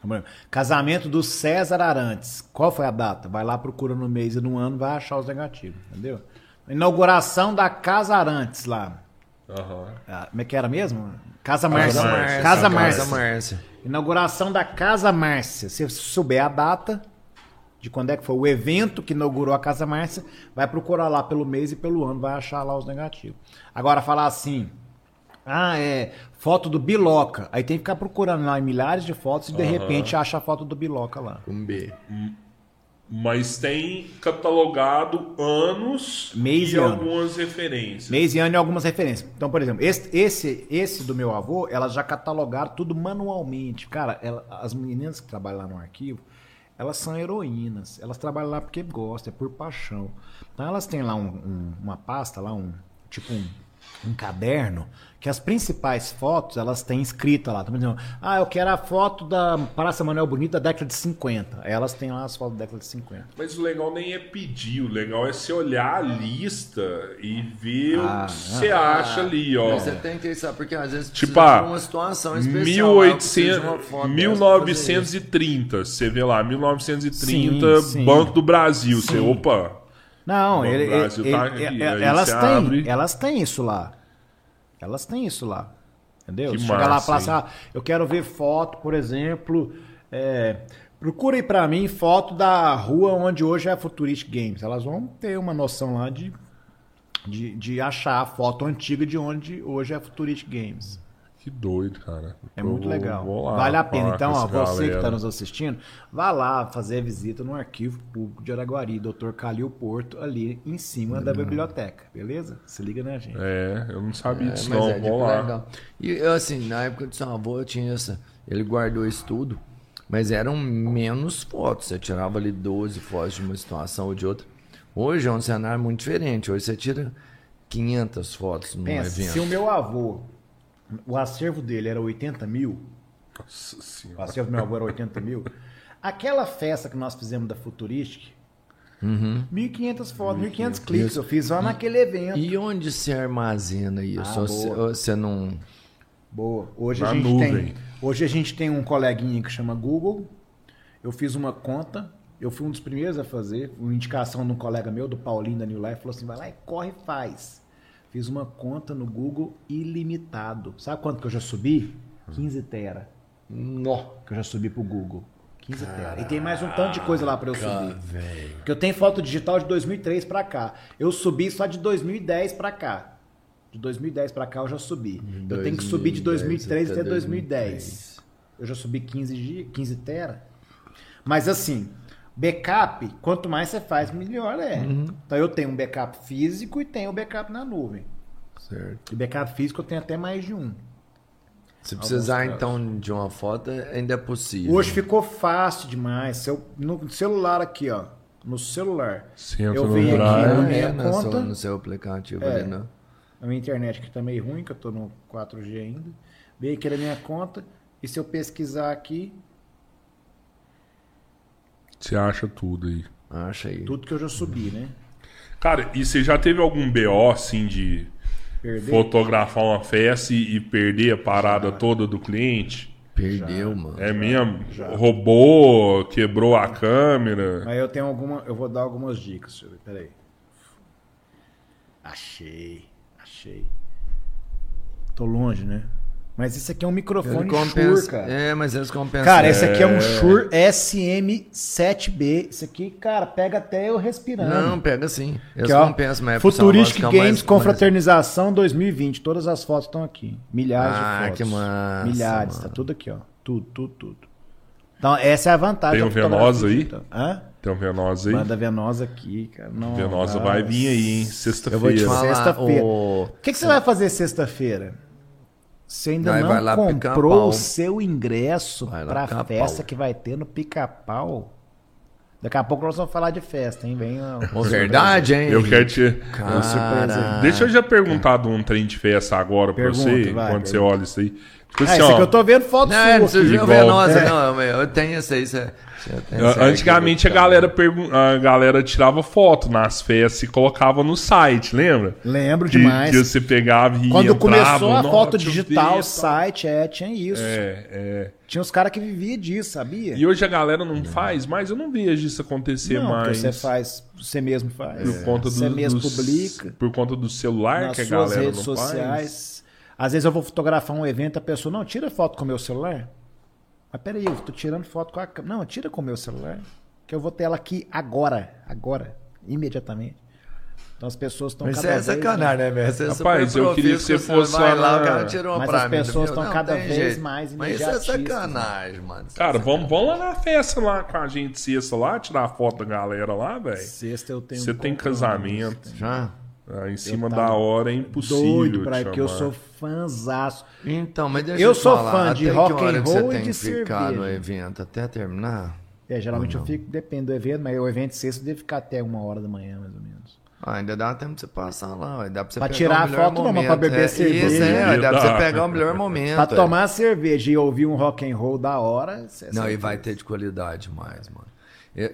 Exemplo, Casamento do César Arantes. Qual foi a data? Vai lá, procura no mês e no ano, vai achar os negativos, entendeu? Inauguração da Casa Arantes lá. Aham. Ah, Como é que era mesmo? Casa Márcia. Casa Márcia. Casa Márcia. Inauguração da Casa Márcia. Se você souber a data de quando é que foi o evento que inaugurou a Casa Márcia, vai procurar lá pelo mês e pelo ano, vai achar lá os negativos. Agora, falar assim, ah, é foto do Biloca. Aí tem que ficar procurando lá em milhares de fotos e de Aham. repente acha a foto do Biloca lá. Com B. Mas tem catalogado anos Mês e, e algumas referências. Mês e ano e algumas referências. Então, por exemplo, esse, esse, esse do meu avô, elas já catalogaram tudo manualmente. Cara, ela- as meninas que trabalham lá no arquivo, elas são heroínas. Elas trabalham lá porque gostam, é por paixão. Então elas têm lá um- um- uma pasta, lá um tipo um, um caderno, que as principais fotos elas têm escrita lá. Então, por exemplo, ah, eu quero a foto da Praça Manuel Bonito da década de 50. Aí Elas têm lá as fotos da década de 50. Mas o legal nem é pedir, o legal é você olhar a lista e ver Ah, o que você acha ali, ó. Você tem que saber, porque às vezes Tipo, precisa ah, de uma situação especial. lá, eu preciso de uma 1800, foto dessa pra fazer isso. 1930, você vê lá, 1930, Sim, sim. Banco do Brasil. Você, opa, Não, ele, Brasil ele- tá ele- aí elas têm, abre. elas têm isso lá. Elas têm isso lá. Entendeu? Que Chega lá e massa, fala assim, ah, eu quero ver foto, por exemplo, é, procura aí pra mim foto da rua onde hoje é a Futuristic Games. Elas vão ter uma noção lá de, de, de achar a foto antiga de onde hoje é a Futuristic Games. Que doido, cara. É muito vou- legal. vou lá vale a pena. Então, ó, você que está galera. nos assistindo, vá lá fazer a visita no arquivo público de Araguari, Dr. Calil Porto, ali em cima da biblioteca, beleza? Se liga na gente. É, eu não sabia É, disso, mas não. é de Vou lá. legal. E eu, assim, na época do seu avô, eu tinha essa. Ele guardou isso tudo, mas eram menos fotos. Você tirava ali 12 fotos de uma situação ou de outra. Hoje é um cenário muito diferente. Hoje você tira 500 fotos num Pensa, evento. se o meu avô, o acervo dele era 80 mil, Nossa o senhora. acervo do meu avô era 80 mil, aquela festa que nós fizemos da Futuristic, 1.500 fotos, 1.500 cliques eu fiz só naquele evento. E onde se armazena isso? Ah, você não. Boa. Hoje Na a gente nuvem. tem. Hoje a gente tem um coleguinha que chama Google. Eu fiz uma conta. Eu fui um dos primeiros a fazer. Uma indicação de um colega meu, do Paulinho da New Life, falou assim: vai lá e corre e faz. Fiz uma conta no Google ilimitado. Sabe quanto que eu já subi? 15 tera. Nó. Que eu já subi pro Google. 15 tera. E tem mais um tanto de coisa lá pra eu subir. velho. Porque eu tenho foto digital de 2003 pra cá. Eu subi só de 2010 pra cá. De 2010 pra cá eu já subi. eu tenho que subir de 2003 até 2010. Eu já subi 15, gi- 15 tera. Mas assim, backup, quanto mais você faz, melhor é. Então eu tenho um backup físico e tenho um backup na nuvem. Certo. E backup físico eu tenho até mais de um. Se precisar, então, de uma foto, ainda é possível. Hoje ficou fácil demais. Se eu- no celular aqui, ó. no celular. Você entra Eu no venho aqui Drive. na minha é, no conta. seu, no seu aplicativo É. ali, né? A minha internet que tá meio ruim, que eu tô no 4G ainda. Venho aqui na minha conta. E se eu pesquisar aqui, Você acha tudo aí. Acha aí. tudo que eu já subi, né? Cara, e você já teve algum BO assim de Perder. fotografar uma festa e, e perder a parada toda do cliente? Perdeu, mano. É mesmo? Roubou, quebrou a câmera. Mas eu tenho alguma. Eu vou dar algumas dicas. Ver, peraí. Achei. Achei. Tô longe, né? Mas isso aqui é um microfone Ele Shure, compensa. cara. É, mas eles compensam. Cara, esse aqui é um Shure SM7B. Isso aqui, cara, pega até eu respirando. Não, pega sim. Eles Aqui, compensam, mas é Futuristic ficar Games mais- com mais- fraternização 2020. Todas as fotos estão aqui. Milhares Ah, de fotos. que massa, Milhares, mano. tá tudo aqui, ó. Tudo, tudo, tudo. Então, essa é a vantagem. Tem um Venosa aí? digital. Hã? Tem um Venosa aí. Banda Venosa aqui, cara. Não, Venosa cara. vai vir aí, hein? Eu vou te Sexta-feira. falar. Sexta-feira. o... O que, que você vai fazer sexta-feira? Você ainda não vai lá comprou o seu ingresso pra Pica-Pau. festa que vai ter no Pica-Pau? Daqui a pouco nós vamos falar de festa, hein? Vem uma verdade, hein? Eu quero te. Aí. Deixa eu já perguntar de um trem de festa agora pra Pergunta, você, vai, quando você pergunta. olha isso aí. Tipo Ah, assim, ó. eu tô vendo foto Não, sua. não igual. Venosa, É. não. Eu tenho esse aí. Você, você Antigamente a que galera, a galera tirava foto nas festas e colocava no site, lembra? Lembro Que, demais. que você pegava e Quando entrava, começou a "Nossa, foto digital, ver", o site, é, tinha isso. É, é. Tinha uns caras que viviam disso, sabia? E hoje a galera não faz mais, eu não vejo isso acontecer não, mais. você faz, você mesmo faz. Por conta você do, mesmo dos- publica. Por conta do celular nas que a suas galera redes não sociais. Às vezes eu vou fotografar um evento, a pessoa, não, tira foto com o meu celular. Mas peraí, eu tô tirando foto com a câmera. Não, tira com o meu celular. Que eu vou ter ela aqui agora. Agora. Imediatamente. Então as pessoas estão Mas cada isso é vez... sacanagem, né, velho? Você é Rapaz, eu queria que você fosse lá lá, o cara tirou uma Mas as pessoas estão cada vez jeito. mais Mas isso é imediatistas, sacanagem, mano. Isso é Cara, vamos, sacanagem. vamos lá na festa lá com a gente sexta lá, tirar foto da galera lá, velho. Sexta eu tenho Você um tem casamento. Já? Ah, em cima tava da hora é impossível. Doido pra ir, porque eu sou fãzaço. Então, mas deixa Eu te sou falar, fã de rock and roll e tem de que ficar no cerveja. evento até terminar? É, geralmente eu fico, depende do evento, mas o evento sexta deve ficar até uma hora da manhã, mais ou menos. Ah, ainda dá tempo de você passar lá, dá pra você Pra pegar tirar a foto, não, mas momento. pra beber é, cerveja. Isso, é, dá pra você pegar o melhor momento. Pra ué. tomar cerveja e ouvir um rock and roll da hora. cê- Não, e vai ter de qualidade mais, mano.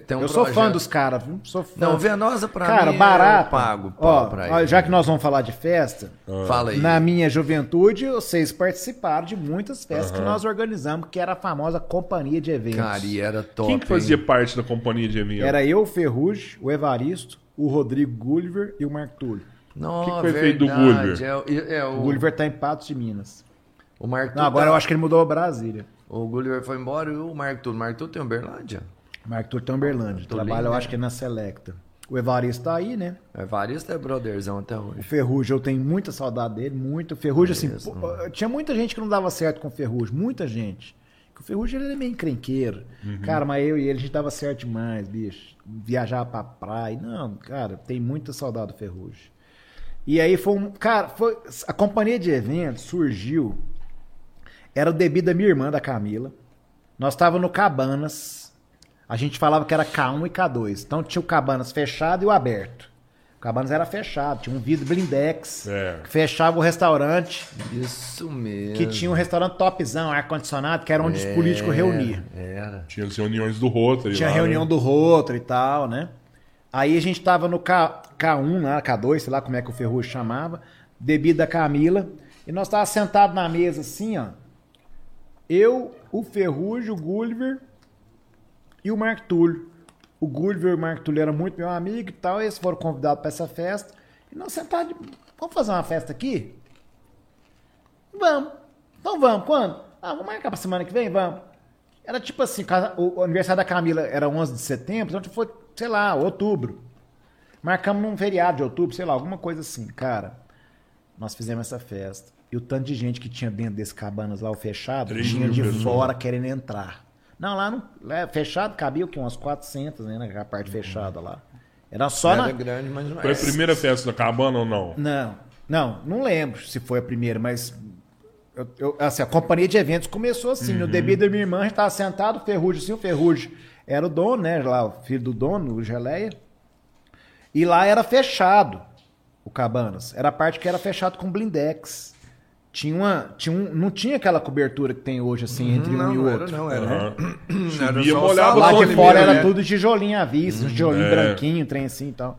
Tem um Eu sou fã projeto- dos caras, viu? Sou fã. Não, Venosa pra Cara, mim barato. eu pago Ó, ó, já que nós vamos falar de festa, Fala aí. na minha juventude, vocês participaram de muitas festas que nós organizamos, que era a famosa companhia de eventos. Cara, e era top. Quem que fazia hein? parte da companhia de eventos? Era eu, o Ferrugem, o Evaristo, o Rodrigo Gulliver e o Marco Túlio. Não, que que foi feito do Gulliver? É, o- é, O o, Gulliver tá em Patos de Minas. o Marco Não, agora eu acho que ele mudou a Brasília. O Gulliver foi embora e o Marco Tudo. O Marco Tudo tem Uberlândia. O Uberlândia. Tô Trabalha, eu acho que é na Selecta. O Evaristo tá aí, né? É Varista é brotherzão até O hoje. Ferrugem, eu tenho muita saudade dele, muito. O Ferrugem, assim, pô, tinha muita gente que não dava certo com o Ferrugem, muita gente. O Ferrugem ele é meio encrenqueiro. Cara, mas eu e ele a gente dava certo demais, bicho. Viajar pra praia. Não, cara, tem muita saudade do Ferrugem. E aí foi um. Cara, foi, a companhia de eventos surgiu. Era o debido da minha irmã, da Camila. Nós estávamos no Cabanas. A gente falava que era K1 e K2. Então tinha o Cabanas fechado e o aberto. O Cabanas era fechado, tinha um vidro blindex É. que fechava o restaurante, Isso mesmo. que tinha um restaurante topzão, ar-condicionado, que era onde os políticos reuniam. Era. Tinha as reuniões do Rotary Tinha lá, reunião né? do Rotary e tal, né? Aí a gente tava no K, K1, né? K2, sei lá como é que o Ferrugem chamava, bebida da Camila, e nós tava sentado na mesa assim, ó. Eu, o Ferrugem, o Gulliver e o Marco Túlio. O Gulliver e o Marco Túlio eram muito meu amigo e tal, eles foram convidados para essa festa. E nós sentados, vamos fazer uma festa aqui? Vamos. Então vamos, quando? Ah, vamos marcar pra semana que vem? Vamos. Era tipo assim, o aniversário da Camila era 11 de setembro, então foi, sei lá, outubro. Marcamos num feriado de outubro, sei lá, alguma coisa assim. Cara, nós fizemos essa festa. E o tanto de gente que tinha dentro desse cabanas lá, o fechado, Três tinha de pessoas. fora querendo entrar. Não, lá, no, lá fechado cabia o quê? Umas 400, né? Na parte fechada lá. Era só Era na... grande, mas não Foi a era. primeira festa da cabana ou não? Não, não, não lembro se foi a primeira, mas eu, eu- assim, a companhia de eventos começou assim. Uhum. No debido da minha irmã, a gente estava sentado, o Ferrugem assim, o Ferrugem era o dono, né? Lá, o filho do dono, o Geleia. E lá era fechado o Cabanas. Era a parte que era fechado com blindex. Tinha uma, tinha um, não tinha aquela cobertura que tem hoje, assim, entre um não, e o não outro. era, não era. Aham. Era Subia, molhava salão Lá de fora era né? tudo tijolinho à vista, um tijolinho é. branquinho, trem assim e tal.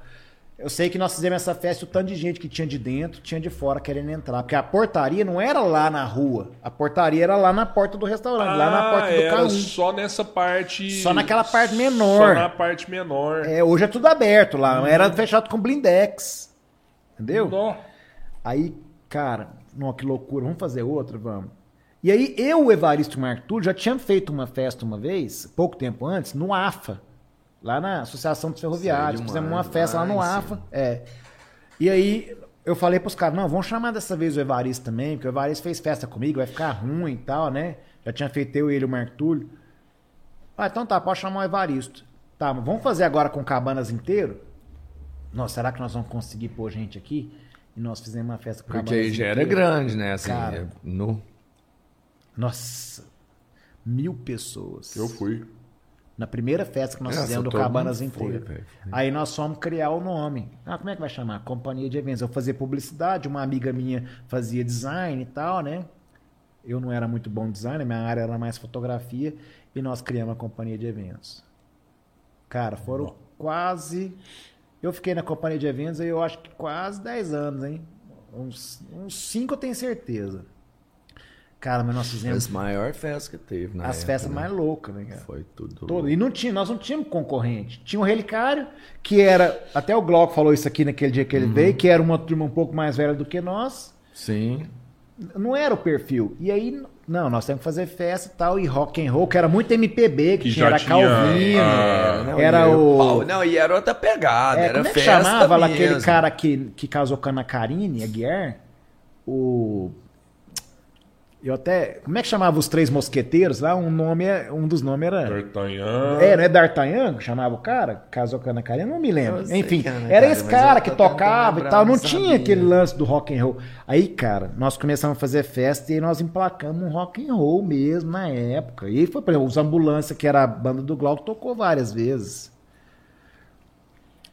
Eu sei que nós fizemos essa festa, o tanto de gente que tinha de dentro, tinha de fora querendo entrar. Porque a portaria não era lá na rua. A portaria era lá na porta do restaurante, lá na Ah, porta do carro. só nessa parte. Só naquela parte menor. Só na parte menor. É, hoje é tudo aberto lá. Era fechado com blindex. Entendeu? Nó. Aí, cara, não, que loucura. Vamos fazer outra? Vamos. E aí, eu, o Evaristo e o Túlio, já tinha feito uma festa uma vez, pouco tempo antes, no AFA. Lá na Associação dos Ferroviários. Fizemos uma festa lá no AFA. É. E aí, eu falei pros caras, não, vamos chamar dessa vez o Evaristo também, porque o Evaristo fez festa comigo, vai ficar ruim e tal, né? Já tinha feito eu, ele e o Marco Túlio. Ah, então tá, pode chamar o Evaristo. Tá, mas vamos fazer agora com Cabanas inteiro? Nossa, será que nós vamos conseguir pôr gente aqui? E nós fizemos uma festa com Porque Cabanas aí já era inteiro. grande, né? Assim, Cara. é, no... Nossa, mil pessoas. Eu fui. Na primeira festa que nós Nossa, fizemos do Cabanas foi, inteiro. velho. Aí nós fomos criar o nome. Ah, como é que vai chamar? Companhia de eventos. Eu fazia publicidade, uma amiga minha fazia design e tal, né? Eu não era muito bom design, minha área era mais fotografia. E nós criamos a companhia de eventos. Cara, foram quase. Eu fiquei na companhia de eventos aí eu acho que quase 10 anos, hein? Uns 5 eu tenho certeza. Cara, mas nós fizemos As maior festa que teve, na as época, festas né? mais loucas, né, cara? Foi tudo. Todo. E não tinha, nós não tínhamos concorrente. Tinha um relicário, que era. Até o Glauco falou isso aqui naquele dia que ele veio, que era uma turma um pouco mais velha do que nós. Sim. Não era o perfil. E aí, não, nós temos que fazer festa e tal, e rock and roll, que era muito MPB, que, Que tinha, era tinha, Calvino. ah, Não, era o. pau- Não, e era outra pegada. É, era como é que festa chamava mesmo. aquele cara que, que casou com a Ana Karine, Aguiar? O. Eu até. Como é que chamava os três mosqueteiros lá? Um nome é. Um dos nomes era. D'Artagnan. É, não é D'Artagnan que chamava o cara? Casou com a Ana Karina? Não me lembro. Sei Enfim, era esse cara que tocava e tal. Não não tinha sabia. aquele lance do rock and roll. Aí, cara, nós começamos a fazer festa e aí nós emplacamos um rock and roll mesmo na época. E aí foi, por exemplo, os Ambulância, que era a banda do Glauco, tocou várias vezes.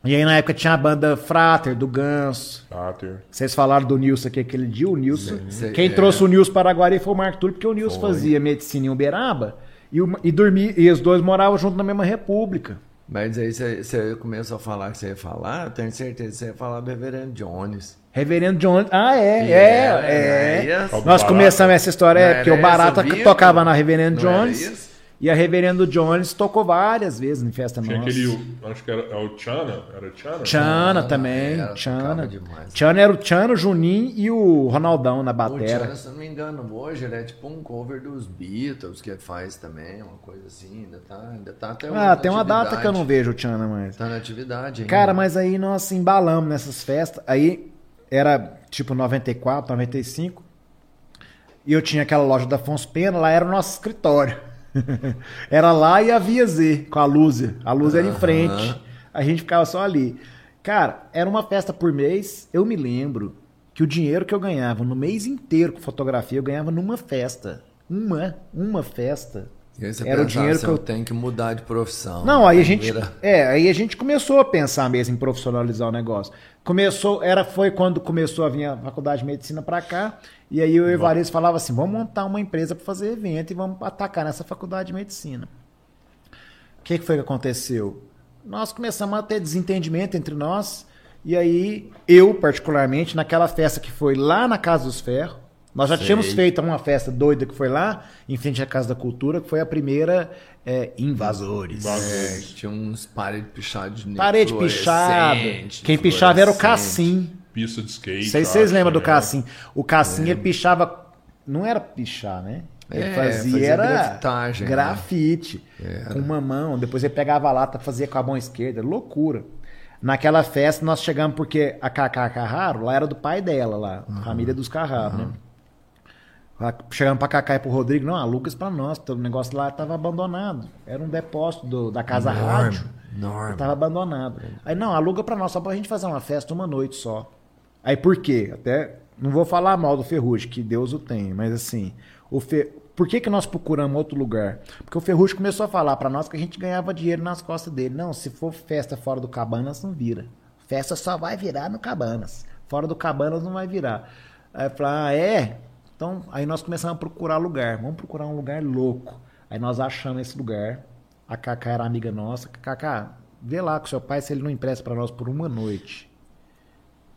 E aí na época tinha a banda Frater, do Ganso. Cáter. Vocês falaram do Nilson aqui aquele dia, o Nilson. Sei, Quem é. trouxe o Nilson para Guari foi o Marco Túlio, porque o Nilson fazia medicina em Uberaba e, o- e dormia, e os dois moravam junto na mesma república. Mas aí você, começou a falar que você ia falar, eu tenho certeza que você ia falar do Reverendo Jones. Reverendo John. Ah, é, é, é. Nós Barata. começamos essa história, Não é, porque o Barata tocava na Reverendo Não era Jones. E a Reverendo Jones tocou várias vezes em festa Tinha nossa. aquele. Acho que era é o Chana. Era Chana? Chana Ah, também, era, Chana. tocava demais. Chana era o Chana, o Juninho e o Ronaldão na O batera. Chana, se não me engano, hoje ele é tipo um cover dos Beatles que ele faz também, uma coisa assim, ainda tá, ainda tá até hoje Ah, tem uma data que eu não vejo o Chana mais. Tá na atividade ainda. Cara, mas aí nós embalamos nessas festas. Aí era tipo 94, 95. E eu tinha aquela loja da Afonso Pena, lá era o nosso escritório. era lá e a Via Z, com a Lúzia. A Lúzia era em frente. A gente ficava só ali. Cara, era uma festa por mês. Eu me lembro que o dinheiro que eu ganhava no mês inteiro com fotografia, eu ganhava numa festa. Uma, uma festa. E aí você era o pensava, dinheiro assim, que eu tenho que mudar de profissão. não, aí a gente, é, aí a gente começou a pensar mesmo em profissionalizar o negócio. Começou, era foi quando começou a vir a faculdade de medicina para cá, e aí o Evaristo falava assim: "Vamos montar uma empresa para fazer evento e vamos atacar nessa faculdade de medicina". O que, que foi que aconteceu? Nós começamos a ter desentendimento entre nós, e aí eu, particularmente, naquela festa que foi lá na Casa dos Ferros, nós já Sei. tínhamos feito uma festa doida que foi lá, em frente à Casa da Cultura, que foi a primeira é, Invasores. É, tinha uns paredes pichadas de Parede pichada. Quem pichava era o. Cassim. Pista de skate. Não sei se vocês lembram do né? Cassim. O Cassim, ele pichava. Não era pichar, né? Ele É, fazia, fazia era grafitagem, né? grafite. Com uma mão. Depois ele pegava a lata, fazia com a mão esquerda. Loucura. Naquela festa nós chegamos porque a Cacá Carraro lá era do pai dela, lá. Família dos Carraro, né? Lá, Chegamos pra Cacá e pro Rodrigo, não, aluga isso pra nós. O negócio lá tava abandonado. Era um depósito do- da Casa Rádio. enorme. Tava abandonado. Aí, não, aluga pra nós, só pra gente fazer uma festa uma noite só. Aí, por quê? Até, não vou falar mal do Ferrugem, que Deus o tem, mas assim, o Fe... por que, que nós procuramos outro lugar? Porque o Ferrugem começou a falar pra nós que a gente ganhava dinheiro nas costas dele. Não, se for festa fora do Cabanas, não vira. Festa só vai virar no Cabanas. Fora do Cabanas não vai virar. Aí eu falei, ah, é? Então, aí nós começamos a procurar lugar. Vamos procurar um lugar louco. Aí nós achamos esse lugar. A Cacá era amiga nossa. Cacá, vê lá com seu pai se ele não empresta pra nós por uma noite.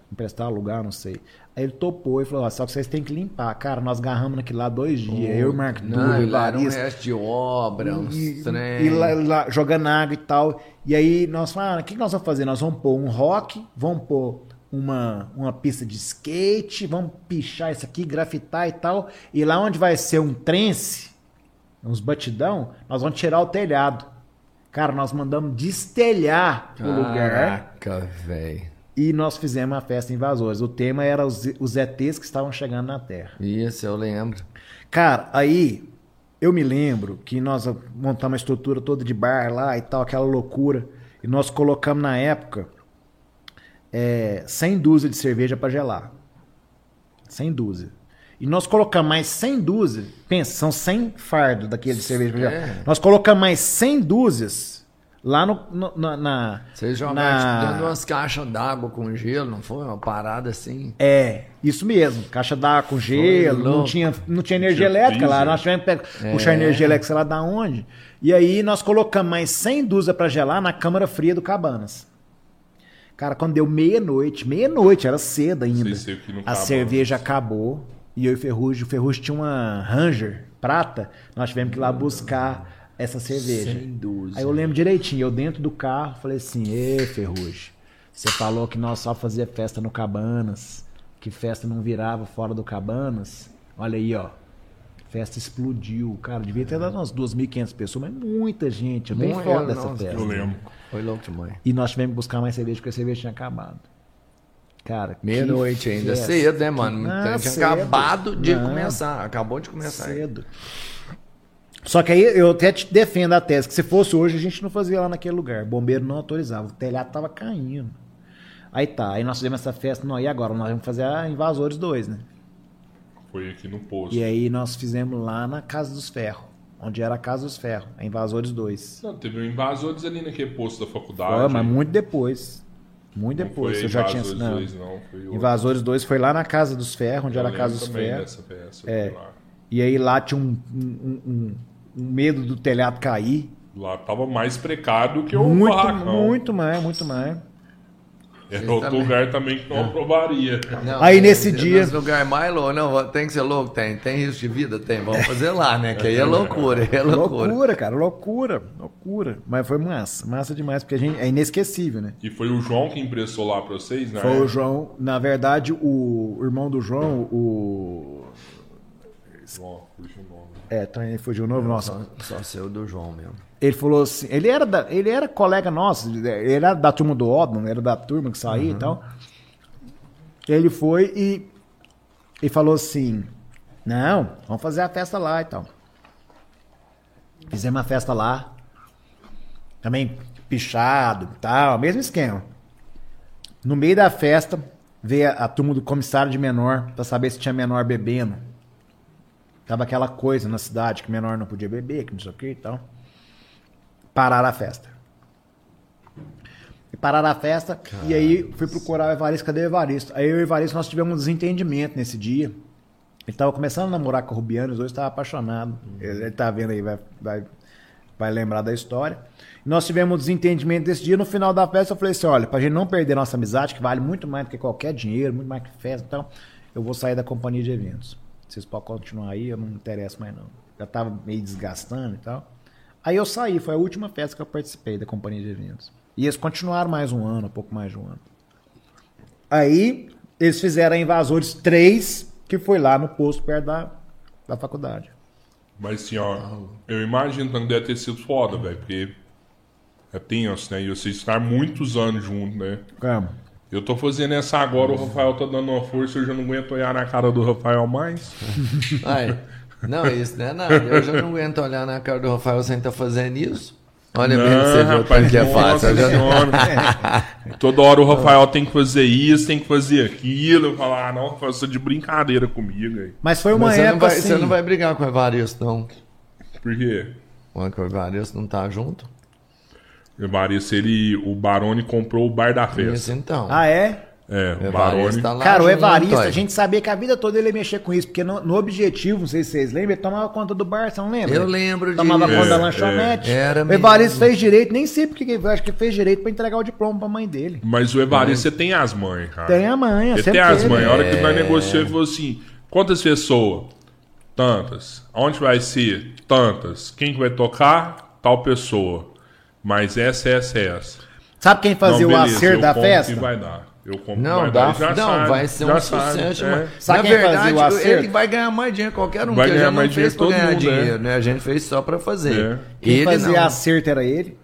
Emprestar, alugar, não sei. Aí ele topou e falou: ó, só que vocês têm que limpar. Cara, nós garramos naquele lá dois dias. eu, Marco Não, Túlio, e lá era um resto de obra, uns E, trem. e lá, lá, jogando água e tal. E aí nós falamos, ah, o que nós vamos fazer? Nós vamos pôr um rock, vamos pôr uma, uma pista de skate, vamos pichar isso aqui, grafitar e tal. E lá onde vai ser um trance, uns batidão, nós vamos tirar o telhado. Cara, nós mandamos destelhar o lugar Caraca, velho. e nós fizemos a festa Invasores. O tema era os, os ETs que estavam chegando na Terra. Isso, eu lembro. Cara, aí eu me lembro que nós montamos uma estrutura toda de bar lá e tal, aquela loucura. E nós colocamos na época é, 100 dúzias de cerveja pra gelar. 100 dúzias. E nós colocamos mais 100 dúzias. Pensa, são 100 fardos daquele de cerveja pra gelar. É. Nós colocamos mais 100 dúzias lá no, no- na, na- Vocês jogaram na- tipo, dentro de umas caixas d'água com gelo, não foi? Uma parada assim. É, isso mesmo. Caixa d'água com gelo, não tinha, não tinha energia Tinha elétrica lá. Nós tivemos que pegar- É. puxar energia elétrica, sei lá da onde. E aí nós colocamos mais 100 dúzias pra gelar na câmara fria do Cabanas. Cara, quando deu meia-noite, meia-noite, era cedo ainda. Sei, sei que não A acaba cerveja acabou. E eu e o Ferrugem, o Ferrugem tinha uma Ranger prata. Nós tivemos que ir lá buscar essa cerveja. Sem dúvida. Aí eu lembro direitinho, eu dentro do carro, falei assim, ê, Ferrugem, você falou que nós só fazia festa no Cabanas, que festa não virava fora do Cabanas. Olha aí, ó. Festa explodiu. Cara, devia ter dado umas 2.500 pessoas, mas muita gente. Eu dei Muito, dessa não, festa. Eu lembro. Foi louco demais. E nós tivemos que buscar mais cerveja, porque a cerveja tinha acabado. Cara, que Meia-noite ainda. festa. Cedo, né, mano? Ah, Então, tinha cedo. acabado de Não. começar. Acabou de começar. Cedo. Só que aí eu até te defendo a tese, que se fosse hoje a gente não fazia lá naquele lugar. Bombeiro não autorizava, o telhado tava caindo. Aí tá, aí nós fizemos essa festa, não, e agora? Nós vamos fazer a Invasores 2, né? Aqui no posto. E aí nós fizemos lá na Casa dos Ferros, onde era a Casa dos Ferros, a Invasores 2. Não, teve um invasores ali naquele posto da faculdade. Foi, mas muito depois. Muito Não depois, eu já tinha... Invasores Não. dois, não. Foi. Invasores 2 foi lá na Casa dos Ferros, onde Eu era a Casa dos Ferros. É. E aí lá tinha um, um- um- um medo do telhado cair. Lá tava mais precário do que o Muito, barracão. muito mais, muito mais. Era Vocês outro também. lugar também que não aprovaria. Não, Aí mas nesse dia- Nesse lugar mais louco. Não, tem que ser louco? Tem. Tem risco de vida? Tem. Vamos fazer lá, né? Que aí é loucura. É loucura. Loucura, cara, loucura, loucura. Mas foi massa, massa demais, porque a gente é inesquecível, né? E foi o João que impressou lá pra vocês, né? Foi o João, na verdade, o irmão do João, o. João, puxa o nome. É, também fugiu o nome, nossa. Só, só seu do João mesmo. Ele falou assim, ele era, da- ele era colega nosso, ele era da turma do Odman, era da turma que saía e tal. Ele foi e, e falou assim, não, vamos fazer a festa lá e tal. Fizemos a festa lá, também pichado e tal, mesmo esquema. No meio da festa, veio a, a turma do comissário de menor, pra saber se tinha menor bebendo. Tava aquela coisa na cidade que menor não podia beber, que não sei o que e tal pararam a festa. E pararam a festa, e aí fui procurar o Evaristo, cadê o Evaristo? Aí eu e o Evaristo nós tivemos um desentendimento nesse dia. Ele tava começando a namorar com o Rubiano, os dois estavam apaixonados. Ele, ele tá vendo aí, vai, vai, vai lembrar da história. Nós tivemos um desentendimento desse dia. No final da festa, eu falei assim: olha, pra gente não perder nossa amizade, que vale muito mais do que qualquer dinheiro, muito mais que festa, então, eu vou sair da companhia de eventos. Vocês podem continuar aí, eu não me interesso mais não. Já tava meio desgastando e tal. Aí eu saí, foi a última festa que eu participei da companhia de eventos. E eles continuaram mais um ano, um pouco mais de um ano. Aí eles fizeram a Invasores 3, que foi lá no posto perto da, da faculdade. Mas assim, ó, eu imagino que deve ter sido foda, velho, porque é tenso, né? E vocês estão muitos anos juntos, né? Calma. Eu tô fazendo essa agora, o Rafael tá dando uma força, eu já não aguento olhar na cara do Rafael mais. Ai, não, isso não é nada. Eu já não aguento olhar na cara do Rafael sem estar fazendo isso. Olha bem, você viu o tanto que é fácil. Já- senhora. Toda hora o Rafael tem que fazer isso, tem que fazer aquilo. Eu falo, ah, não, Rafael, você tá de brincadeira comigo aí. Mas foi uma Mas você, não época vai, assim. você não vai brigar com o Evaristo, não. Por quê? Ué, que o Evaristo não tá junto? Evaristo, ele, o Barone comprou o bar da festa. Isso então. Ah, é? É, o o Barone. Evaristo tá lá Cara, o junto, Evaristo, a gente sabia que a vida toda ele ia mexer com isso, porque no, no objetivo, não sei se vocês lembram, ele tomava conta do bar, você não lembra? Eu lembro Tomava disso. conta da É, lanchonete. é. Era o Evaristo mesmo. fez direito, nem sei porque que eu acho que fez direito pra entregar o diploma pra mãe dele. Mas o Evaristo, você tem as mães, cara. Tem a manha, Ele sempre tem as mães. A hora que nós É. negociamos, ele falou assim: quantas pessoas? Tantas. Aonde vai ser? Tantas. Quem que vai tocar? Tal pessoa. Mas essa, essa, essa. Sabe quem fazia Não, o beleza, acerto eu da festa? que vai dar. Eu compro Não, dá. Já não sabe, vai ser um sabe, sucesso. é. mas- Sabe Na verdade, o acerto? ele vai ganhar mais dinheiro, qualquer um. Vai que ganhar mais dinheiro todo ganhar mundo, dinheiro, né? né? A gente fez só pra fazer. É. Quem Ele fazia não. acerto era ele.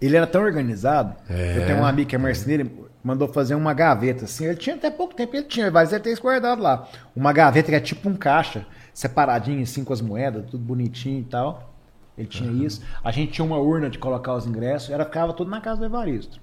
Ele era tão organizado. É. Eu tenho um amigo que é marceneiro, mandou fazer uma gaveta assim. Ele tinha até pouco tempo, ele tinha, mas ele tem isso guardado lá. Uma gaveta que é tipo um caixa, separadinho assim com as moedas, tudo bonitinho e tal. Ele tinha isso. A gente tinha uma urna de colocar os ingressos, era ficava tudo na casa do Evaristo.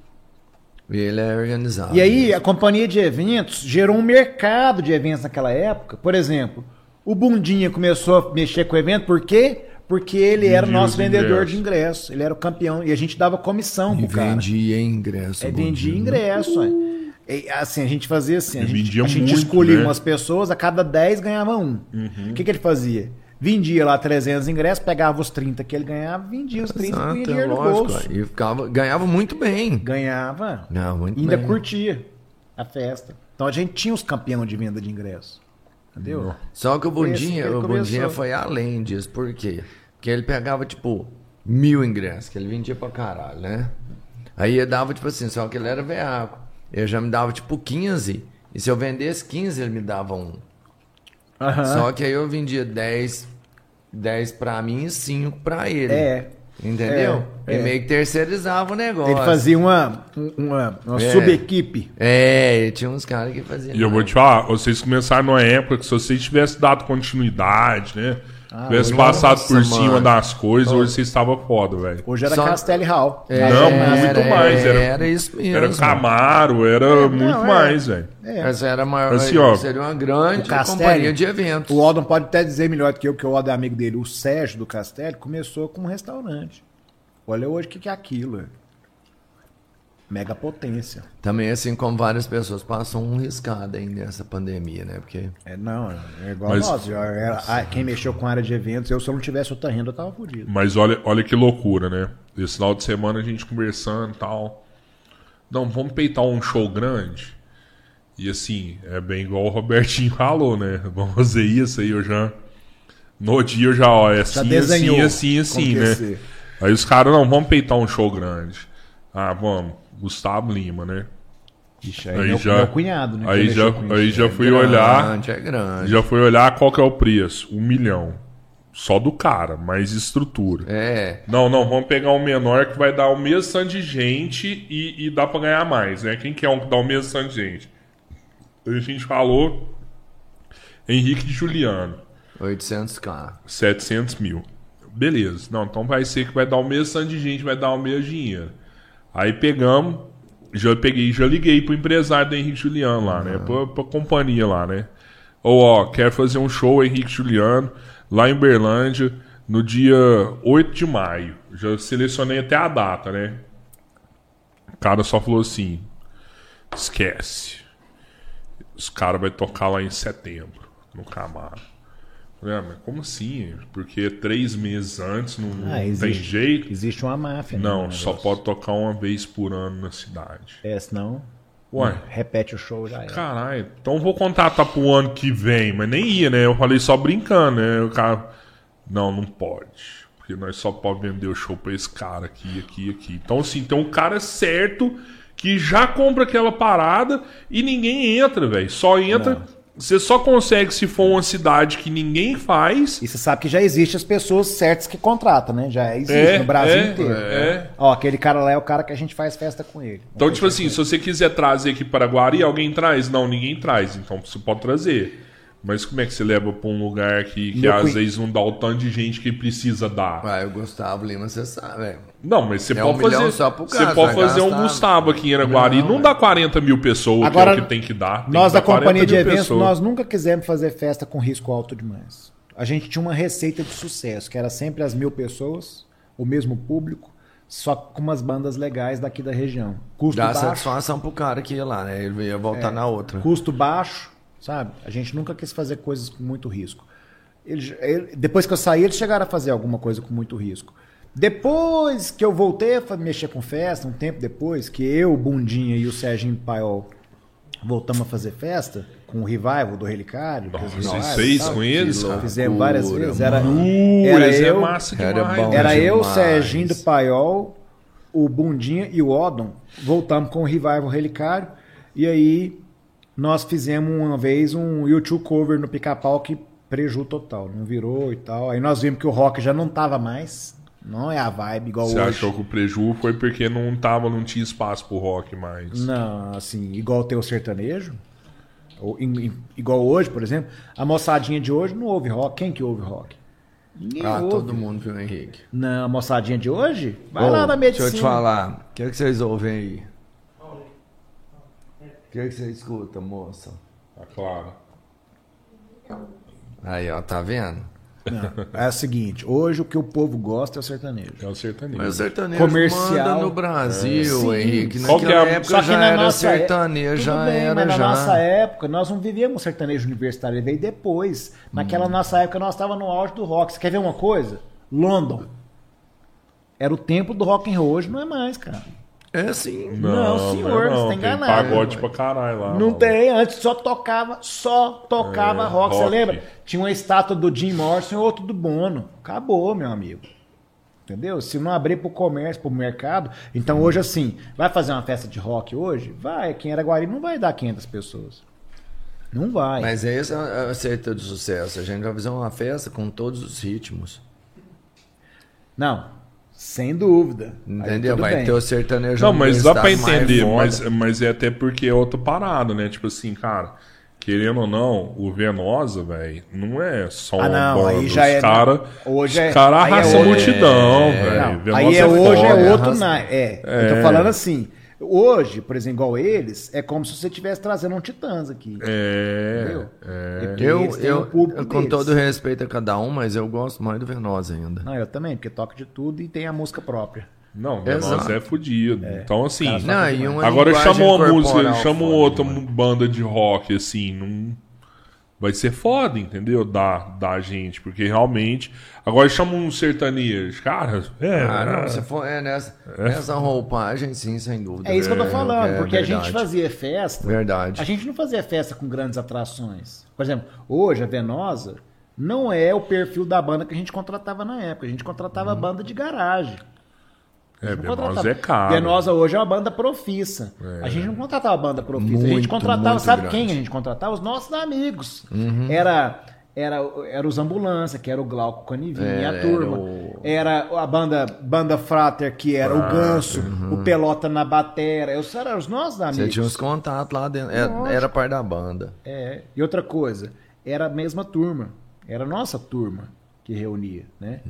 Ele é organizado. E aí, a companhia de eventos gerou um mercado de eventos naquela época. Por exemplo, o Bundinha começou a mexer com o evento, por quê? Porque ele era o Vendia nosso os vendedor de ingresso. Ele era o campeão. E a gente dava comissão E pro cara. vendia ingresso. É, vendia dia. ingresso. ué. E, assim, a gente fazia assim. A gente, vendia a gente muito, escolhia né? umas pessoas, a cada 10 ganhava um. O que, que ele fazia? Vendia lá 300 ingressos, pegava os 30 que ele ganhava, vendia os 30 e Exato, punha é dinheiro no lógico, bolso. E ficava, ganhava muito bem. Ganhava. Não, muito E ainda bem. curtia a festa. Então a gente tinha os campeões de venda de ingresso. Entendeu? Só que o Bundinha, que o Bundinha foi além disso. Por quê? Porque ele pegava, tipo, mil ingressos, que ele vendia pra caralho, né? Aí ele dava, tipo assim, só que ele era veaco. Ele já me dava, tipo, 15. E se eu vendesse 15, ele me dava um. Aham. Só que aí eu vendia 10, 10 pra mim e 5 pra ele. É. Entendeu? É, e é. meio que terceirizava o negócio. Ele fazia uma, uma, uma É. subequipe. É, e tinha uns caras que faziam. E eu vou te falar, vocês começaram numa época que se vocês tivessem dado continuidade, né? Tivesse hoje- passado Nossa, por cima mano. das coisas, hoje vocês estavam foda, velho. Hoje era Só- Castelo Hall. É, Não, Mas- muito era, mais, era- Era isso mesmo. Era Camaro, era muito não, é. mais, velho. É. Essa era maior. Assim, ó, seria uma grande O Castelli- companhia de eventos. O Aldon pode até dizer melhor do que eu, porque o Aldon é amigo dele. O Sérgio do Castelli começou com um restaurante. Olha hoje o que, que é aquilo. Mega potência. Também, assim como várias pessoas passam um riscado aí nessa pandemia, né? Porque É, não, é igual Mas- nós. era- ah, quem mexeu com a área de eventos, eu se eu não tivesse outra renda, eu tava fodido. Mas olha, olha que loucura, né? Esse final de semana a gente conversando e tal. Não, vamos peitar um show grande. E assim, é bem igual o Robertinho falou, né? Vamos fazer isso aí, eu já. No dia eu já, ó, é Já assim, desenhou assim, assim, assim, né? Aí os caras, não, vamos peitar um show grande. Ah, vamos. Gustavo Lima, né? Ixi, Aí aí meu, já- meu cunhado, né? aí já- aí já É fui grande. olhar. é grande. Já foi olhar qual que é o preço. Um milhão. Só do cara, mais estrutura. É. Não, não, vamos pegar um menor que vai dar o mesmo tanto de gente e, e dá pra ganhar mais, né? Quem que é um que dá o mesmo tanto de gente? A gente falou Henrique de Juliano, 800k. 700 mil. Beleza, não, então vai ser que vai dar o mesmo tanto de gente, vai dar o mesmo dinheiro. Aí pegamos, já peguei, já liguei pro empresário do Henrique Juliano lá, né? Pra, pra companhia lá, né? Ou, ó, quero fazer um show Henrique Juliano lá em Berlândia no dia 8 de maio. Já selecionei até a data, né? O cara só falou assim: esquece. Os caras vão tocar lá em setembro, no Camaro. Ah, mas como assim? Porque três meses antes não, não Ah, tem existe. jeito? Existe uma máfia. né, Não, só pode tocar uma vez por ano na cidade. É, senão Ué, repete o show já era. caralho. Então vou contratar pro ano que vem, mas nem ia, né? Eu falei só brincando, né? O cara. Não, não pode. Porque nós só podemos vender o show pra esse cara aqui, aqui, aqui. Então, assim, tem um cara certo que já compra aquela parada e ninguém entra, velho. Só entra. Você só consegue se for uma cidade que ninguém faz. E você sabe que já existe as pessoas certas que contratam, né? Já existe É, no Brasil é, inteiro. é. Ó, aquele cara lá é o cara que a gente faz festa com ele. Então, tipo assim, se você quiser trazer aqui para Guari, alguém traz? Não, ninguém traz. Então você pode trazer. Mas como é que você leva pra um lugar que, que às vezes não dá o tanto de gente que precisa dar? Ué, o Gustavo Lima, você sabe, velho. Não, mas você É um pode fazer. milhão só pro você pode fazer um gastar- Gustavo aqui em Araguari. Não, Não, dá 40 mil pessoas, Agora, que é o que tem que dar. Tem Nós que da dar 40 companhia de eventos, pessoas. nós nunca quisemos fazer festa com risco alto demais. A gente tinha uma receita de sucesso, que era sempre as mil pessoas, o mesmo público, só com umas bandas legais daqui da região. Custo Dá baixo, satisfação pro cara que ia lá, né? Ele ia voltar na outra. custo baixo, sabe? A gente nunca quis fazer coisas com muito risco. Ele- ele- depois que eu saí, eles chegaram a fazer alguma coisa com muito risco. Depois que eu voltei a mexer com festa, um tempo depois, que eu, o Bundinha e o Serginho Paiol voltamos a fazer festa, com o revival do Relicário. Nossa, vocês fez com eles? Fizemos várias vezes. Era, era esse é eu, massa Era bom. era eu. Serginho do Paiol, o Bundinha e o Odon. Voltamos com o Revival Relicário. E aí nós fizemos uma vez um YouTube cover no pica-pau que preju total. Não virou e tal. Aí nós vimos que o rock já não tava mais. Não é a vibe igual Você hoje. achou que o preju foi porque não tava, não tinha espaço pro rock mais. Não, assim, igual tem o sertanejo. Ou, em- igual hoje, por exemplo. A moçadinha de hoje não ouve rock. Quem que ouve rock? Ninguém Ah, ouve. todo mundo viu Henrique. Não, a moçadinha de hoje? Vai Ô, lá na medicina. Deixa eu te falar. O que, é que vocês ouvem aí? O que, é que você escuta, moça? Tá claro. Aí, ó, tá vendo? Não, é o seguinte, hoje o que o povo gosta é o sertanejo. É o sertanejo. Mas o sertanejo Comercial. manda no Brasil, Sim. Henrique. É Naquela a- época Só que já na era nossa é- sertanejo, Tudo já bem, era mas na já. nossa época nós não vivíamos sertanejo universitário, ele veio depois. Naquela Hum. nossa época nós estávamos no auge do rock. Você quer ver uma coisa? London. Era o tempo do rock and roll, hoje não é mais, cara. É sim. Não, senhor, você tá tem enganado. pagode pra caralho lá. Não mano. tem, antes só tocava, só tocava É, rock. Você rock. lembra? Tinha uma estátua do Jim Morrison e outro do Bono. Acabou, meu amigo. Entendeu? Se não abrir pro comércio, pro mercado. Então hoje, assim, vai fazer uma festa de rock hoje? Vai. Quem era Guari não vai dar 500 pessoas. Não vai. Mas esse é a receita de sucesso. A gente vai fazer uma festa com todos os ritmos. Não, sem dúvida. Entendeu? Vai bem. ter o sertanejo Não, mas dá pra mais entender, mas, mas é até porque é outra parada, né? Tipo assim, cara, querendo ou não, o Venosa, velho, não é só Ah, uma não, banda. aí já os é- cara, hoje é- cara aí é multidão, É, velho. Não, aí é, hoje foda. é outro arrasa. na, é, Eu tô É. falando assim. Hoje, por exemplo, igual eles, é como se você estivesse trazendo um Titãs aqui. É, Entendeu? é. Eu, eu, o público eu, com deles. todo respeito a cada um, mas eu gosto mais do Venosa ainda. Não, eu também, porque toca de tudo e tem a música própria. Não, Venosa Exato. é fudido. Então, assim, Não, e agora chamou uma música, chama outra banda de rock, assim, não. Vai ser foda, entendeu? Da, da gente, porque realmente. Agora chama um sertanejo. Cara, é. Ah, não, se for é nessa, nessa roupagem, sim, sem dúvida. É isso que eu tô falando, é porque a verdade. gente fazia festa. Verdade. A gente não fazia festa com grandes atrações. Por exemplo, hoje a Venosa não é o perfil da banda que a gente contratava na época. A gente contratava banda de garagem. É, Venosa é caro. Venosa hoje é uma banda profissa. A gente não contratava banda profissa. a gente Muito, contratava, muito sabe grande. quem a gente contratava? Os nossos amigos. Era, era, era os Ambulância, que era o Glauco Canivinho e a Era, turma. era o- Era a banda, banda Frater, que era o Ganso, o Pelota na batera. Esses eram os nossos amigos. Você tinha uns contatos lá dentro. Era, Lógico. era parte da banda. É, e outra coisa, era a mesma turma. Era a nossa turma que reunia, né?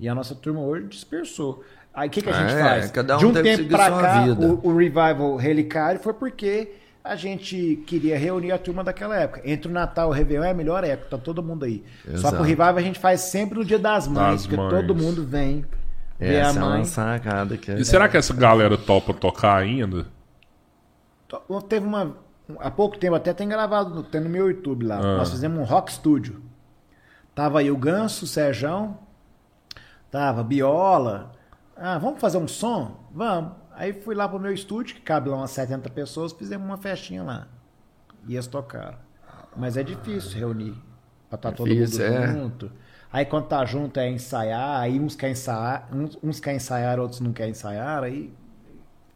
E a nossa turma hoje dispersou. Aí o que, que a gente É, faz? cada um De um tempo sua cá, vida. o, o Revival Relicário foi porque a gente queria reunir a turma daquela época. Entre o Natal e o Réveillon é a melhor época, tá todo mundo aí. Só que Exato. o Revival a gente faz sempre no dia das mães, Das porque mães. todo mundo vem ver a Essa é mãe. uma sacada que é. E será que essa galera topa tocar ainda? Teve uma. Há pouco tempo, até tem gravado, no- tem no meu YouTube lá. Ah. Nós fizemos um rock studio. Tava aí o Ganso, o Serjão, tava Biola. Ah, vamos fazer um som? Vamos. Aí fui lá pro meu estúdio, que cabe lá umas 70 pessoas, fizemos uma festinha lá. E eles tocaram. Mas é difícil reunir. Pra estar todo mundo é. junto. Aí quando tá junto é ensaiar, aí uns querem ensaiar, uns, uns querem ensaiar, outros não querem ensaiar, aí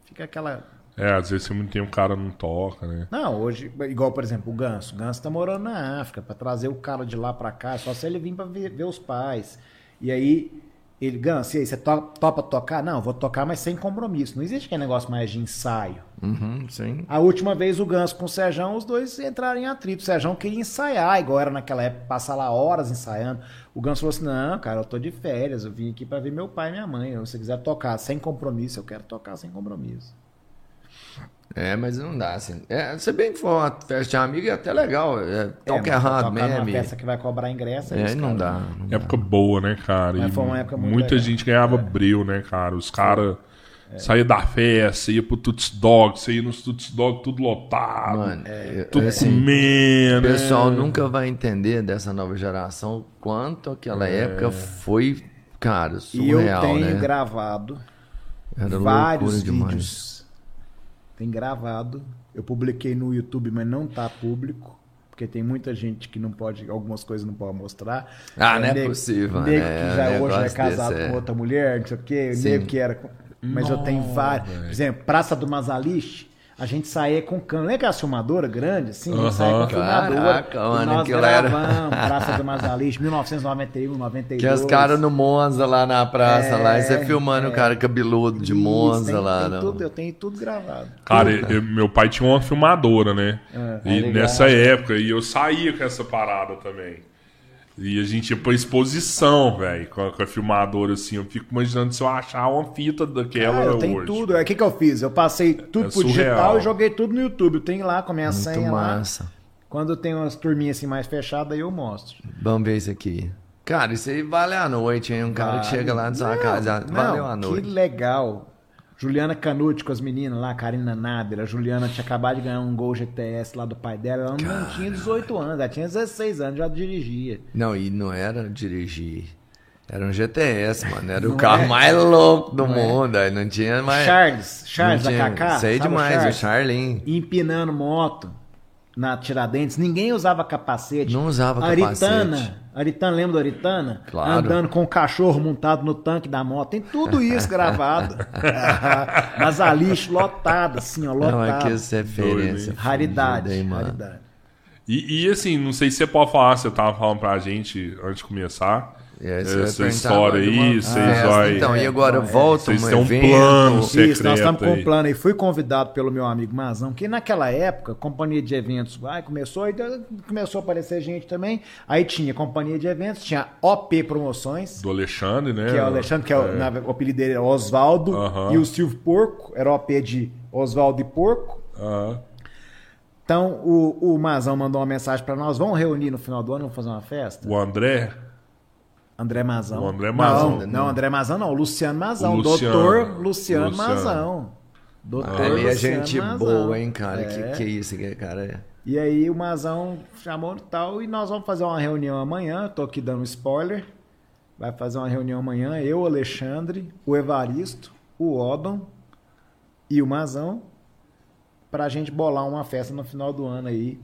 fica aquela É, às vezes muito tempo o cara não toca, né? não, hoje, igual por exemplo o Ganso. O Ganso tá morando na África, pra trazer o cara de lá pra cá, só se ele vir pra ver, ver os pais. E aí Ele, Gans, e aí, você to- topa tocar? Não, vou tocar, mas sem compromisso. Não existe aquele negócio mais de ensaio. Uhum, sim. A última vez o Ganso com o Serjão, os dois entraram em atrito. O Serjão queria ensaiar, igual era naquela época, passar lá horas ensaiando. O Ganso falou assim: Não, cara, eu tô de férias, eu vim aqui pra ver meu pai e minha mãe. Se você quiser tocar sem compromisso, eu quero tocar sem compromisso. É, mas não dá, assim. É, se bem que for uma festa de amigo, é até legal. É, toca mas errado mesmo. festa que vai cobrar ingresso, É, isso, não dá. não dá. Época boa, né, cara? Mas foi uma época muito muita legal. gente ganhava breu, né, cara? Os caras saíam da festa, ia pro Tuts Dog, você ia nos Tuts Dog tudo lotado, Mano, eu- tudo assim, comendo. o pessoal nunca vai entender dessa nova geração o quanto aquela época foi, cara, E eu surreal, tenho né? gravado Era vários vídeos. Tem gravado. Eu publiquei no YouTube, mas não tá público. Porque tem muita gente que não pode, algumas coisas não pode mostrar. Ah, não é nego- possível, nego né? que já Um hoje é casado desse, é. com outra mulher, não sei o quê. Nego que era. Mas eu tenho vários. Por exemplo, Praça do Mazaliche. A gente saía com cano. Lembra aquela filmadora grande? Assim, a gente saía com a filmadora. Caraca, mano, nós aquilo era- gravamos Praça do Mazaliche, 1991, 92. Que as caras no Monza lá na praça, lá, e você É, filmando o cara cabeludo de Isso, Monza tem- lá, tem não. tudo, eu tenho tudo gravado. Cara, eu- meu pai tinha uma filmadora, né? É, e legal. nessa época, e eu saía com essa parada também. E a gente ia pra exposição, velho, com, a- com a filmadora, assim. Eu fico imaginando se eu achar uma fita daquela Ah, eu tenho hoje. tudo. É o que, que eu fiz? Eu passei tudo É pro digital surreal. e joguei tudo no YouTube. Eu tenho lá com a minha Muito senha lá. massa. Quando tem umas turminhas assim mais fechadas, aí eu mostro. Vamos ver isso aqui. Cara, isso aí vale a noite, hein? Um cara que chega lá na sua casa, valeu a que noite. legal. Juliana Canute com as meninas lá, Karina Nader. A Juliana tinha acabado de ganhar um Gol GTS lá do pai dela. Ela não tinha 18 anos, ela tinha 16 anos, já dirigia. Não, e não era dirigir. Era um GTS, mano. Era o Não carro é? mais louco do Não é? mundo. Aí não tinha mais. Charles, Charles não tinha- Cacá. Sei demais, o Charles? Charlin. empinando moto na Tiradentes, ninguém usava capacete. Não usava Aritana, capacete. Aritana, lembra do Aritana? Claro. Andando com o cachorro montado no tanque da moto. Tem tudo isso gravado. Mas a lixo lotada, assim, ó, Não, é lotada. que essa referência. Raridade, fudida, hein, mano. raridade. E, e, assim, não sei se você pode falar, você tava falando pra gente antes de começar. É, você vai essa história agora de uma aí, vocês festa, vai. Então, e agora é, volta vocês têm um evento. plano, Isso, nós estamos com um aí. plano e fui convidado pelo meu amigo Mazão, que naquela época, companhia de eventos, ai, começou, e começou a aparecer gente também. Aí tinha companhia de eventos, tinha OP Promoções, Do Alexandre, né? que é o Alexandre, que é, o, na- o apelido dele é Osvaldo, Aham. e o Silvio Porco, era OP de Osvaldo e Porco. Aham. Então o, o Mazão mandou uma mensagem pra nós: vamos reunir no final do ano, vamos fazer uma festa? O André. André Mazão. O André Mazão. Não, não, André Mazão não, Luciano Mazão. O Luciano. Doutor Luciano, Luciano. Mazão. Doutor Ele é gente Mazão. boa, hein, cara? É. Que, que isso que cara é? E aí o Mazão chamou e tal, e nós vamos fazer uma reunião amanhã. Tô aqui dando um spoiler. Vai fazer uma reunião amanhã, eu, o Alexandre, o Evaristo, o Odon e o Mazão, pra gente bolar uma festa no final do ano aí,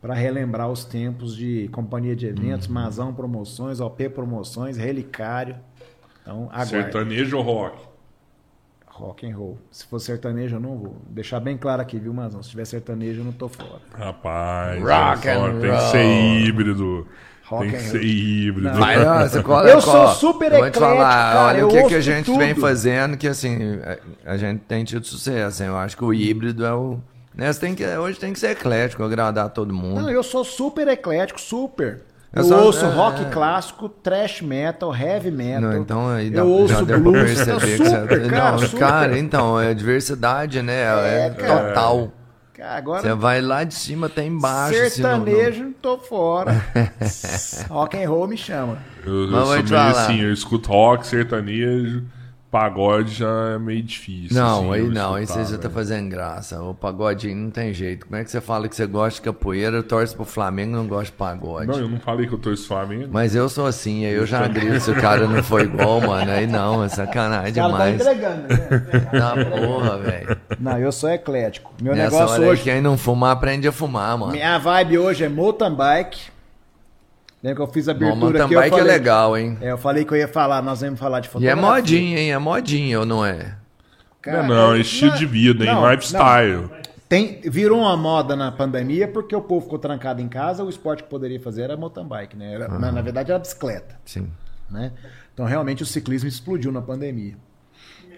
pra relembrar os tempos de companhia de eventos, Uhum. Mazão Promoções, OP Promoções, Relicário. Então, aguarde. Sertanejo ou rock? Rock and roll. Se for sertanejo, eu não vou. Deixar bem claro aqui, viu, Mazão? Se tiver sertanejo, eu não tô fora. Rapaz, Rock and tem que roll. ser híbrido. Rock tem que ser roll. híbrido. Não. Mas, ó, você cola- Eu sou super Eu eclético, falar, cara, olha eu o que, que a gente tudo. vem fazendo, que assim, a, a gente tem tido sucesso. hein? Eu acho que o híbrido é o. Né, você tem que, hoje tem que ser eclético, agradar todo mundo. Não, eu sou super eclético, super. Eu Eu, só- ouço é, rock é. clássico, trash metal, heavy metal. Não, então aí dá, eu ouço já deu pra blues, perceber eu que super, você. cara, não, super. cara, então, é diversidade, né? É, É, cara. total. Cara, agora Você vai lá de cima até embaixo. se não- não- sertanejo, tô fora. rock and roll me chama. Eu, eu Mas sou meio falar. assim, eu escuto rock, sertanejo, pagode já é meio difícil. Não, assim, aí não, aí você já tá fazendo graça. O pagodinho não tem jeito. Como é que você fala que você gosta de capoeira, torce pro Flamengo e não gosta de pagode? Não, eu não falei que eu tô Flamengo. Mas eu sou assim, aí eu já grito se o cara não foi igual, mano. Aí não, é sacanagem tá demais. entregando, né? Tá porra, velho. Não, eu sou eclético. Meu Nessa negócio hora aí, hoje. quem não fumar, aprende a fumar, mano. Minha vibe hoje é mountain bike. Lembra que eu fiz a Bom, abertura mountain aqui? eu bike é falei- legal, hein? É, eu falei que eu ia falar, nós vamos falar de E fotografia. é modinha, hein? É modinha, ou não é? Cara, não, não, é estilo não, de vida, hein? não, Lifestyle. não. Tem, virou uma moda na pandemia porque o povo ficou trancado em casa, o esporte que poderia fazer era mountain bike, né? Era- na, na verdade era bicicleta. Sim. né? Então realmente o ciclismo explodiu na pandemia.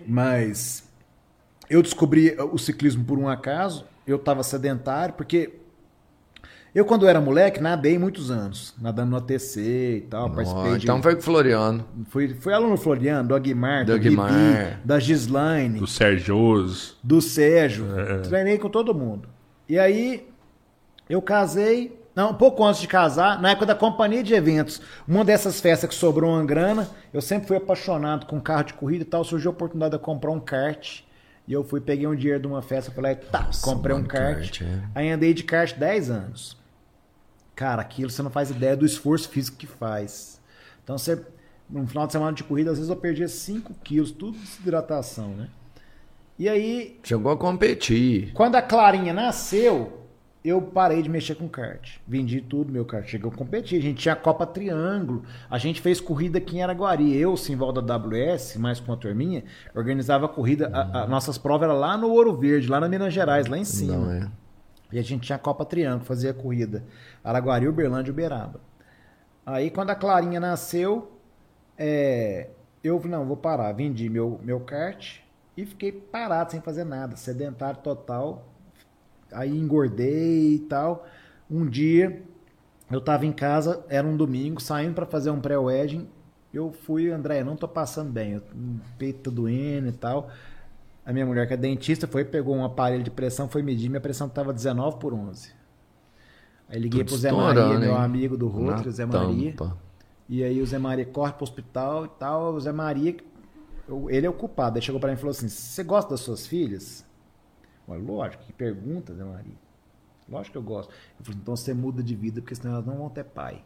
Mas eu descobri o ciclismo por um acaso. Eu estava sedentário porque eu, quando era moleque, nadei muitos anos, nadando no ATC e tal. participei de. Então foi com o Floriano. Fui, fui aluno do Floriano, do Aguimar, Do do, Bibi, Aguimar. da Gislaine, Do Sérgio. do Sérgio. É. Treinei com todo mundo. E aí, eu casei. Não, um pouco antes de casar, na época da companhia de eventos, uma dessas festas que sobrou uma grana, eu sempre fui apaixonado com carro de corrida e tal, surgiu a oportunidade de eu comprar um kart. E eu fui, peguei um dinheiro de uma festa, falei, tá, comprei um kart. kart, é. Aí andei de kart 10 anos. Cara, aquilo você não faz ideia do esforço físico que faz. Então você, no final de semana de corrida, às vezes eu perdia 5 quilos, tudo de desidratação, né? E aí, Chegou a competir. quando a Clarinha nasceu, eu parei de mexer com kart. Vendi tudo, meu kart. Cheguei a competir. A gente tinha a Copa Triângulo. A gente fez corrida aqui em Araguari. Eu, Simval da WS, mais com a turminha, organizava a corrida. A, a- nossas provas eram lá no Ouro Verde, lá na Minas Gerais, lá em cima. Não é? E a gente tinha a Copa Triângulo, fazia corrida Araguari, Uberlândia e Uberaba. Aí quando a Clarinha nasceu, é, eu não, vou parar. Vendi meu, meu kart e fiquei parado, sem fazer nada, sedentário total. Aí engordei e tal. Um dia eu tava em casa, era um domingo, saindo para fazer um pré-wedding. Eu fui, André, não tô passando bem, eu- peito tá doendo e tal. A minha mulher, que é dentista, foi, pegou um aparelho de pressão, foi medir, minha pressão tava 19 por 11. Aí liguei Tudo pro Zé Maria, meu hein? amigo do Rotary, o Zé Maria. tampa. E aí o Zé Maria corre pro hospital e tal. O Zé Maria, ele é o culpado. Aí chegou pra mim e falou assim: Você gosta das suas filhas? Eu falei, lógico, que pergunta, Zé Maria. Lógico que eu gosto. Eu falei, então você muda de vida, porque senão elas não vão ter pai.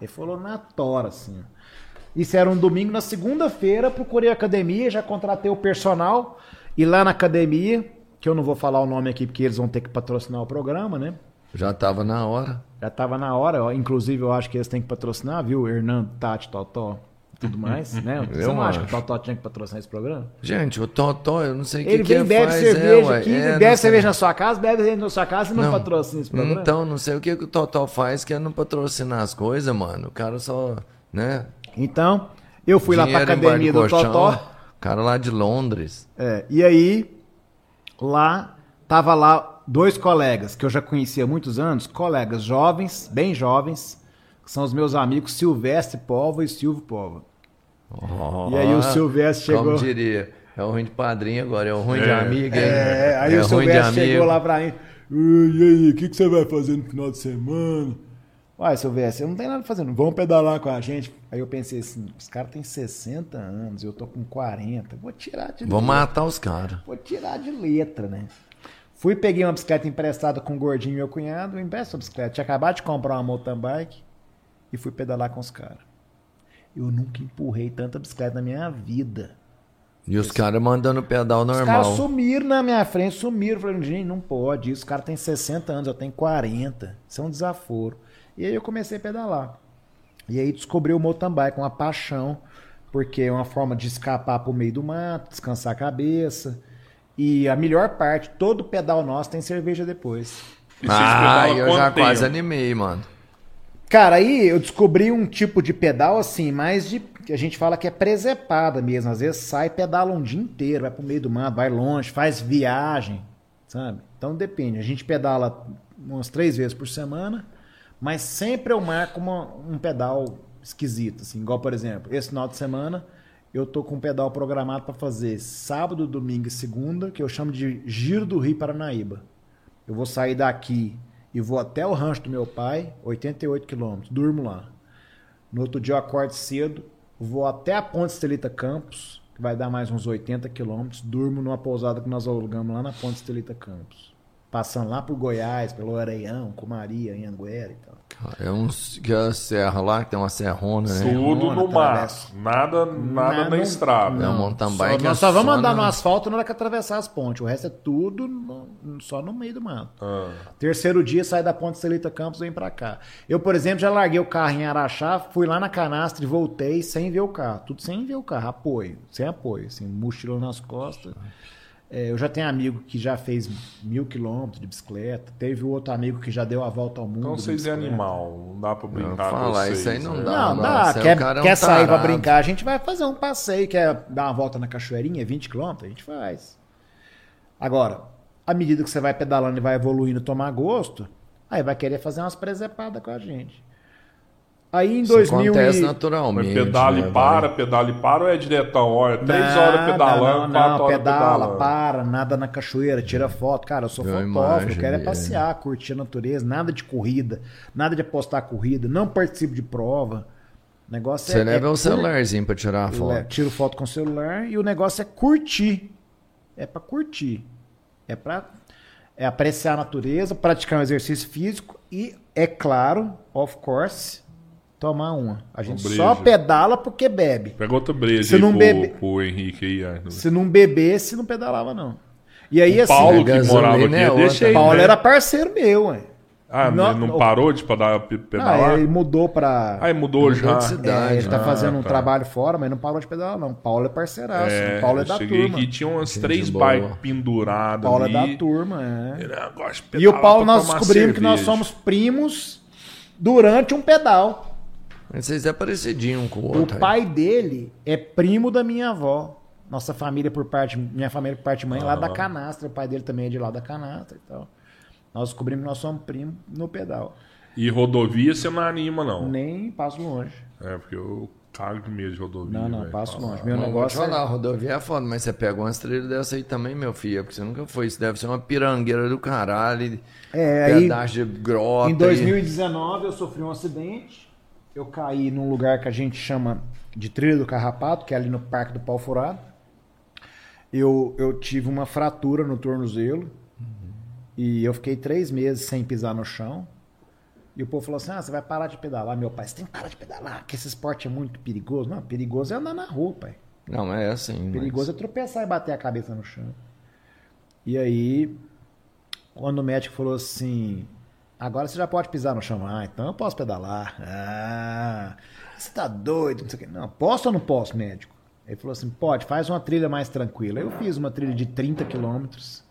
Ele falou na tora, assim. Isso era um domingo. Na segunda-feira, procurei a academia, já contratei o personal. E lá na academia, que eu não vou falar o nome aqui, porque eles vão ter que patrocinar o programa, né? Já tava na hora. Já tava na hora, ó. inclusive eu acho que eles têm que patrocinar, viu? Hernando, Tati, Totó, tudo mais, né? Você Eu não acha que acho. o Totó tinha que patrocinar esse programa? Gente, o Totó, eu não sei o que Ele que vem, bebe faz, cerveja é, aqui, É, bebe cerveja na sua casa, bebe cerveja na sua casa e não, Não. patrocina esse programa. Então, não sei o que, que o Totó faz que é não patrocinar as coisas, mano. O cara só, né? Então, eu fui lá pra dinheiro academia do colchão, Totó. Cara lá de Londres. É, e aí, lá, tava lá dois colegas que eu já conhecia há muitos anos, colegas jovens, bem jovens, que são os meus amigos Silvestre Pova e Silvio Pova. E aí o Silvestre chegou- Como diria, é o ruim de padrinho agora, é o ruim de É. amigo, hein? É, aí é o ruim de Silvestre chegou amigo. lá pra mim. "Ui, E aí, o que, que você vai fazer no final de semana? Uai, Silvestre, eu não tenho nada fazendo. Vamos pedalar com a gente. Aí eu pensei assim, os caras têm 60 anos, eu tô com 40. Vou tirar de Vou letra. matar os caras. Vou tirar de letra, né? Fui, peguei uma bicicleta emprestada com o gordinho meu cunhado, empresta a bicicleta. Tinha acabado de comprar uma mountain bike e fui pedalar com os caras. Eu nunca empurrei tanta bicicleta na minha vida. E os caras mandando pedal Os normal. caras sumiram na minha frente, sumiram. Falei, gente, não pode. Isso, os caras têm 60 anos, eu tenho 40. Isso é um desaforo. E aí eu comecei a pedalar. E aí descobri o mountain bike, uma paixão, porque é uma forma de escapar pro meio do mato, descansar a cabeça. E a melhor parte, todo pedal nosso tem cerveja depois. Ah, eu já tempo? quase animei, mano. Cara, aí eu descobri um tipo de pedal assim, mais de. que a gente fala que é presepada mesmo. Às vezes sai, pedala um dia inteiro, vai pro meio do mato, vai longe, faz viagem, sabe? Então depende. A gente pedala umas três vezes por semana, mas sempre eu marco uma- um pedal esquisito, assim. Igual, por exemplo, esse final de semana eu tô com um pedal programado para fazer sábado, domingo e segunda, que eu chamo de Giro do Rio Paranaíba. Eu vou sair daqui e vou até o rancho do meu pai, 88 quilômetros, durmo lá. No outro dia eu acordo cedo, vou até a Ponte Estelita Campos, que vai dar mais uns 80 quilômetros, durmo numa pousada que nós alugamos lá na Ponte Estelita Campos. Passando lá por Goiás, pelo Areião, Comaria, Anhanguera e tal. É uns que a serra lá, que tem uma serrona, né? Tudo no mar. Nada, nada Nada- na estrada. É um mountain Só- bike. nós é só vamos só andar no asfalto na hora que atravessar as pontes. O resto é tudo no- só no meio do mato. Ah. Terceiro dia, sai da Ponte Celita Campos e vem pra cá. Eu, por exemplo, já larguei o carro em Araxá, fui lá na canastra e voltei sem ver o carro. Tudo sem ver o carro, apoio, sem apoio, assim, mochila nas costas. É, eu já tenho amigo que já fez mil quilômetros de bicicleta. Teve outro amigo que já deu a volta ao mundo. Então vocês é animal, não dá pra Não, brincar com falar vocês. isso aí não né? dá. Não, dá. você é um Quer, quer sair pra brincar, a gente vai fazer um passeio. Quer dar uma volta na cachoeirinha, 20 km, a gente faz. Agora, à medida que você vai pedalando e vai evoluindo, tomar gosto, aí vai querer fazer umas presepadas com a gente. Aí em Isso 2000 acontece e... Mas naturalmente. pedala né, e para, pedala e para ou é diretão? Olha, três Nada, horas pedalando, não, quatro não, horas pedala, pedalando. para, nada na cachoeira, tira foto. Cara, eu sou Eu fotógrafo, eu quero é passear, curtir a natureza, nada de corrida, nada de apostar corrida, não participo de prova. O negócio Você é, leva é o cur- celularzinho pra tirar a foto. Tiro foto com o celular e o negócio é curtir. É pra curtir. É pra é apreciar a natureza, praticar um exercício físico e, é claro, of course, tomar uma. A gente breja. só pedala porque bebe. Pega outra breja Se aí não pro, bebe- pro Henrique aí. Arthur. Se não bebesse, não pedalava, não. E aí, assim, Paulo que morava aqui, é eu deixei, o Paulo né? era parceiro meu, ué. Ah, Não- não, não o- parou de pedalar? Ah, ele mudou pra. Aí mudou, Mudou já. de cidade. É, ele tá Ah, fazendo um tá. trabalho fora, mas não parou de pedalar, não. Paulo é parceiraço. É, Paulo é eu da cheguei turma. aqui tinha umas Gente três bikes penduradas Paulo é da turma, é. Eu gosto de E o pedalar Paulo, nós descobrimos que nós cerveja. somos primos durante um pedal. Mas Vocês é parecidinho um com o O outro. aí. pai dele é primo da minha avó. Nossa família por parte, minha família por parte de mãe é lá da Aham. Canastra. O pai dele também é de lá da Canastra e tal. Nós descobrimos que nós somos primos no pedal. E rodovia você não anima, não. Nem passo longe. É, porque eu cago de medo de rodovia. Não, não, velho. passo longe. Meu Mas vou te negócio falar, é... rodovia é foda, mas você pega umas trilhas dessa aí também, meu filho, porque você nunca foi. Isso deve ser uma pirangueira do caralho. É, aí, pedaço de grota. em e- 2019 eu sofri um acidente. Eu caí num lugar que a gente chama de Trilha do Carrapato, que é ali no Parque do Pau Furado. Eu, eu tive uma fratura no tornozelo. E eu fiquei três meses sem pisar no chão. E o povo falou assim: ah, você vai parar de pedalar. Meu pai, você tem que parar de pedalar, que esse esporte é muito perigoso. Não, perigoso é andar na rua, pai. Não, é assim. mas- Perigoso é tropeçar e bater a cabeça no chão. E aí, quando o médico falou assim: agora você já pode pisar no chão. Ah, então eu posso pedalar. Ah, você tá doido? Não, sei o quê. não posso ou não posso, médico? Ele falou assim: pode, faz uma trilha mais tranquila. Eu fiz uma trilha de 30 quilômetros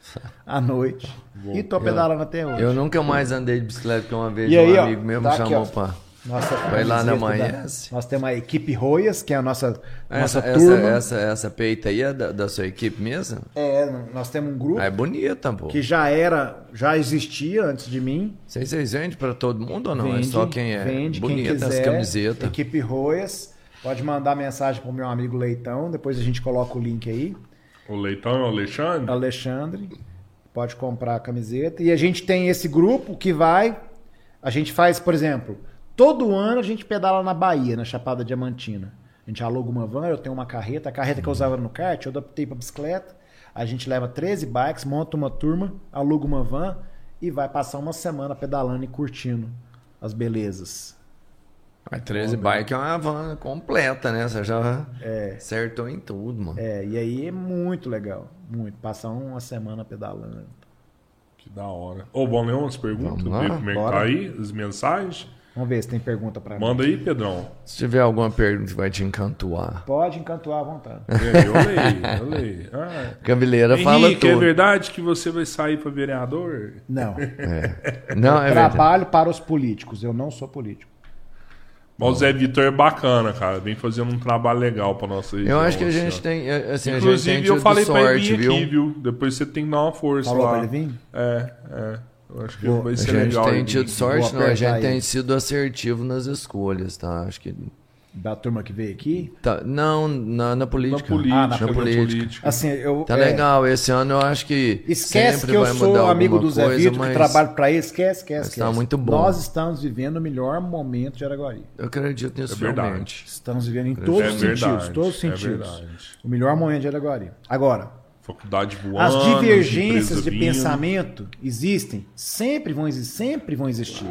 à noite. e tô pedalando até hoje. Eu nunca mais andei de bicicleta, porque uma vez E aí, um ó, amigo meu me tá aqui, chamou ó. pra. Nossa Vai lá na manhã, da-. Nós temos a equipe Roias, que é a nossa, nossa Essa, essa, turma. essa, essa peita aí é da, da sua equipe mesmo? É, nós temos um grupo Ah, é bonita, pô. que já era, já existia antes de mim. Vocês, vocês vendem pra todo mundo ou não? vende, é só quem é vende, quem bonita quiser. as camisetas. Equipe Roias. Pode mandar mensagem pro meu amigo Leitão, depois a gente coloca o link aí. O Leitão é o Alexandre? Alexandre, pode comprar a camiseta. E a gente tem esse grupo que vai. A gente faz, por exemplo, todo ano a gente pedala na Bahia, na Chapada Diamantina. A gente aluga uma van, eu tenho uma carreta. A carreta que eu usava no kart, eu adaptei para bicicleta. A gente leva 13 bikes, monta uma turma, aluga uma van e vai passar uma semana pedalando e curtindo as belezas. Mas 13 bike é uma van completa, né? Você já acertou em tudo, mano. É, e aí é muito legal. Muito. Passar uma semana pedalando. Que da hora. Ô, vamos ler umas perguntas? Vamos lá, Ver como é que tá aí? As mensagens? Vamos ver se tem pergunta para mim. Manda aí, Pedrão. Se tiver alguma pergunta que vai te encantuar. Pode encantuar à vontade. É, Eu leio, eu leio. Ah, fala Henrique, é tudo. verdade que você vai sair para vereador? Não. Não, é verdade. Trabalho para os políticos. Eu não sou político. Mas o Zé Vitor é bacana, cara. Vem fazendo um trabalho legal pra nossa região. Eu acho que a assim, gente tem, é, assim, a gente Inclusive, tem eu falei pra ele vir viu? aqui, viu? Depois você tem que dar uma força Falou lá. pra ele vir? É, é. Eu acho que Vou- vai A ser gente legal. tem tido sorte, não. A gente tem ele. sido assertivo nas escolhas, tá? Acho que. Da turma que veio aqui. Tá, não, na, na Na política. política, Ah, na na política. Assim, eu. Tá é, legal, esse ano eu acho que. Esquece sempre que eu vai sou mudar amigo alguma do Zé coisa, Vitor, mas que trabalho para ele. Esquece, esquece, Mas esquece. tá muito bom. Nós estamos vivendo o melhor momento de Araguari. Eu acredito nisso É verdade. realmente. Estamos vivendo em todos É os verdade, sentidos. Todos os é sentidos. verdade. o melhor momento de Araguari. Agora, Faculdade voando. as divergências de vindo. pensamento existem, sempre vão existir, sempre vão existir.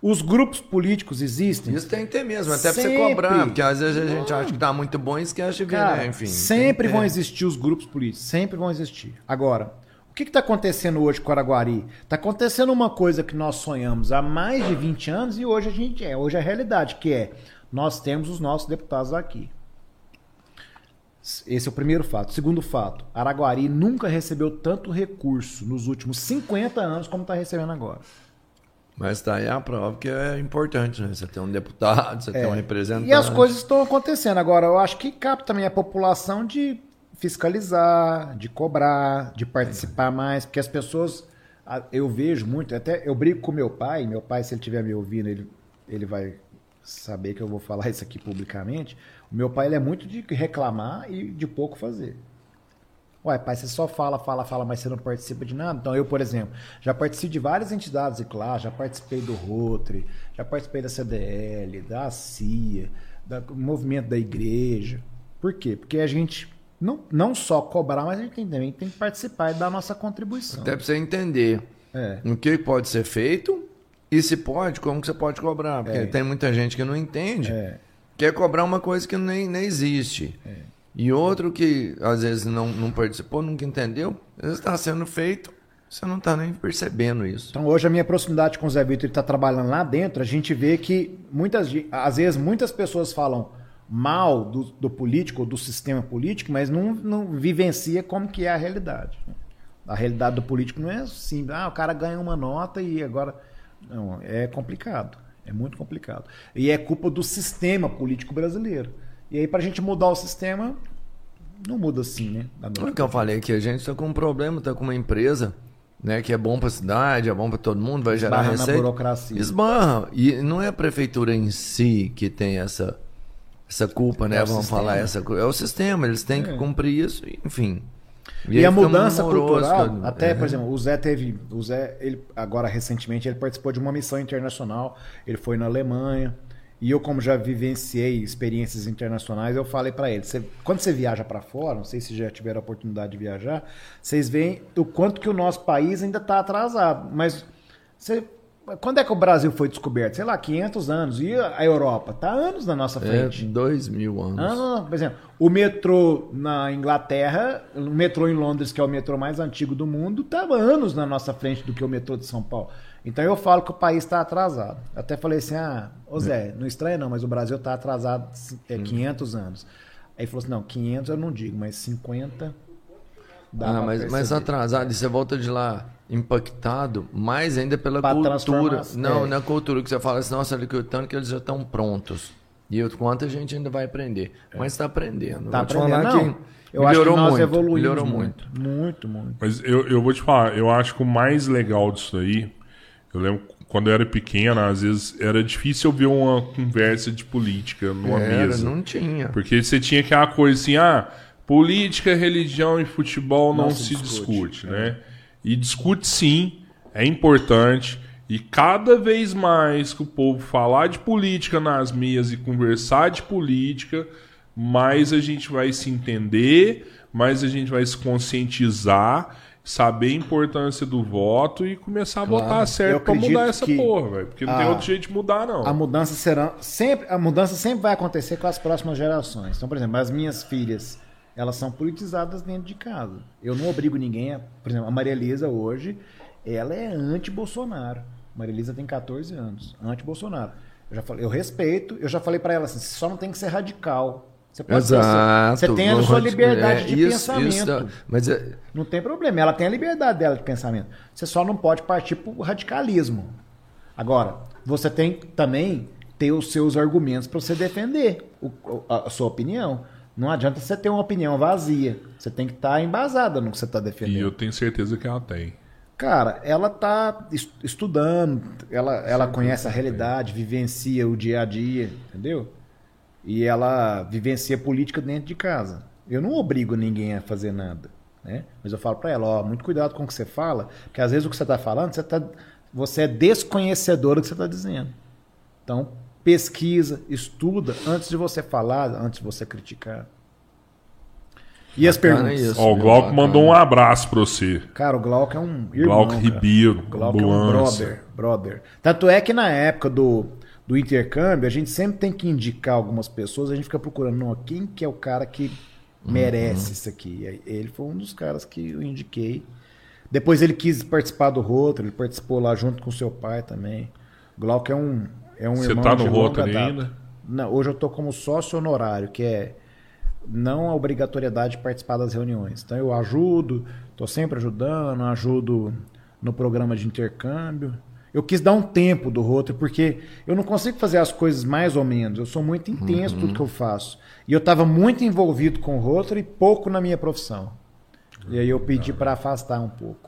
Os grupos políticos existem. Isso tem que ter mesmo, até pra você cobrar, porque às vezes a gente acha que tá muito bom e esquece de ver, Cara, né? Enfim. sempre vão existir os grupos políticos, sempre vão existir. Agora, o que está acontecendo hoje com Araguari? Está acontecendo uma coisa que nós sonhamos há mais de 20 anos e hoje a gente é, hoje é a realidade, que é nós temos os nossos deputados aqui. Esse é o primeiro fato. Segundo fato, Araguari nunca recebeu tanto recurso nos últimos 50 anos como está recebendo agora. Mas tá aí a prova que é importante, né? Você tem um deputado, você é. tem um representante. E as coisas estão acontecendo. Agora, eu acho que cabe também a população de fiscalizar, de cobrar, de participar é. mais, porque as pessoas. Eu vejo muito, até eu brigo com meu pai, meu pai, se ele estiver me ouvindo, ele, ele vai saber que eu vou falar isso aqui publicamente. Meu pai ele é muito de reclamar e de pouco fazer. Ué, pai, você só fala, fala, fala, mas você não participa de nada? Então, eu, por exemplo, já participei de várias entidades, claro, já participei do Rotary, já participei da CDL, da CIA, do movimento da igreja. Por quê? Porque a gente não, não só cobrar, mas a gente também tem que participar e dar a nossa contribuição. Até para você entender é. o que pode ser feito e se pode, como que você pode cobrar. Porque é. tem muita gente que não entende. É. Quer cobrar uma coisa que nem, nem existe. É. E outro que às vezes não, não participou, nunca entendeu, às vezes está sendo feito, você não está nem percebendo isso. Então hoje a minha proximidade com o Zé Vitor está trabalhando lá dentro, a gente vê que muitas, às vezes muitas pessoas falam mal do, do político, do sistema político, mas não, não vivencia como que é a realidade. A realidade do político não é assim, ah, o cara ganha uma nota e agora... Não, é complicado, é muito complicado. E é culpa do sistema político brasileiro. E aí, para a gente mudar o sistema, não muda assim, né? O que eu falei que a gente está com um problema, está com uma empresa né, que é bom para a cidade, é bom para todo mundo, vai gerar Esbarra receita. Na burocracia. Esbarra. E não é a prefeitura em si que tem essa, essa culpa, né? É Vamos sistema. falar essa É o sistema, eles têm é. que cumprir isso, enfim. E, e a mudança cultural, até, é. por exemplo, o Zé teve. O Zé, ele, agora recentemente, ele participou de uma missão internacional. Ele foi na Alemanha. E eu, como já vivenciei experiências internacionais, eu falei para ele: você, quando você viaja para fora, não sei se já tiveram a oportunidade de viajar, vocês veem o quanto que o nosso país ainda está atrasado. Mas você, quando é que o Brasil foi descoberto? Sei lá, 500 anos. E a Europa? Está anos na nossa é, frente. É, dois mil anos. Ah, por exemplo, o metrô na Inglaterra, o metrô em Londres, que é o metrô mais antigo do mundo, estava anos na nossa frente do que o metrô de São Paulo. Então eu falo que o país está atrasado. Até falei assim, ah, ô Zé, não estranha não, mas o Brasil está atrasado é, 500 hum. anos. Aí falou assim, não, 500 eu não digo, mas 50 dá Ah, mas, mas atrasado, e você volta de lá impactado, mais ainda pela pra cultura. Não, é. na cultura que você fala assim, nossa, tanto que eles já estão prontos. E o quanto a gente ainda vai aprender. É. Mas está aprendendo. Está aprendendo, falar não. Que eu melhorou acho que nós muito, evoluímos melhorou muito. Muito, muito. Mas eu, eu vou te falar, eu acho que o mais legal disso aí eu lembro quando eu era pequena, às vezes era difícil eu ver uma conversa de política numa era, mesa. Não tinha. Porque você tinha aquela coisa assim, ah, política, religião e futebol não, não se, se discute, discute é. né? E discute sim, é importante. E cada vez mais que o povo falar de política nas mesas e conversar de política, mais a gente vai se entender, mais a gente vai se conscientizar saber a importância do voto e começar a claro. votar certo para mudar essa porra, velho. Porque não a, tem outro jeito de mudar, não. A mudança será sempre, a mudança sempre vai acontecer com as próximas gerações. Então, por exemplo, as minhas filhas, elas são politizadas dentro de casa. Eu não obrigo ninguém, a, por exemplo, a Maria Elisa hoje, ela é anti-Bolsonaro. Maria Elisa tem 14 anos, anti-Bolsonaro. Eu já falei, eu respeito, eu já falei para ela assim, só não tem que ser radical. Você pode Exato. Você tem a sua liberdade é, de isso, pensamento. Isso, mas é... Não tem problema. Ela tem a liberdade dela de pensamento. Você só não pode partir para o radicalismo. Agora, você tem também ter os seus argumentos para você defender o, a, sua opinião. Não adianta você ter uma opinião vazia. Você tem que estar tá embasada no que você está defendendo. E eu tenho certeza que ela tem. Cara, ela está estudando, ela, ela conhece a realidade, vivencia o dia a dia, entendeu? e ela vivencia política dentro de casa. Eu não obrigo ninguém a fazer nada, né? Mas eu falo para ela, ó, muito cuidado com o que você fala, porque às vezes o que você está falando, você, tá, você é desconhecedor do que você está dizendo. Então, pesquisa, estuda antes de você falar, antes de você criticar. E as perguntas? Isso, Ó, o Glauco mandou um abraço para você. Cara, o Glauco é um irmão. Glauco Ribeiro. Glauco ambulância. é um brother, brother. Tanto é que na época do do intercâmbio, a gente sempre tem que indicar algumas pessoas, a gente fica procurando, não, quem que é o cara que merece uhum. isso aqui. Ele foi um dos caras que eu indiquei. Depois ele quis participar do Rotary, ele participou lá junto com seu pai também. Glauco é um, é um Você irmão tá no Rotary ainda? Não, hoje eu tô como sócio honorário, que é não a obrigatoriedade de participar das reuniões. Então eu ajudo, estou sempre ajudando, ajudo no programa de intercâmbio. Eu quis dar um tempo do Rotary, porque eu não consigo fazer as coisas mais ou menos. Eu sou muito intenso em tudo que eu faço. E eu estava muito envolvido com o Rotary e pouco na minha profissão. E aí eu pedi para afastar um pouco.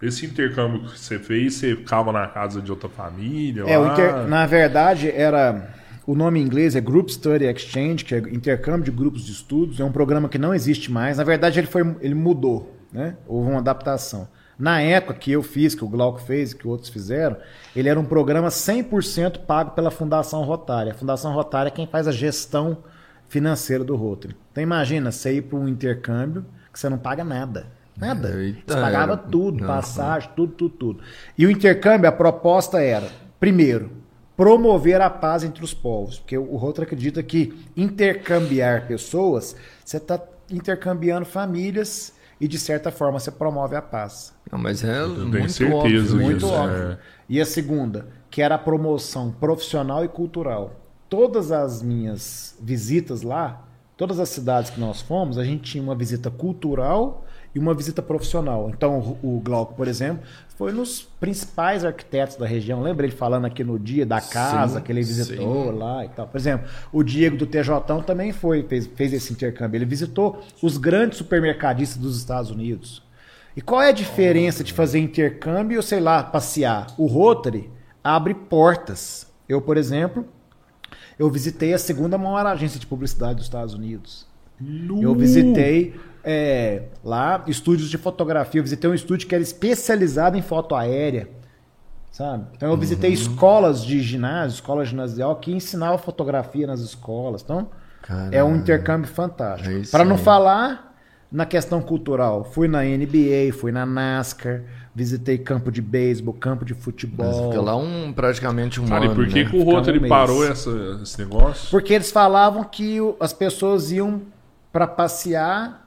Esse intercâmbio que você fez, você ficava na casa de outra família? É, inter- na verdade era o nome em inglês é Group Study Exchange, que é intercâmbio de grupos de estudos. É um programa que não existe mais. Na verdade ele foi ele mudou, né? Houve uma adaptação. Na época que eu fiz, que o Glauco fez, que outros fizeram, ele era um programa 100% pago pela Fundação Rotária. A Fundação Rotária é quem faz a gestão financeira do Rotary. Então imagina você ir para um intercâmbio que você não paga nada. Nada. Eita, você pagava era- tudo, Não, passagem, tudo, tudo, tudo. E o intercâmbio, a proposta era, primeiro, promover a paz entre os povos. Porque o Rotary acredita que intercambiar pessoas, você está intercambiando famílias e, de certa forma, você promove a paz. Não, mas é tenho muito certeza óbvio Muito isso. óbvio. é. E a segunda, que era a promoção profissional e cultural. Todas as minhas visitas lá, todas as cidades que nós fomos, a gente tinha uma visita cultural e uma visita profissional. Então, o Glauco, por exemplo, foi nos principais arquitetos da região. Lembra ele falando aqui no dia da casa Sim, que ele visitou sim. lá e tal. Por exemplo, o Diego do TJ também foi, fez, fez esse intercâmbio. Ele visitou os grandes supermercadistas dos Estados Unidos. E qual é a diferença de fazer intercâmbio ou, sei lá, passear? O Rotary abre portas. Eu, por exemplo, eu visitei a segunda maior agência de publicidade dos Estados Unidos. Eu visitei é, lá estúdios de fotografia. Eu visitei um estúdio que era especializado em foto aérea. Sabe? Então eu visitei escolas de ginásio, escola ginasial, que ensinavam fotografia nas escolas. Então, é um Caralho. intercâmbio fantástico. É Para não falar na questão cultural, fui na NBA, fui na NASCAR, visitei campo de beisebol, campo de Mas futebol. fica lá um, praticamente um Cara, e ano, por que, né? que o Ficar um parou essa- esse negócio? Porque eles falavam que as pessoas iam para passear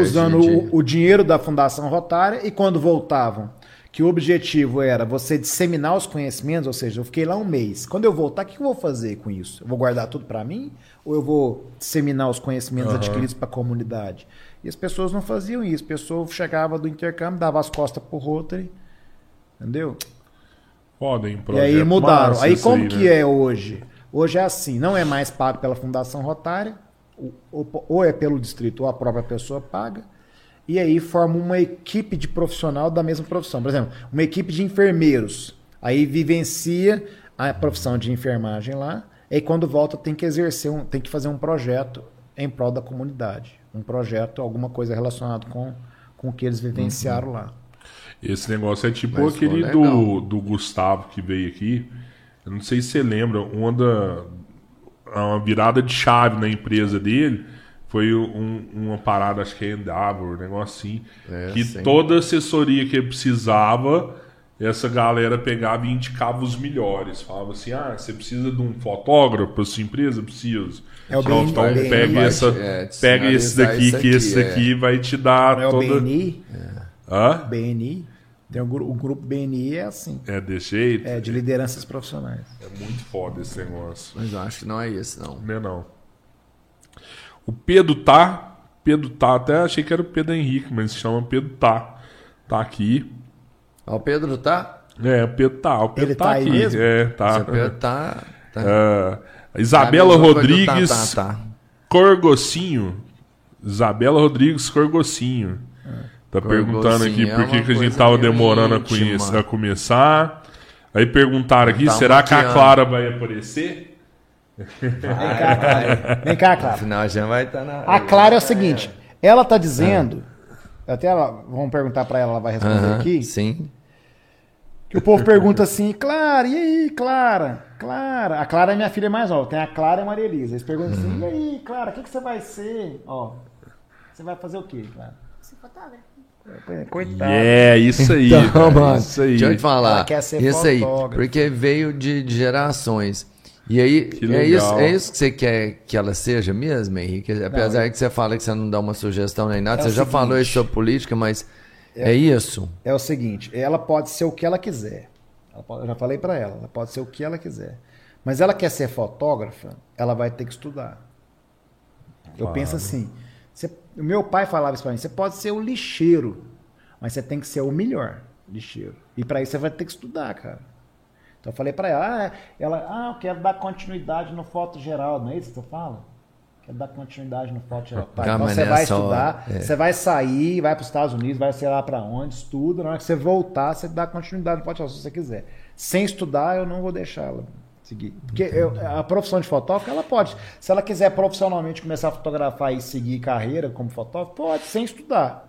usando de- o, o dinheiro da Fundação Rotária e quando voltavam, que o objetivo era você disseminar os conhecimentos, ou seja, eu fiquei lá um mês. Quando eu voltar, o que eu vou fazer com isso? Eu vou guardar tudo para mim ou eu vou disseminar os conhecimentos Aham. adquiridos para a comunidade? E as pessoas não faziam isso. A pessoa chegava do intercâmbio, dava as costas pro Rotary, entendeu? Hein? E aí mudaram. Aí como né? que é hoje? Hoje é assim, não é mais pago pela Fundação Rotária, o- ou, ou é pelo distrito ou a própria pessoa paga, e aí forma uma equipe de profissional da mesma profissão. Por exemplo, uma equipe de enfermeiros. Aí vivencia a profissão de enfermagem lá, e aí quando volta tem que exercer, um, tem que fazer um projeto em prol da comunidade. Um projeto, alguma coisa relacionada com, com o que eles vivenciaram lá. Esse negócio é tipo Mas aquele do, do Gustavo que veio aqui. Eu não sei se você lembra, uma da. Uma virada de chave na empresa dele foi um- uma parada, acho que é Endeavor, um negócio assim. É, que sim. toda assessoria que ele precisava, essa galera pegava e indicava os melhores. Falava assim: ah, você precisa de um fotógrafo para sua empresa? Preciso. É o Então, BN, então BN, pega, vai essa, é, pega esse daqui, isso que aqui, esse é. daqui vai te dar Não é o toda. BNI? Hã? BNI. Tem o, o grupo BNI é assim. É desse jeito? É de lideranças profissionais. É muito foda esse negócio. Mas eu acho que não é esse, não. Não é não. O Pedro tá. Pedro tá, até achei que era o Pedro Henrique, mas se chama Pedro tá. Tá aqui. Ó, O Pedro tá? É, o Pedro tá. O Pedro Ele tá, tá aí aqui. mesmo? É, tá. Seu Pedro tá. tá. É Isabela coisa do Rodrigues Tá, tá, tá. Corgocinho. Isabela Rodrigues Corgocinho. Tá perguntando aqui é por que, que a gente tava meio demorando a, conhecer- a começar. Aí perguntaram aqui, Tá será que a. Clara vai aparecer? Vem cá, Clara. Vem cá, Clara. Afinal, já vai estar na. A Clara é o seguinte: ela tá dizendo. Até ela, vamos perguntar pra ela, ela vai responder Aham, aqui. Sim. Que o povo pergunta assim, Clara, e aí, Clara? Clara. A Clara é minha filha mais nova. Tem a Clara e a Maria Elisa. Eles perguntam assim, Uhum. e aí, Clara, o que, que você vai ser? Ó, você vai fazer o quê, Clara? Ser fotógrafo. Coitada. É, isso aí. Então, cara, mano, isso aí. deixa eu te falar. Ela quer ser isso aí, porque veio de, de gerações. E aí, é isso, é isso que você quer que ela seja mesmo, Henrique? Apesar que você fala que você não dá uma sugestão nem nada, É você já seguinte. falou isso sobre política, mas é, isso. É o seguinte, ela pode ser o que ela quiser. Ela pode- eu já falei pra ela, ela pode ser o que ela quiser. Mas ela quer ser fotógrafa, ela vai ter que estudar. Eu Claro. penso assim, você- o meu pai falava isso pra mim, você pode ser o lixeiro, mas você tem que ser o melhor lixeiro. E pra isso você vai ter que estudar, cara. Então eu falei pra ela, ah, é- ela, ah, eu quero dar continuidade no foto geral, não é isso que você fala? Quero dar continuidade no foto geral. Tá, então você né, vai estudar, é. você vai sair, vai para os Estados Unidos, vai sei lá pra onde, estuda, na hora que você voltar, você dá continuidade no foto geral, se você quiser. Sem estudar, eu não vou deixá-la seguir. Porque eu- a profissão de fotógrafo, ela pode. Se ela quiser profissionalmente começar a fotografar e seguir carreira como fotógrafo, pode, sem estudar.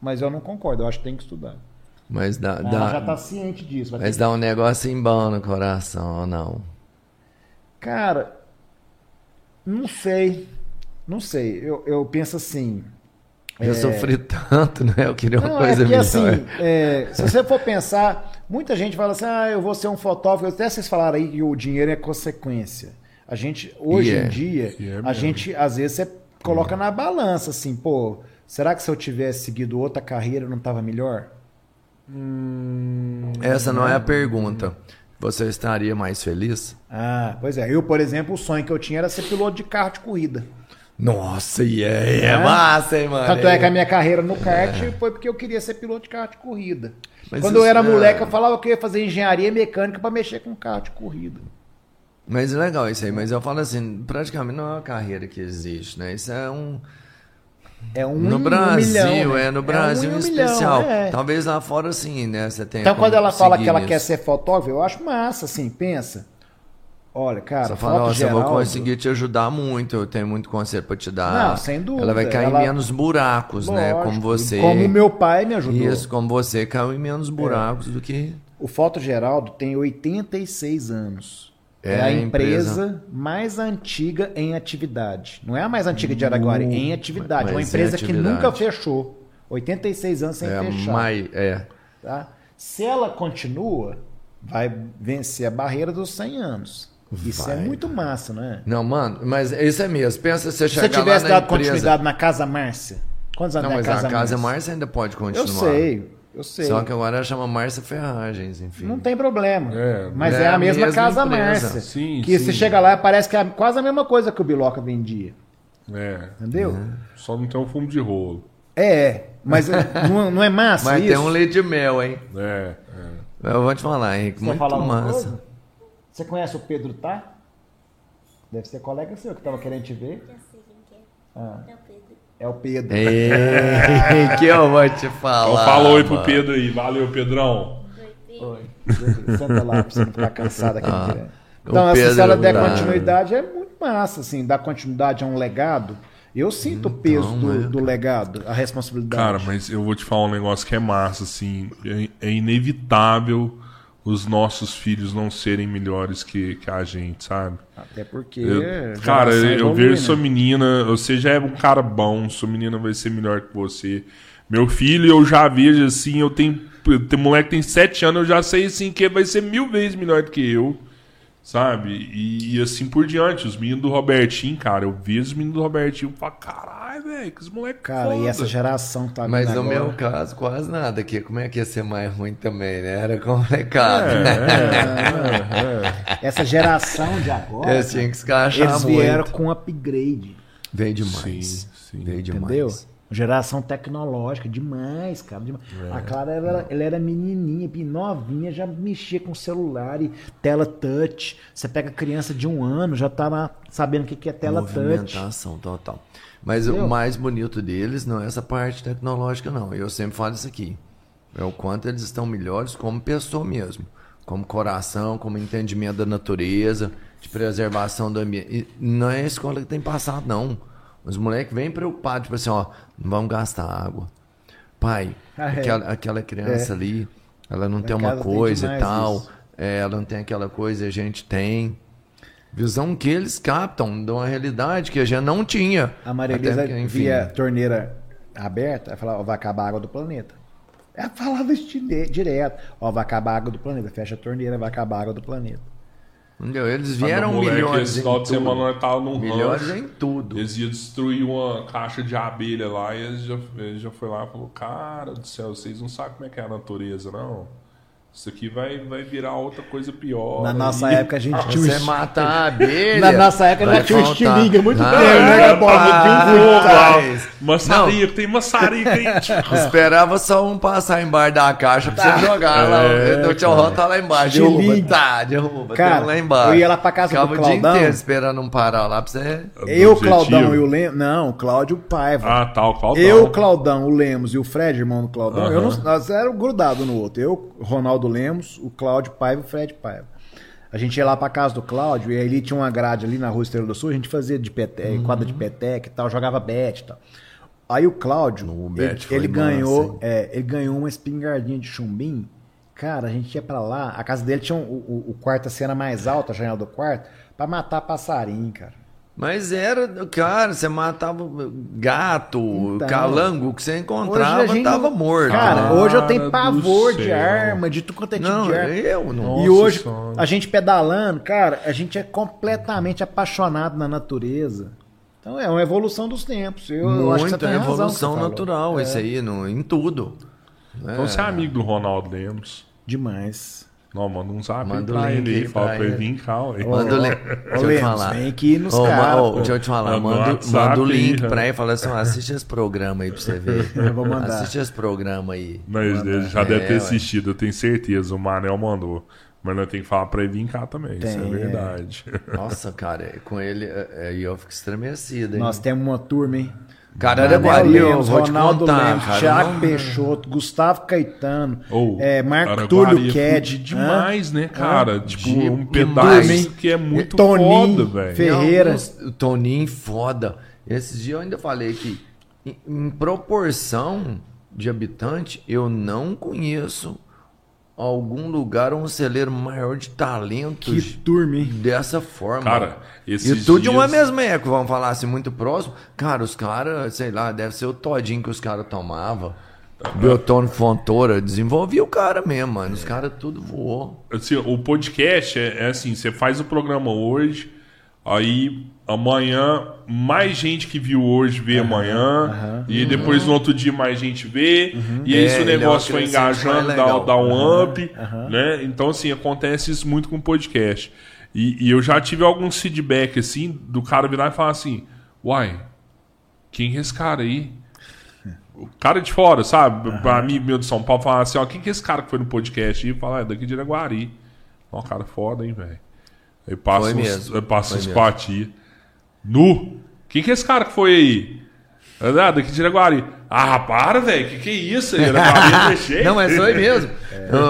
Mas eu não concordo, eu acho que tem que estudar. Mas dá, Ela dá, já está ciente disso. mas dá um negócio bom no coração, ou não? Cara, não sei. Não sei. Eu, eu penso assim. Eu sofri tanto, né? Eu queria uma Não, é coisa porque melhor. assim, é, se você for pensar, muita gente fala assim, ah, eu vou ser um fotógrafo. Até vocês falaram aí que o dinheiro é consequência. A gente, hoje é. em dia, E é a gente, às vezes, você coloca na balança, assim, pô, será que se eu tivesse seguido outra carreira eu não tava melhor? Essa não é a pergunta. Você estaria mais feliz? Ah, pois é. Eu, por exemplo, o sonho que eu tinha era ser piloto de carro de corrida. Nossa, e é, é É? massa, hein, mano? Tanto é que a minha carreira no kart foi porque eu queria ser piloto de carro de corrida. Mas Quando eu isso era é- moleque, eu falava que eu ia fazer engenharia mecânica para mexer com carro de corrida. Mas é legal isso aí, mas eu falo assim, praticamente não é uma carreira que existe, né? Isso é um. É um no um Brasil, milhão, né? é, no Brasil um em em um milhão, especial. é. Talvez lá fora sim, né? Você tem Então, quando ela fala que ela nisso. quer ser fotógrafa, eu acho massa, assim, pensa. Olha, cara, Você fala, nossa, eu vou Geraldo- conseguir te ajudar muito, eu tenho muito conselho pra te dar. Não, sem dúvida, Ela vai cair ela- em menos buracos, né? Lógico, Como você. Como meu pai me ajudou. Isso, como você caiu em menos buracos do que. O Foto Geraldo tem 86 anos. É, É a a empresa, mais antiga em atividade. Não é a mais antiga de Araguari, é em atividade. uma em empresa que atividade. nunca fechou. 86 anos sem é, fechar. mai, é. tá? Se ela continua, vai vencer a barreira dos 100 anos. Isso é muito massa, não é? Não, mano, mas isso é mesmo. Pensa se você Se você chegar tivesse lá na dado empresa... continuidade na Casa Márcia. Quantos anos Não, é mas a Casa a Casa Márcia? Márcia ainda pode continuar. Eu sei, eu sei. Só que agora ela chama Márcia Ferragens, enfim. Não tem problema. É, mas é, é a a mesma, mesma Casa empresa. Márcia. Sim, que sim. você chega lá parece que é quase a mesma coisa que o Biloca vendia. É. Entendeu? Só não tem um fumo de rolo. É, mas não, não é massa Mas isso? tem um leite de mel, hein? É, é. Eu vou te falar, Henrique, Você muito falar uma massa. coisa? Você conhece o Pedro Tá? Deve ser colega seu que tava querendo te ver. Eu sei quem que é. Ah, É o Pedro. é o Pedro. Ei, que eu vou te falar. Então fala oi pro. Pedro aí. Valeu, Pedrão. Oi, Pedro. Senta lá pra você não ficar cansado aqui. Ah, Então, assim, se Pedro ela der tá- continuidade, é muito massa, assim, dar continuidade a um legado. Eu sinto o peso do, é. do legado, a responsabilidade. Cara, mas eu vou te falar um negócio que é massa, assim. É, é inevitável os nossos filhos não serem melhores que, que a gente, sabe? Até porque. Eu- cara, geração eu evolui, vejo né? sua menina, você já é um cara bom, sua menina vai ser melhor que você. Meu filho, eu já vejo assim, eu tenho. Tem moleque que tem sete anos, eu já sei assim que vai ser mil vezes melhor do que eu. Sabe? E, e assim por diante. Os meninos do Robertinho, cara, eu vejo os meninos do Robertinho e falo, caralho, velho, que os moleques. Cara, e essa geração tá Mas no agora. meu caso, quase nada. Que como é que ia ser mais ruim também, né? Era complicado. É, né? Essa geração de agora. Eu tinha que escrachar eles vieram muito. com upgrade. Veio demais. Sim, sim. Veio demais. Entendeu? Geração tecnológica, demais, cara. demais. A Clara, ela, era- ela era menininha, novinha, já mexia com celular e tela touch. Você pega criança de um ano, já tá lá sabendo o que que é tela touch. Movimentação total. Mas Entendeu? o mais bonito deles não é essa parte tecnológica, não. Eu sempre falo isso aqui. É o quanto eles estão melhores como pessoa mesmo. Como coração, como entendimento da natureza, de preservação do ambiente. E não é a escola que tem passado, não. Os moleques vêm preocupados, tipo assim, ó, não vamos gastar água. Pai, Ah, é. aquela, aquela criança É. ali, ela não Lá tem em uma casa tem coisa e tal. é, ela não tem aquela coisa e a gente tem. Visão que eles captam de uma realidade que a gente não tinha. A Maria Elisa via torneira aberta, ela falava, ó, vai acabar a água do planeta. Ela falava isso dire- direto. Ó, vai acabar a água do planeta. Fecha a torneira, vai acabar a água do planeta. Entendeu? Eles vieram moleque, milhões esse final de semana nós tava num Milhões rancho. em tudo. Eles iam destruir uma caixa de abelha lá e eles já, eles já foi lá e falou, cara do céu, vocês não sabem como é que é a natureza, não. Isso aqui vai, vai virar outra coisa pior. Na nossa aí. época a gente tinha um Você esti- mata a abelha. Na nossa época vai já tinha faltar. estilingue, muito Ah, tempo, né, É, lá. Maçarico, tem maçarico aí. Esperava só um passar embaixo da caixa pra Tá. você jogar lá. É, o tio Ró tá lá embaixo. Derruba, tá, derruba. Cara, tem um lá embaixo. eu ia lá pra casa do Ficava o dia Claudão. inteiro esperando um parar lá pra você. Eu. Claudão e o Lemos. Não, o Cláudio Paiva. Ah, tá, o Claudão. Eu, Claudão, o Lemos e o Fred, irmão do Claudão, eu não, nós éramos grudados no outro. Eu, Ronaldo Lemos, o Cláudio Paiva e o Fred Paiva. A gente ia lá pra casa do Cláudio e ele tinha uma grade ali na rua Estrela do Sul, a gente fazia de peteca, Uhum. quadra de peteca e tal, jogava bet e tal. Aí o Cláudio, No ele, ele ganhou, é, ele ganhou uma espingardinha de chumbim. Cara, a gente ia pra lá, a casa dele tinha um- o, o, quarto, a cena mais alta, a janela do quarto, pra matar passarinho, cara. Mas era, cara, você matava gato, Então. calango, que você encontrava, Hoje a gente tava não- morto. Cara, Ah, hoje eu tenho do pavor de céu. arma, de tudo quanto é tipo não, de arma. eu não. e hoje, Senhora. a gente pedalando, cara, a gente é completamente apaixonado na natureza. Então é uma evolução dos tempos. Eu, eu acho que você Muito, tem é razão no que evolução natural, É, isso aí, no, em tudo. Então você é amigo do Ronaldo Lemos. Demais. Não, manda um zap Manda pra o link ele aí, fala pra pra ele ele. vir cá. ué. Manda o link. Deixa eu te falar. vem aqui nos ma- caras, pô. deixa eu te falar, Manda o link né? pra ele e fala assim: assiste esse programa aí pra você ver. Eu vou mandar. Assiste esse programa aí. Mas ele já É, deve ter ué. assistido, eu tenho certeza. O Manel mandou. Mas nós temos que falar pra ele vir cá também. isso é Tem, é. verdade. Nossa, cara, com ele é, é, eu fico estremecido, hein? Nós temos uma turma, hein? Cara, Manel Araguari, eu Lemos, vou te Ronaldo contar, Lemos, cara, Thiago não- Peixoto, Gustavo Caetano, Ou, é, Marco Túlio Ked. demais, né, cara? Tipo, De- um demais. pedaço que é muito Toninho, foda, velho. Fe- Ferreira. Alguns- O Toninho, foda. Esses dias eu ainda falei que, em, em proporção de habitante, eu não conheço algum lugar um celeiro maior de Que talentos turma, hein? dessa forma. Cara, esses E tudo de uma dias- mesma época, vamos falar assim, muito próximo. Cara, os caras, sei lá, deve ser o todinho que os caras tomavam. Beltone Fontoura, desenvolvia o cara mesmo, mano. Os caras tudo voou. Assim, o podcast é, é assim, você faz o programa hoje, aí amanhã mais gente que viu hoje vê amanhã, e depois no outro dia mais gente vê, e aí É, o é negócio o crescente mais engajando, dá, dá um up, né? Então assim, acontece isso muito com o podcast. E, e eu já tive alguns feedback assim, do cara virar e falar assim, uai, quem é esse cara aí? O cara de fora, sabe? Pra amigo meu de São Paulo, falar assim, ó, quem que é esse cara que foi no podcast? E falar, é daqui de Iraguari. Ó, cara foda, hein, velho. Aí passa Foi uns, passa foi uns mesmo. patia. Nu! Quem que é esse cara que foi aí? Ah, daqui de Iraguari. Ah, para, velho, que que é isso? Iraguari é. Não, mas foi mesmo.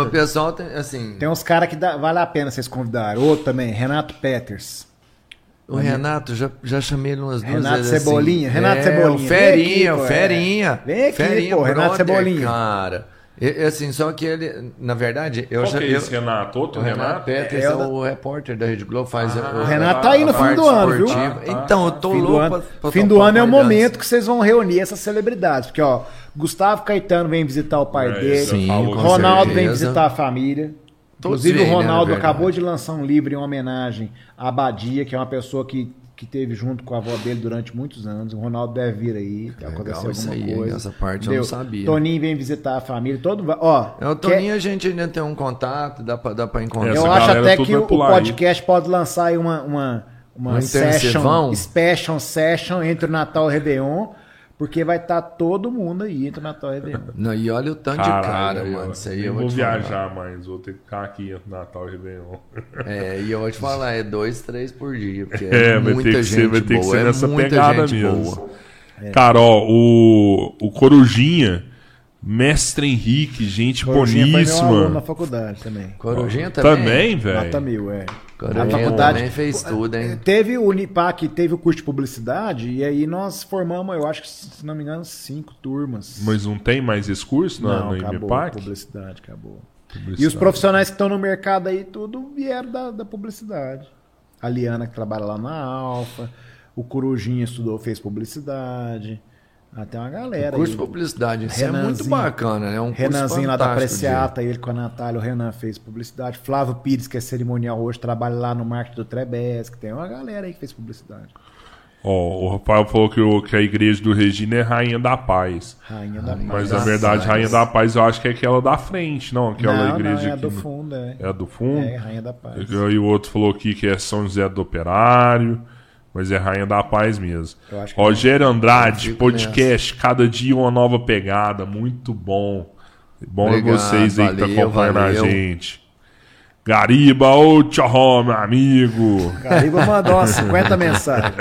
O pessoal tem, assim. Tem uns caras que dá- vale a pena vocês convidarem. Outro também, Renato Peters. O Renato, já, já chamei ele umas duas Renato vezes. assim. Cebolinha, Renato é, Cebolinha. O Ferinha, aqui, o Ferinha. é. Vem aqui, Ferinha, pô, Renato brother, Cebolinha. Cara, e, assim, só que ele, na verdade, eu Qual já. que é eu- esse Renato? Outro o Renato Renato? Peters É, é, o da- o repórter da Rede Globo, faz Ah, o, O Renato tá aí no fim do ano, viu? Ah, tá. Então, eu tô Fim do louco ano, pra- pra fim do ano é o momento que vocês vão reunir essas celebridades. Porque, ó, Gustavo Caetano vem visitar o pai É, dele. Sim, Ronaldo vem visitar a família. Todos Inclusive, o né, Ronaldo na verdade. acabou de lançar um livro em homenagem à Abadia, que é uma pessoa que, que teve junto com a avó dele durante muitos anos. O Ronaldo deve vir aí, acontecer isso alguma aí, coisa. Essa parte eu não sabia. Toninho vem visitar a família. Todo, ó, É, o quer- Toninho a gente ainda tem um contato, dá pra, dá pra encontrar. Essa eu acho até que o, o pular aí. podcast pode lançar aí uma, uma, uma Um session, special session entre o Natal e o Réveillon, porque vai estar todo mundo aí entre o Natal e o Réveillon. Não, e olha o tanto de Caralho, cara, eu- mano. Isso aí eu vou vou falar. viajar mais, vou ter que ficar aqui entre Natal e Réveillon. É, e eu vou te falar, é dois, três por dia, porque É, é, vai muita ter que gente ser, vai ter que boa, ser é nessa muita pegada gente mesmo. boa. Cara, ó, o, o Corujinha, mestre Henrique, gente Corujinha foi meu aluno na boníssima. faculdade também. Corujinha também? Também, Nota velho. mil, é. Na faculdade- também fez tudo, hein? Teve o Unipac, teve o curso de publicidade, e aí nós formamos, eu acho que, se não me engano, cinco turmas. Mas não tem mais esse curso na, não, na acabou. IMEPAC? Publicidade, acabou. E Publicidade. os profissionais que estão no mercado aí, tudo vieram da, da publicidade. A Liana, que trabalha lá na Alfa, o Corujinha estudou, fez publicidade. Ah, tem uma galera O curso aí. de publicidade, isso é muito bacana, né? É um curso Renanzinho lá da fantástico de- Preciata, ele com a Natália, o Renan fez publicidade. Flávio Pires, que é cerimonial hoje, trabalha lá no marketing do Trebes, que tem uma galera aí que fez publicidade. Ó, o Rafael falou que, o- que a igreja do Regina é Rainha da Paz. Rainha da Paz. Mas na da verdade, Paz. Rainha da Paz eu acho que é aquela da frente, não? Aquela não, igreja não, é a do fundo, é. É a do fundo? É, Rainha da Paz. E o outro falou aqui que é São José do Operário, mas é Rainha da Paz mesmo. Rogério Andrade, fico podcast, cada dia uma nova pegada, muito bom. Bom é Obrigado, vocês aí que estão valeu, acompanhando valeu. a gente. Gariba, ô tchau, meu amigo. Gariba mandou umas 50 mensagens.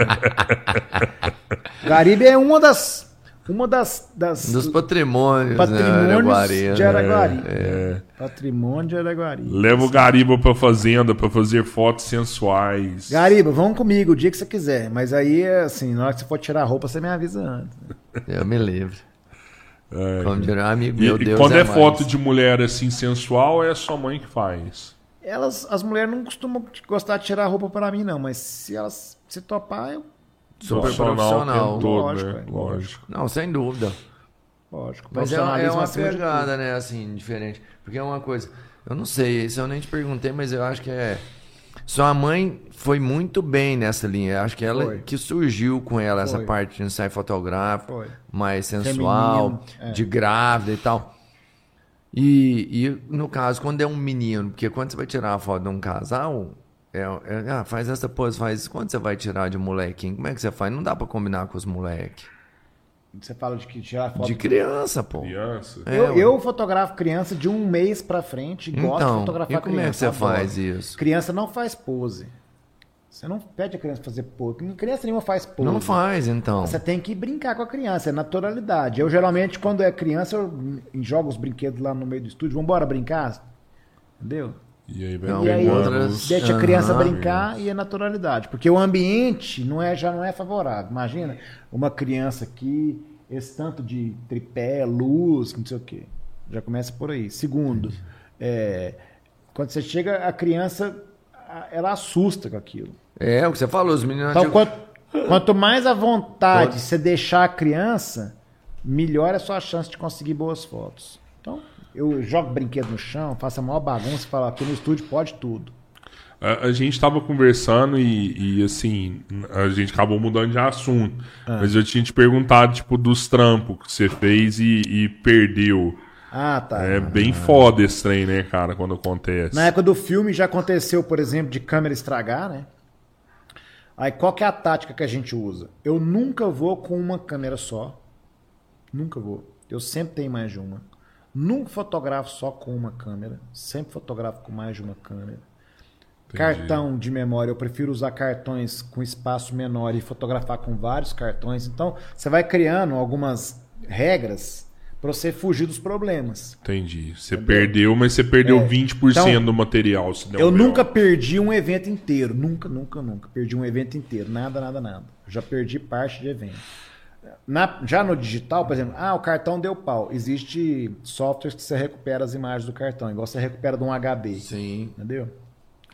Gariba é uma das. Uma das. das Dos patrimônios, patrimônios né, Araguari, de né? Araguari. É. Patrimônio de Araguari. Leva o Gariba pra fazenda pra fazer fotos sensuais. Gariba, vamos comigo o dia que você quiser. Mas aí, é assim, na hora que você for tirar a roupa, você me avisa antes. Eu me livre. É. Como um amigo E, meu, e Deus quando é, mais. foto de mulher assim sensual, é sua mãe que faz. Elas, as mulheres não costumam gostar de tirar a roupa pra mim, não. Mas se elas se topar, eu. Super profissional. todo, Lógico, né? Lógico. Não, sem dúvida. Lógico. Mas é, é uma pegada, né, assim, diferente. Porque é uma coisa. Eu não sei, isso eu nem te perguntei, mas eu acho que é. Sua mãe foi muito bem nessa linha. Acho que ela Foi. que surgiu com ela essa Foi. parte de ensaio fotográfico, Foi. mais sensual, é. de grávida e tal. E, e no caso, quando é um menino, porque quando você vai tirar a foto de um casal, é, é, ah, faz essa pose, faz. Quando você vai tirar de molequinho, como é que você faz? Não dá pra combinar com os moleques. Você fala de que tirar foto. De criança, pô. Criança. É, eu, eu fotografo criança de um mês pra frente e gosto de Então, fotografar e como é que criança. você adoro. faz isso? Criança não faz pose. Você não pede a criança fazer pose. Criança nenhuma faz pose. Não faz, então. Você tem que brincar com a criança, é naturalidade. Eu geralmente, quando é criança, eu jogo os brinquedos lá no meio do estúdio. Vambora brincar? Entendeu? E aí vai Não, E outras- deixa a criança Aham. brincar e é naturalidade. Porque o ambiente não é, já não é favorável. Imagina uma criança aqui, esse tanto de tripé, luz, não sei o quê. Já começa por aí. Segundo, é, quando você chega, a criança ela assusta com aquilo. É, o que você falou, os meninos. Então, quanto, quanto mais à vontade Pode. você deixar a criança, melhor é a sua chance de conseguir boas fotos. Eu jogo brinquedo no chão, faço a maior bagunça e falo, aqui no estúdio pode tudo. A, a gente tava conversando e, e, assim, a gente acabou mudando de assunto. Ah. Mas eu tinha te perguntado, tipo, dos trampos que você fez e, e perdeu. Ah, tá. É bem foda esse trem, né, cara, quando acontece. Na época do filme já aconteceu, por exemplo, de câmera estragar, né? Aí qual que é a tática que a gente usa? Eu nunca vou com uma câmera só. Nunca vou. Eu sempre tenho mais de uma. Nunca fotografo só com uma câmera. Sempre fotografo com mais de uma câmera. Cartão de memória, eu prefiro usar cartões com espaço menor e fotografar com vários cartões. Então, você vai criando algumas regras para você fugir dos problemas. Entendi. Você perdeu, mas você perdeu É. 20% Então, do material. se Eu nunca perdi um evento inteiro. Nunca, nunca, nunca. Perdi um evento inteiro. Nada, nada, nada. Já perdi parte de evento. Na- já no digital, por exemplo, ah, o cartão deu pau. Existe softwares que você recupera as imagens do cartão, igual você recupera de um HD. Sim. Entendeu?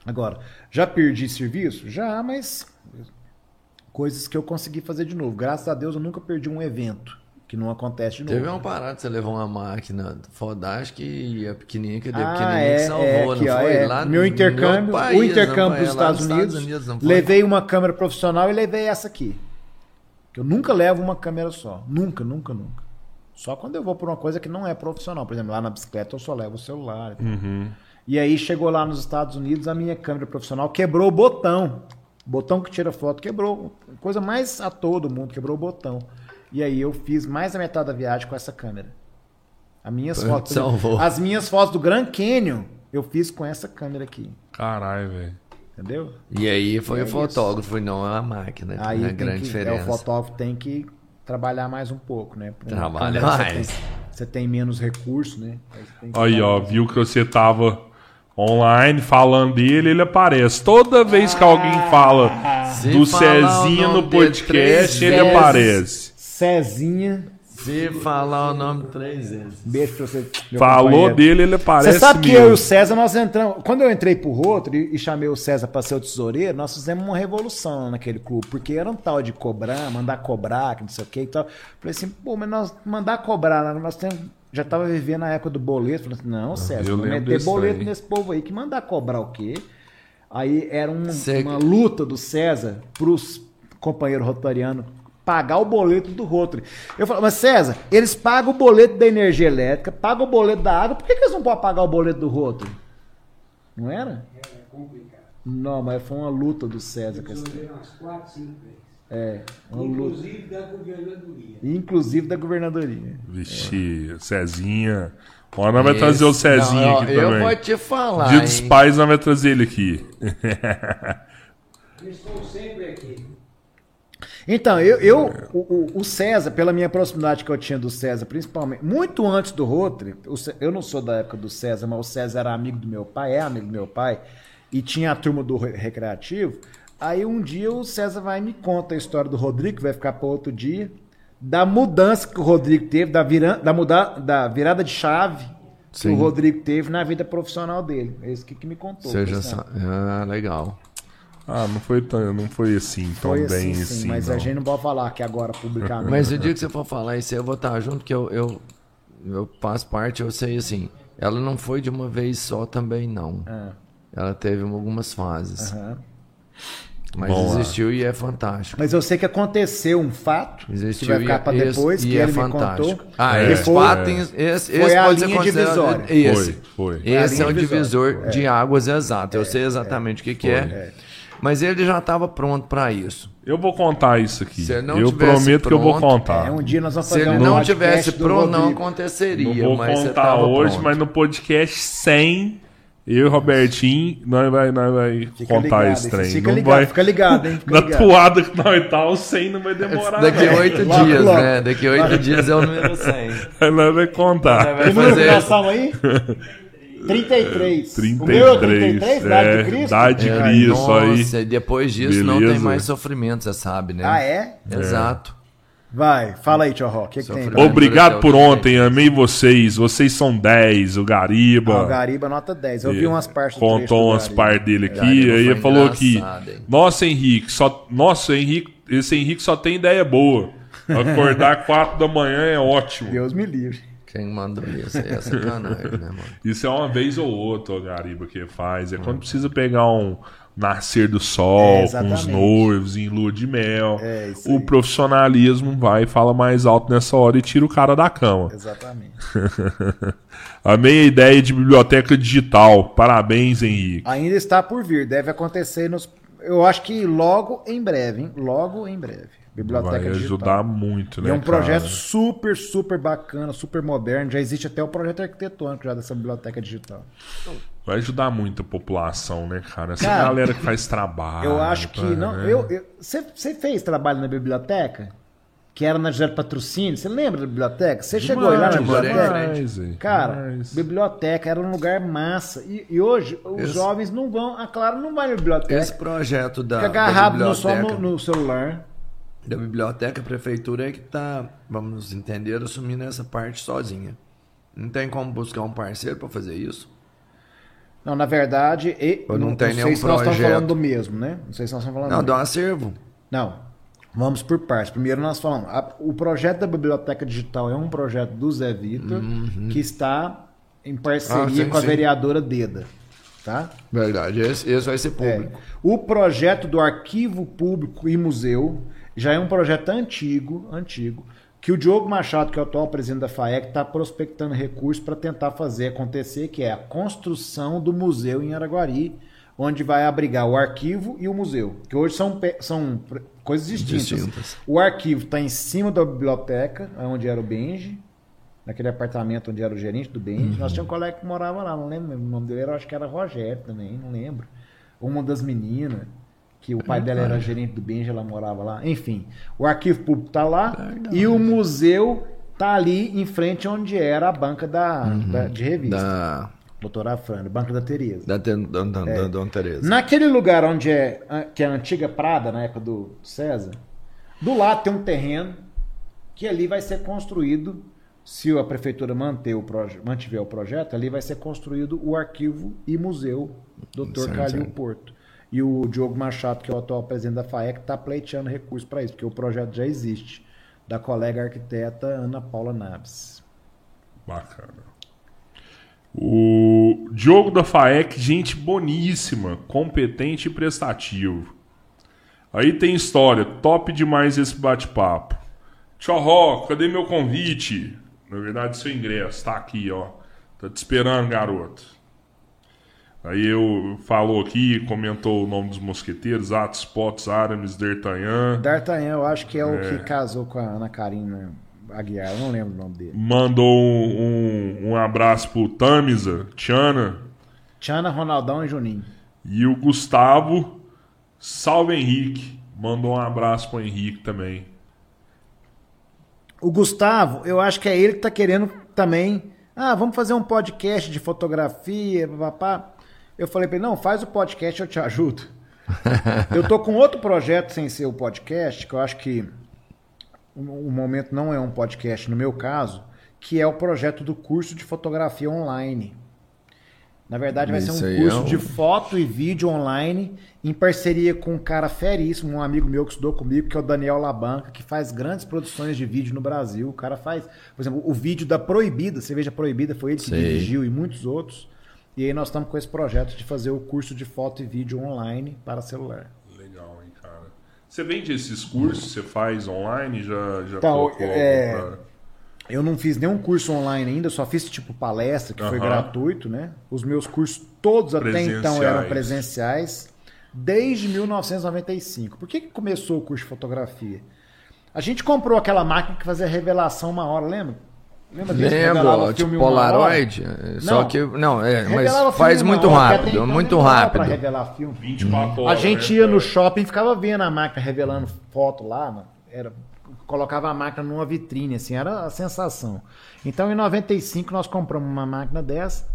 Agora, já perdi serviço? Já, mas coisas que eu consegui fazer de novo. Graças a Deus eu nunca perdi um evento, que não acontece de novo. Teve uma parada, você levou uma máquina fodástica e a pequenininha que deu Ah, pequenininha é, que salvou, é, não aqui, ó, foi? é. Lá meu intercâmbio, no país, o intercâmbio não dos foi? Lá Estados Unidos, não foi? levei uma câmera profissional e levei essa aqui. Que eu nunca levo uma câmera só, nunca, nunca, nunca. Só quando eu vou por uma coisa que não é profissional, por exemplo, lá na bicicleta eu só levo o celular. e. Uhum. E aí chegou lá nos Estados Unidos, a minha câmera profissional quebrou o botão. O botão que tira foto quebrou. Coisa mais à toa do mundo, quebrou o botão. E aí eu fiz mais da metade da viagem com essa câmera. As minhas fotos, salvou. as minhas fotos do Grand Canyon, eu fiz com essa câmera aqui. Caralho, velho. Entendeu? E aí foi É o fotógrafo e não a máquina. Aí é a grande que, diferença. É, o fotógrafo tem que trabalhar mais um pouco, né? Uma Trabalha mais. Você tem, você tem menos recurso, né? Aí Aí, ó, viu que você tava online falando dele, ele aparece. Toda vez que alguém fala Se do Cezinha no podcast, ele vezes. aparece. Cezinha, Se falar o nome três vezes. beijo pra você. meu Falou companheiro. dele, ele aparece Você sabe que mesmo. eu e o César, nós entramos. Quando eu entrei pro Rotary e, e chamei o César pra ser o tesoureiro, nós fizemos uma revolução naquele clube. Porque era um tal de cobrar, mandar cobrar, que não sei o que e tal. Falei assim, pô, mas nós mandar cobrar, nós temos. Já tava vivendo a época do boleto. Falei assim, não, César, eu vou meter boleto aí. nesse povo aí, que mandar cobrar o quê? Aí era um- Cê- uma luta do César pros companheiro rotariano pagar o boleto do Rotary. Eu falo, mas César, eles pagam o boleto da energia elétrica, pagam o boleto da água, por que, que eles não podem pagar o boleto do Rotary? Não era? É complicado. Não, mas foi uma luta do César com. Resolveram umas quatro, cinco vezes. É, uma luta. Inclusive da governadoria. Inclusive da governadoria. Vixe, Cezinha. Ó, nós vai trazer o Cezinha Não, aqui eu também. vou te falar. Dia dos hein? pais, nós vai trazer ele aqui. Eles estão sempre aqui. Então, eu, eu o, o- César, pela minha proximidade que eu tinha do César, principalmente, muito antes do Rotary, eu não sou da época do César, mas o César era amigo do meu pai, é amigo do meu pai, e tinha a turma do re- recreativo. Aí um dia o César vai e me conta a história do Rodrigo, que vai ficar para outro dia, da mudança que o Rodrigo teve, da, viran, da, muda, da virada de chave que Sim. o Rodrigo teve na vida profissional dele. É isso que, que me contou. Seja sabe? sa- Ah, legal. Ah, não foi, tão, não foi assim tão Foi bem assim, assim. sim, mas não. a gente não pode falar aqui agora publicamente. Mas o dia que você for falar isso, aí, eu vou estar junto, que eu, eu, eu faço parte, eu sei assim. Ela não foi de uma vez só também, não. Ah, Ela teve algumas fases. aham. Mas Bom, existiu e é fantástico. Mas eu sei que aconteceu um fato Existiu que vai ficar e, para esse- depois, e que é ele fantástico. me contou. Ah, É, esse foi- fato, tem- esse, esse foi a pode ser linha considerado. divisória. Esse, Foi, foi. Foi a esse é o divisor divisória, de águas exato. Eu sei exatamente o que, que é. Mas ele já estava pronto para isso. Eu vou contar isso aqui. Se ele não eu prometo que eu vou pronto, contar. É, um dia nós vamos Se fazer ele um não tivesse pronto, não aconteceria. Não vou contar hoje, pronto. mas no podcast 100, eu e Robertinho, nós vai, nós vai Fica contar ligado, esse trem. Fica não ligado, vai... fica ligado, hein? Fica Na ligado. toada que nós tá, o 100 não vai demorar. Daqui não. oito dias, logo. né? Daqui oito dias é o número 100. Nós vai contar. Vai número que fazer- nós estamos aí? 33. 33. O meu é 33, Idade é, de Cristo? Idade de É, Cristo aí. Nossa, e depois disso não tem Beleza. mais sofrimento, você sabe, né? Ah, é? Exato. Vai, fala aí, tio Ró. O que, que Obrigado por ontem, amei vocês. Vocês são 10, o Gariba. Ah, o Gariba nota 10. Eu vi umas partes Contou umas partes dele aqui, aí ele falou aqui. Nossa, Henrique, só. Nossa, Henrique, esse Henrique só tem ideia boa. Acordar 4 da manhã é ótimo. Deus me livre. Quem mandou isso aí é sacanagem, né, mano? Isso é uma vez ou outra, o Gariba, que faz. É quando precisa pegar um nascer do sol É, com os noivos em lua de mel. É, isso o aí. profissionalismo vai e fala mais alto nessa hora e tira o cara da cama. Exatamente. Amei a ideia de biblioteca digital. Parabéns, Henrique. Ainda está por vir. Deve acontecer nos. Eu acho que logo em breve, hein? Logo em breve. Biblioteca Vai digital. ajudar muito, E né? é um projeto cara? super, super bacana, super moderno. Já existe até o projeto arquitetônico já dessa biblioteca digital. Vai ajudar muito a população, né, cara? Essa Cara, galera que faz trabalho. Eu acho que tá, não. né? Eu, eu- você, você fez trabalho na biblioteca? Que era na José Patrocínio? Você lembra da biblioteca? Você chegou lá na biblioteca? demais? Cara, Demais. biblioteca era um lugar massa. E, e hoje os Esse- jovens não vão, a Clara não vai na biblioteca. Esse projeto da, Fica da agarrado no, só biblioteca, no, no celular. Da biblioteca, a prefeitura é que tá, vamos entender, assumindo essa parte sozinha. Não tem como buscar um parceiro para fazer isso? Não, na verdade, e, Ou não tem sei nenhum se nós estamos falando do mesmo, né? Não sei se nós estamos falando Não, do do acervo. Não. Vamos por partes. Primeiro nós falamos. a- o projeto da Biblioteca Digital é um projeto do Zé Vitor que está em parceria Uhum. Ah, sim, com a sim. vereadora Deda. Tá? Verdade, esse, esse vai ser É. público. O projeto do Arquivo Público e Museu já é um projeto antigo, antigo, que o Diogo Machado, que é o atual presidente da FAEC, está prospectando recursos para tentar fazer acontecer, que é a construção do museu em Araguari, onde vai abrigar o arquivo e o museu, que hoje são, são coisas distintas. Distintas. O arquivo está em cima da biblioteca, onde era o Benji, naquele apartamento onde era o gerente do Benji. Nós tínhamos um colega que morava lá, não lembro o nome dele, eu acho que era Rogério também, não lembro. Uma das meninas, que o pai dela era gerente do Benji, ela morava lá. Enfim, o arquivo público está lá e o museu está ali em frente onde era a banca da, da- de revista. Da, Doutora Afrânio, banca da Tereza. da, da, da, da, da Dona Tereza. Naquele lugar onde é que é a antiga Prada, na época do César, do lado tem um terreno que ali vai ser construído, se a prefeitura manter o mantiver o projeto, ali vai ser construído o arquivo e museu Dr. Calil. Porto. E o Diogo Machado, que é o atual presidente da FAEC, está pleiteando recursos para isso, porque o projeto já existe, da colega arquiteta Ana Paula Naves. Bacana. O Diogo da FAEC, gente boníssima, competente e prestativo. Aí tem história. Top demais esse bate-papo. Tchorró, cadê meu convite? Na verdade, seu ingresso tá aqui, ó. Tá te esperando, garoto. Aí eu falou aqui, comentou o nome dos mosqueteiros, Atos, Potos, Aramis, D'Artagnan. D'Artagnan, eu acho que é, o que casou com a Ana Karina Aguiar, eu não lembro o nome dele. Mandou um, um, um abraço pro Tamisa, Tiana Tiana, Ronaldão e Juninho. e o Gustavo Salve Henrique. Mandou um abraço pro Henrique também. O Gustavo, eu acho que é ele que tá querendo também. Ah, vamos fazer um podcast de fotografia, papá. Eu falei pra ele, não, faz o podcast, eu te ajudo. eu tô com outro projeto sem ser o podcast, que eu acho que o, momento não é um podcast no meu caso, que é o projeto do curso de fotografia online. Na verdade, vai Isso ser um curso é um- de foto e vídeo online, em parceria com um cara feríssimo, um amigo meu que estudou comigo, que é o Daniel Labanca, que faz grandes produções de vídeo no Brasil. O cara faz, por exemplo, o vídeo da Proibida, Cerveja Proibida, foi ele que Sei. dirigiu e muitos outros. E aí nós estamos com esse projeto de fazer o curso de foto e vídeo online para celular. Legal, hein, cara. Você vende esses cursos? Você faz online? Já, já Então, colocou é, pra- Eu não fiz nenhum curso online ainda, só fiz tipo palestra, que foi gratuito, né? Os meus cursos todos até então eram presenciais, desde 1995. Por que, que começou o curso de fotografia? A gente comprou aquela máquina que fazia revelação uma hora, lembra? Lembra revelavam Lembro, tipo? Polaroid. Só Não. que. Não, é, mas faz muito rápido, então muito rápido. Pra revelar filme. 24 A horas. gente né, ia no shopping e ficava vendo a máquina revelando foto lá, mano. Era, colocava a máquina numa vitrine, assim, era a sensação. Então, em 95, nós compramos uma máquina dessa.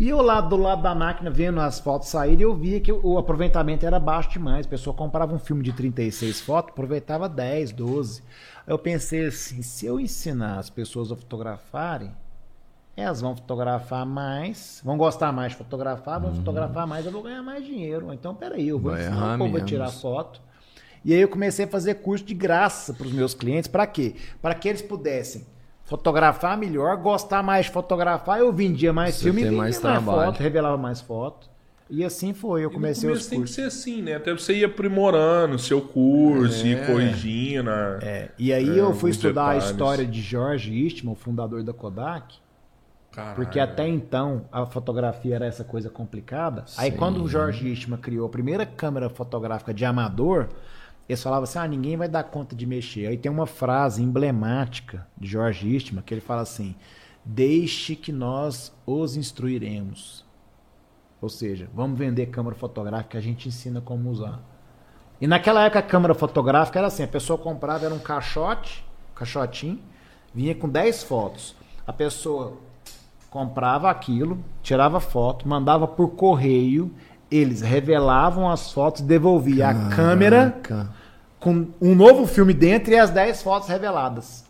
E eu lá do lado da máquina, vendo as fotos saírem, eu via que o aproveitamento era baixo demais. A pessoa comprava um filme de 36 fotos, aproveitava 10, 12. Aí eu pensei assim, se eu ensinar as pessoas a fotografarem, elas vão fotografar mais, vão gostar mais de fotografar, vão fotografar mais, eu vou ganhar mais dinheiro. Então, peraí, eu vou Vai ensinar o povo a tirar foto. E aí eu comecei a fazer curso de graça para os meus clientes. Para quê? Para que eles pudessem fotografar melhor, gostar mais de fotografar. Eu vendia mais Você filme, vendia mais mais, trabalho. foto, revelava mais foto. E assim foi, eu comecei no os começo tem que cursos. ser assim, né? Até você ir aprimorando o seu curso, É. ir corrigindo. É, e aí É, eu fui estudar detalhes. a história de George Eastman, o fundador da Kodak. Caralho. Porque até então a fotografia era essa coisa complicada. Aí Sim. quando o Jorge Eastman criou a primeira câmera fotográfica de amador, eles falavam assim: ah, ninguém vai dar conta de mexer. Aí tem uma frase emblemática de Jorge Eastman que ele fala assim: deixe que nós os instruiremos. Ou seja, vamos vender câmera fotográfica, a gente ensina como usar. E naquela época a câmera fotográfica era assim, a pessoa comprava, era um caixote, caixotinho, vinha com 10 fotos. A pessoa comprava aquilo, tirava foto, mandava por correio, eles revelavam as fotos, devolvia a câmera Caraca. Com um novo filme dentro e as 10 fotos reveladas.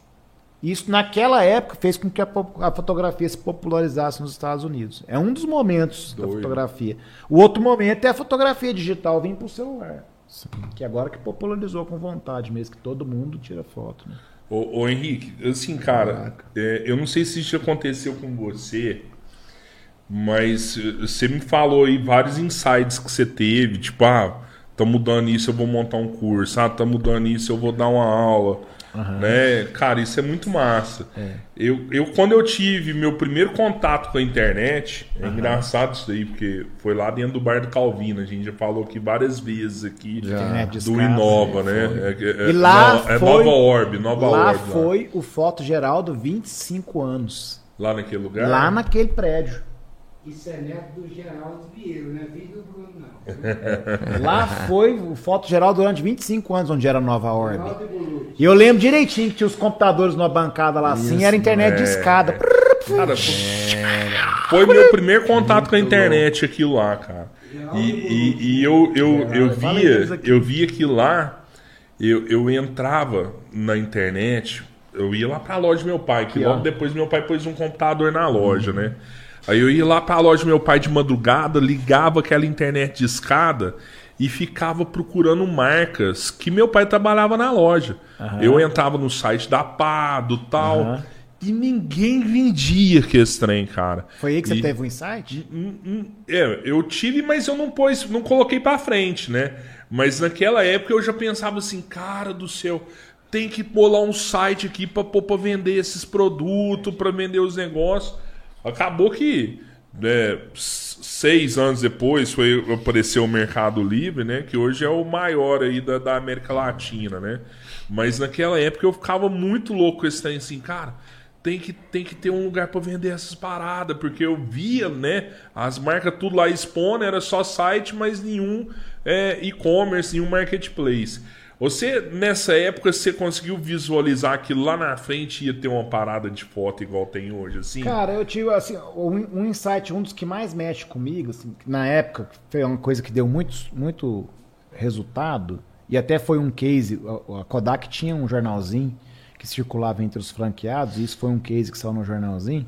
Isso naquela época fez com que a, a fotografia se popularizasse nos Estados Unidos. É um dos momentos da Doido. fotografia. O outro momento é a fotografia digital vir para o celular. Que agora que popularizou com vontade mesmo, que todo mundo tira foto. Né? Ô, ô, Henrique, assim, cara, é, eu não sei se isso aconteceu com você, mas eh, você me falou aí vários insights que você teve, tipo, ah, tá mudando isso, eu vou montar um curso, ah, tá mudando isso, eu vou dar uma aula, né? Cara, isso é muito massa. Eu, eu, quando eu tive meu primeiro contato com a internet, é engraçado isso aí, porque foi lá dentro do bar do Calvino, a gente já falou aqui várias vezes aqui, de do Inova, né? né? É, é- E lá é foi- Nova Orb, Nova lá Orb. foi o Foto Geraldo 25 anos. Lá naquele lugar? Lá naquele prédio. Isso é neto do Geraldo Vieiro, não é filho do Bruno, não. Lá foi o Foto Geral durante 25 anos, onde era Nova Orb. Geraldo e eu lembro direitinho que tinha os computadores numa bancada lá assim, era internet de é. escada. Cara, foi, meu primeiro contato com a internet aquilo lá, cara. E, e- e eu, eu, eu eles via, aqui. eu via que lá eu, eu entrava na internet, eu ia lá pra loja do meu pai, que Aqui, logo depois meu pai pôs um computador na loja, né? Aí eu ia lá pra loja do meu pai de madrugada, ligava aquela internet de escada e ficava procurando marcas que meu pai trabalhava na loja. Eu entrava no site da Pado tal. Aham. E ninguém vendia que esse trem, cara. Foi aí que você E- teve um insight? É, eu tive, mas eu não pôs, não coloquei pra frente, né? Mas naquela época eu já pensava assim, cara do céu, tem que bolar um site aqui pra, pôr pra vender esses produtos, pra vender os negócios. Acabou que né, seis anos depois foi apareceu o Mercado Livre, né? Que hoje é o maior aí da, da América Latina, né? Mas naquela época eu ficava muito louco com esse trem assim, cara. Tem que, tem que ter um lugar pra vender essas paradas, porque eu via, né? As marcas tudo lá expondo, era só site, mas nenhum é, e-commerce, nenhum marketplace. Você, nessa época, você conseguiu visualizar que lá na frente ia ter uma parada de foto igual tem hoje, assim? Cara, eu tive assim, um, um insight, um dos que mais mexe comigo, assim, na época foi uma coisa que deu muito, muito resultado, e até foi um case, a, Kodak tinha um jornalzinho que circulava entre os franqueados, e isso foi um case que saiu no jornalzinho,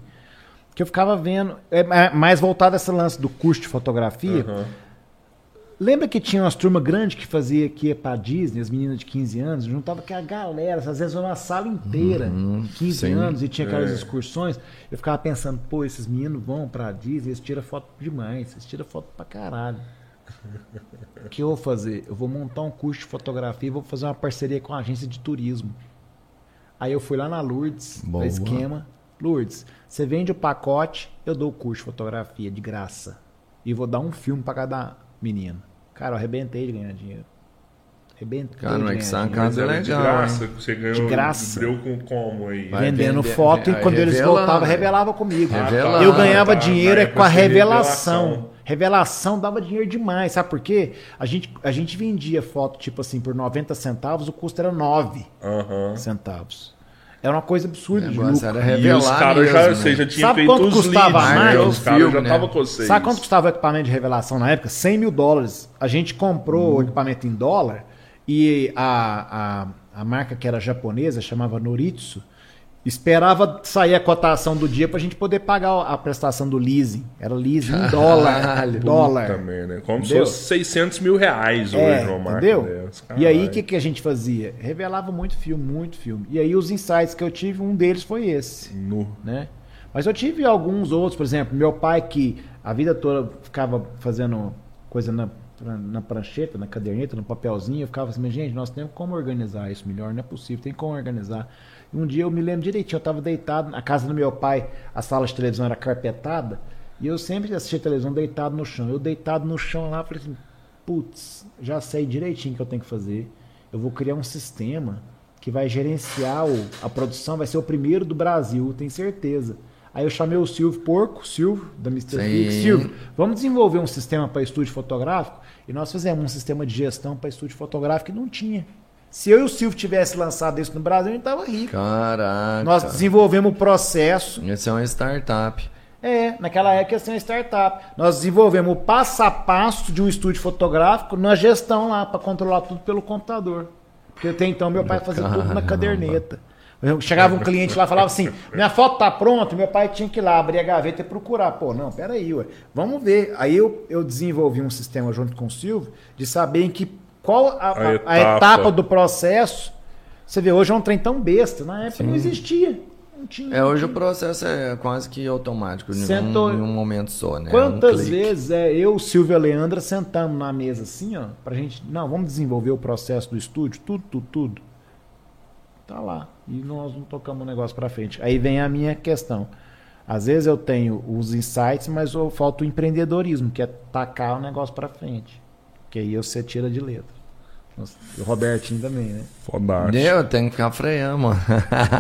que eu ficava vendo, é, é, mais voltado a esse lance do curso de fotografia. Aham. Lembra que tinha umas turmas grandes que fazia que ia pra Disney, as meninas de 15 anos, juntava com a galera, às vezes uma sala inteira, 15 sim. anos, e tinha aquelas É. excursões. Eu ficava pensando, pô, esses meninos vão pra Disney, eles tiram foto demais, eles tiram foto pra caralho. O que eu vou fazer? Eu vou montar um curso de fotografia e vou fazer uma parceria com a agência de turismo. Aí eu fui lá na Lourdes, Boa. no esquema. Lourdes, você vende o pacote, eu dou o curso de fotografia de graça. E vou dar um filme pra cada menino. Cara, eu arrebentei de ganhar dinheiro. Arrebentei Cara, é ganhar que dinheiro. sacada Mas era de legal, graça, você ganhou. De graça. Deu com como aí? Vai vendendo vender- foto e quando eles voltavam, né? revelava comigo. Revela. eu ganhava tá, dinheiro na é com a revelação. revelação. Revelação dava dinheiro demais, sabe por quê? A gente, a gente vendia foto, tipo assim, por 90 centavos, o custo era 9 Aham. centavos. Era uma coisa absurda de lucro. era E revelar os caras já, né? já tinha Sabe feito quanto os custava leads, a né? marca? Os O caras já né? estavam com vocês. Sabe quanto custava o equipamento de revelação na época? 100 mil dólares. A gente comprou o equipamento em dólar e a, a, a marca que era japonesa, chamava Noritsu, esperava sair a cotação do dia pra gente poder pagar a prestação do leasing. Era leasing em dólar. Caralho. dólar. Também, né? Como se Entendeu? fosse 600 mil reais É, hoje, marca entendeu? E aí, o que, que a gente fazia? Revelava muito filme, muito filme. E aí, os insights que eu tive, um deles foi esse. Nu. né? Mas eu tive alguns outros, por exemplo, meu pai que a vida toda ficava fazendo coisa na, na prancheta, na caderneta, no papelzinho, eu ficava assim, mas gente, nós temos como organizar isso melhor, não é possível, tem como organizar. Um dia eu me lembro direitinho, eu estava deitado na casa do meu pai, a sala de televisão era carpetada, e eu sempre assistia televisão deitado no chão. Eu deitado no chão lá, falei assim, putz, já sei direitinho o que eu tenho que fazer. Eu vou criar um sistema que vai gerenciar o- a produção, vai ser o primeiro do Brasil, tenho certeza. Aí eu chamei o Silvio Porco, Silvio, da Mr. Flix. Silvio, vamos desenvolver um sistema para estúdio fotográfico? E nós fizemos um sistema de gestão para estúdio fotográfico que não tinha. Se eu e o Silvio tivesse lançado isso no Brasil, a gente tava rico. Caraca. Nós desenvolvemos o processo. Esse é uma startup. É, naquela época ia ser uma startup. Nós desenvolvemos o passo a passo de um estúdio fotográfico na gestão lá, para controlar tudo pelo computador. Porque até então meu pai fazia tudo na Caramba. caderneta. Eu- Chegava um cliente lá e falava assim: minha foto tá pronta, meu pai tinha que ir lá abrir a gaveta e procurar. Pô, não, peraí, ué. Vamos ver. Aí eu, eu desenvolvi um sistema junto com o Silvio de saber em que qual a, a- a A etapa. etapa do processo. Você vê, hoje é um trem tão besta. Na época não existia. Não tinha. É, não hoje o processo é quase que automático, em Sentou- um, em um momento só, né? Quantas Um vezes é, eu, Silvio e a Leandra sentamos na mesa assim, ó, pra gente, não, vamos desenvolver o processo do estúdio, tudo, tudo, tudo. Tá lá. E nós não tocamos o negócio pra frente. Aí vem a minha questão. Às vezes eu tenho os insights, mas eu falta o empreendedorismo, que é tacar o negócio pra frente. Que aí você tira de letra. Nossa, e o Robertinho também, né? Fodástico. Eu tenho que ficar freando, mano.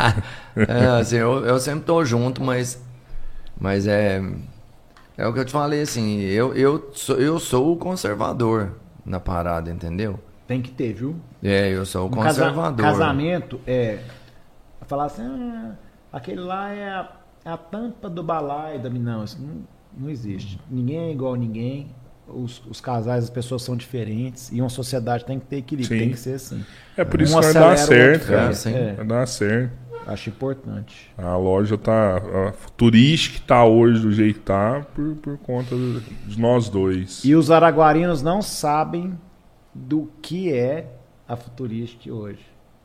é, assim, eu, eu sempre tô junto, mas. Mas é. É o que eu te falei, assim. Eu, eu, sou, eu sou o conservador na parada, entendeu? Tem que ter, viu? É, eu sou o Um casa- conservador. casamento é. Falar assim, ah, aquele lá é a, é a tampa do balaio da Não, isso não, não existe. Ninguém é igual a ninguém. Os, os casais, as pessoas são diferentes. E uma sociedade tem que ter equilíbrio, Sim. tem que ser assim. É por Um isso que vai dar certo, outro cara. freia, sim. É. Vai dar certo. Acho importante. A loja tá. A turística tá hoje do jeito que tá por, por conta de nós dois. E os araguarinos não sabem do que é a Futuristic hoje.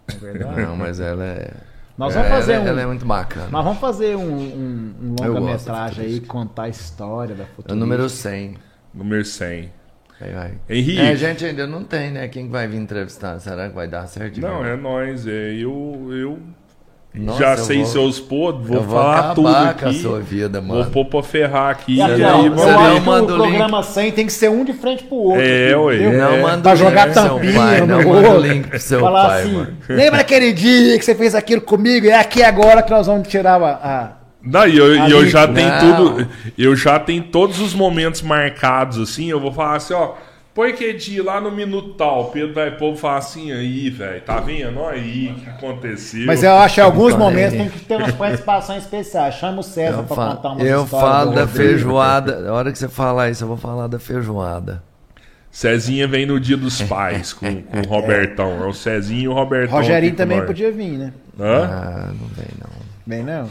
Não é verdade? Não, mas ela é. Nós é, vamos fazer ela, um. ela é muito bacana. Nós vamos fazer um, um, um longa-metragem aí, contar a história da É Futuristic. o número 100. Número 100. Vai, vai. Henrique. É, a gente ainda não tem, né? Quem vai vir entrevistar? Será que vai dar certo? Não, é nós. É, eu eu Nossa, já eu sei vou- seus podres, vou vou falar acabar tudo com aqui. a sua vida, Vou mano. pôr pra ferrar aqui. E E, aqui, aí, mano, não manda o o link. programa 100 tem que ser um de frente pro outro. É, ué. entendeu? Não É. manda Pra o link jogar pro seu tampinha pai, no não manda o outro. link pro seu Falar pai, assim, mano. lembra aquele dia que você fez aquilo comigo? É aqui agora que nós vamos tirar a... a- Não, e eu, Ali- eu já tenho Não. tudo. Eu já tenho todos os momentos marcados, assim. Eu vou falar assim, ó. Põe que dia lá no minuto tal. O Pedro vai pôr e falar assim, aí, velho. Tá vendo? Olha aí o que aconteceu. Mas eu acho que em alguns Falei. momentos tem que ter umas participações especiais. Chama o César Eu, pra fa- contar umas eu histórias falo da Rodrigo. feijoada. A hora que você falar isso, eu vou falar da feijoada. Cezinha vem no dia dos pais com, com o Robertão. É o Cezinho e o Robertão. Rogerinho também podia vir, né? Hã? Ah, não vem não. Bem, não.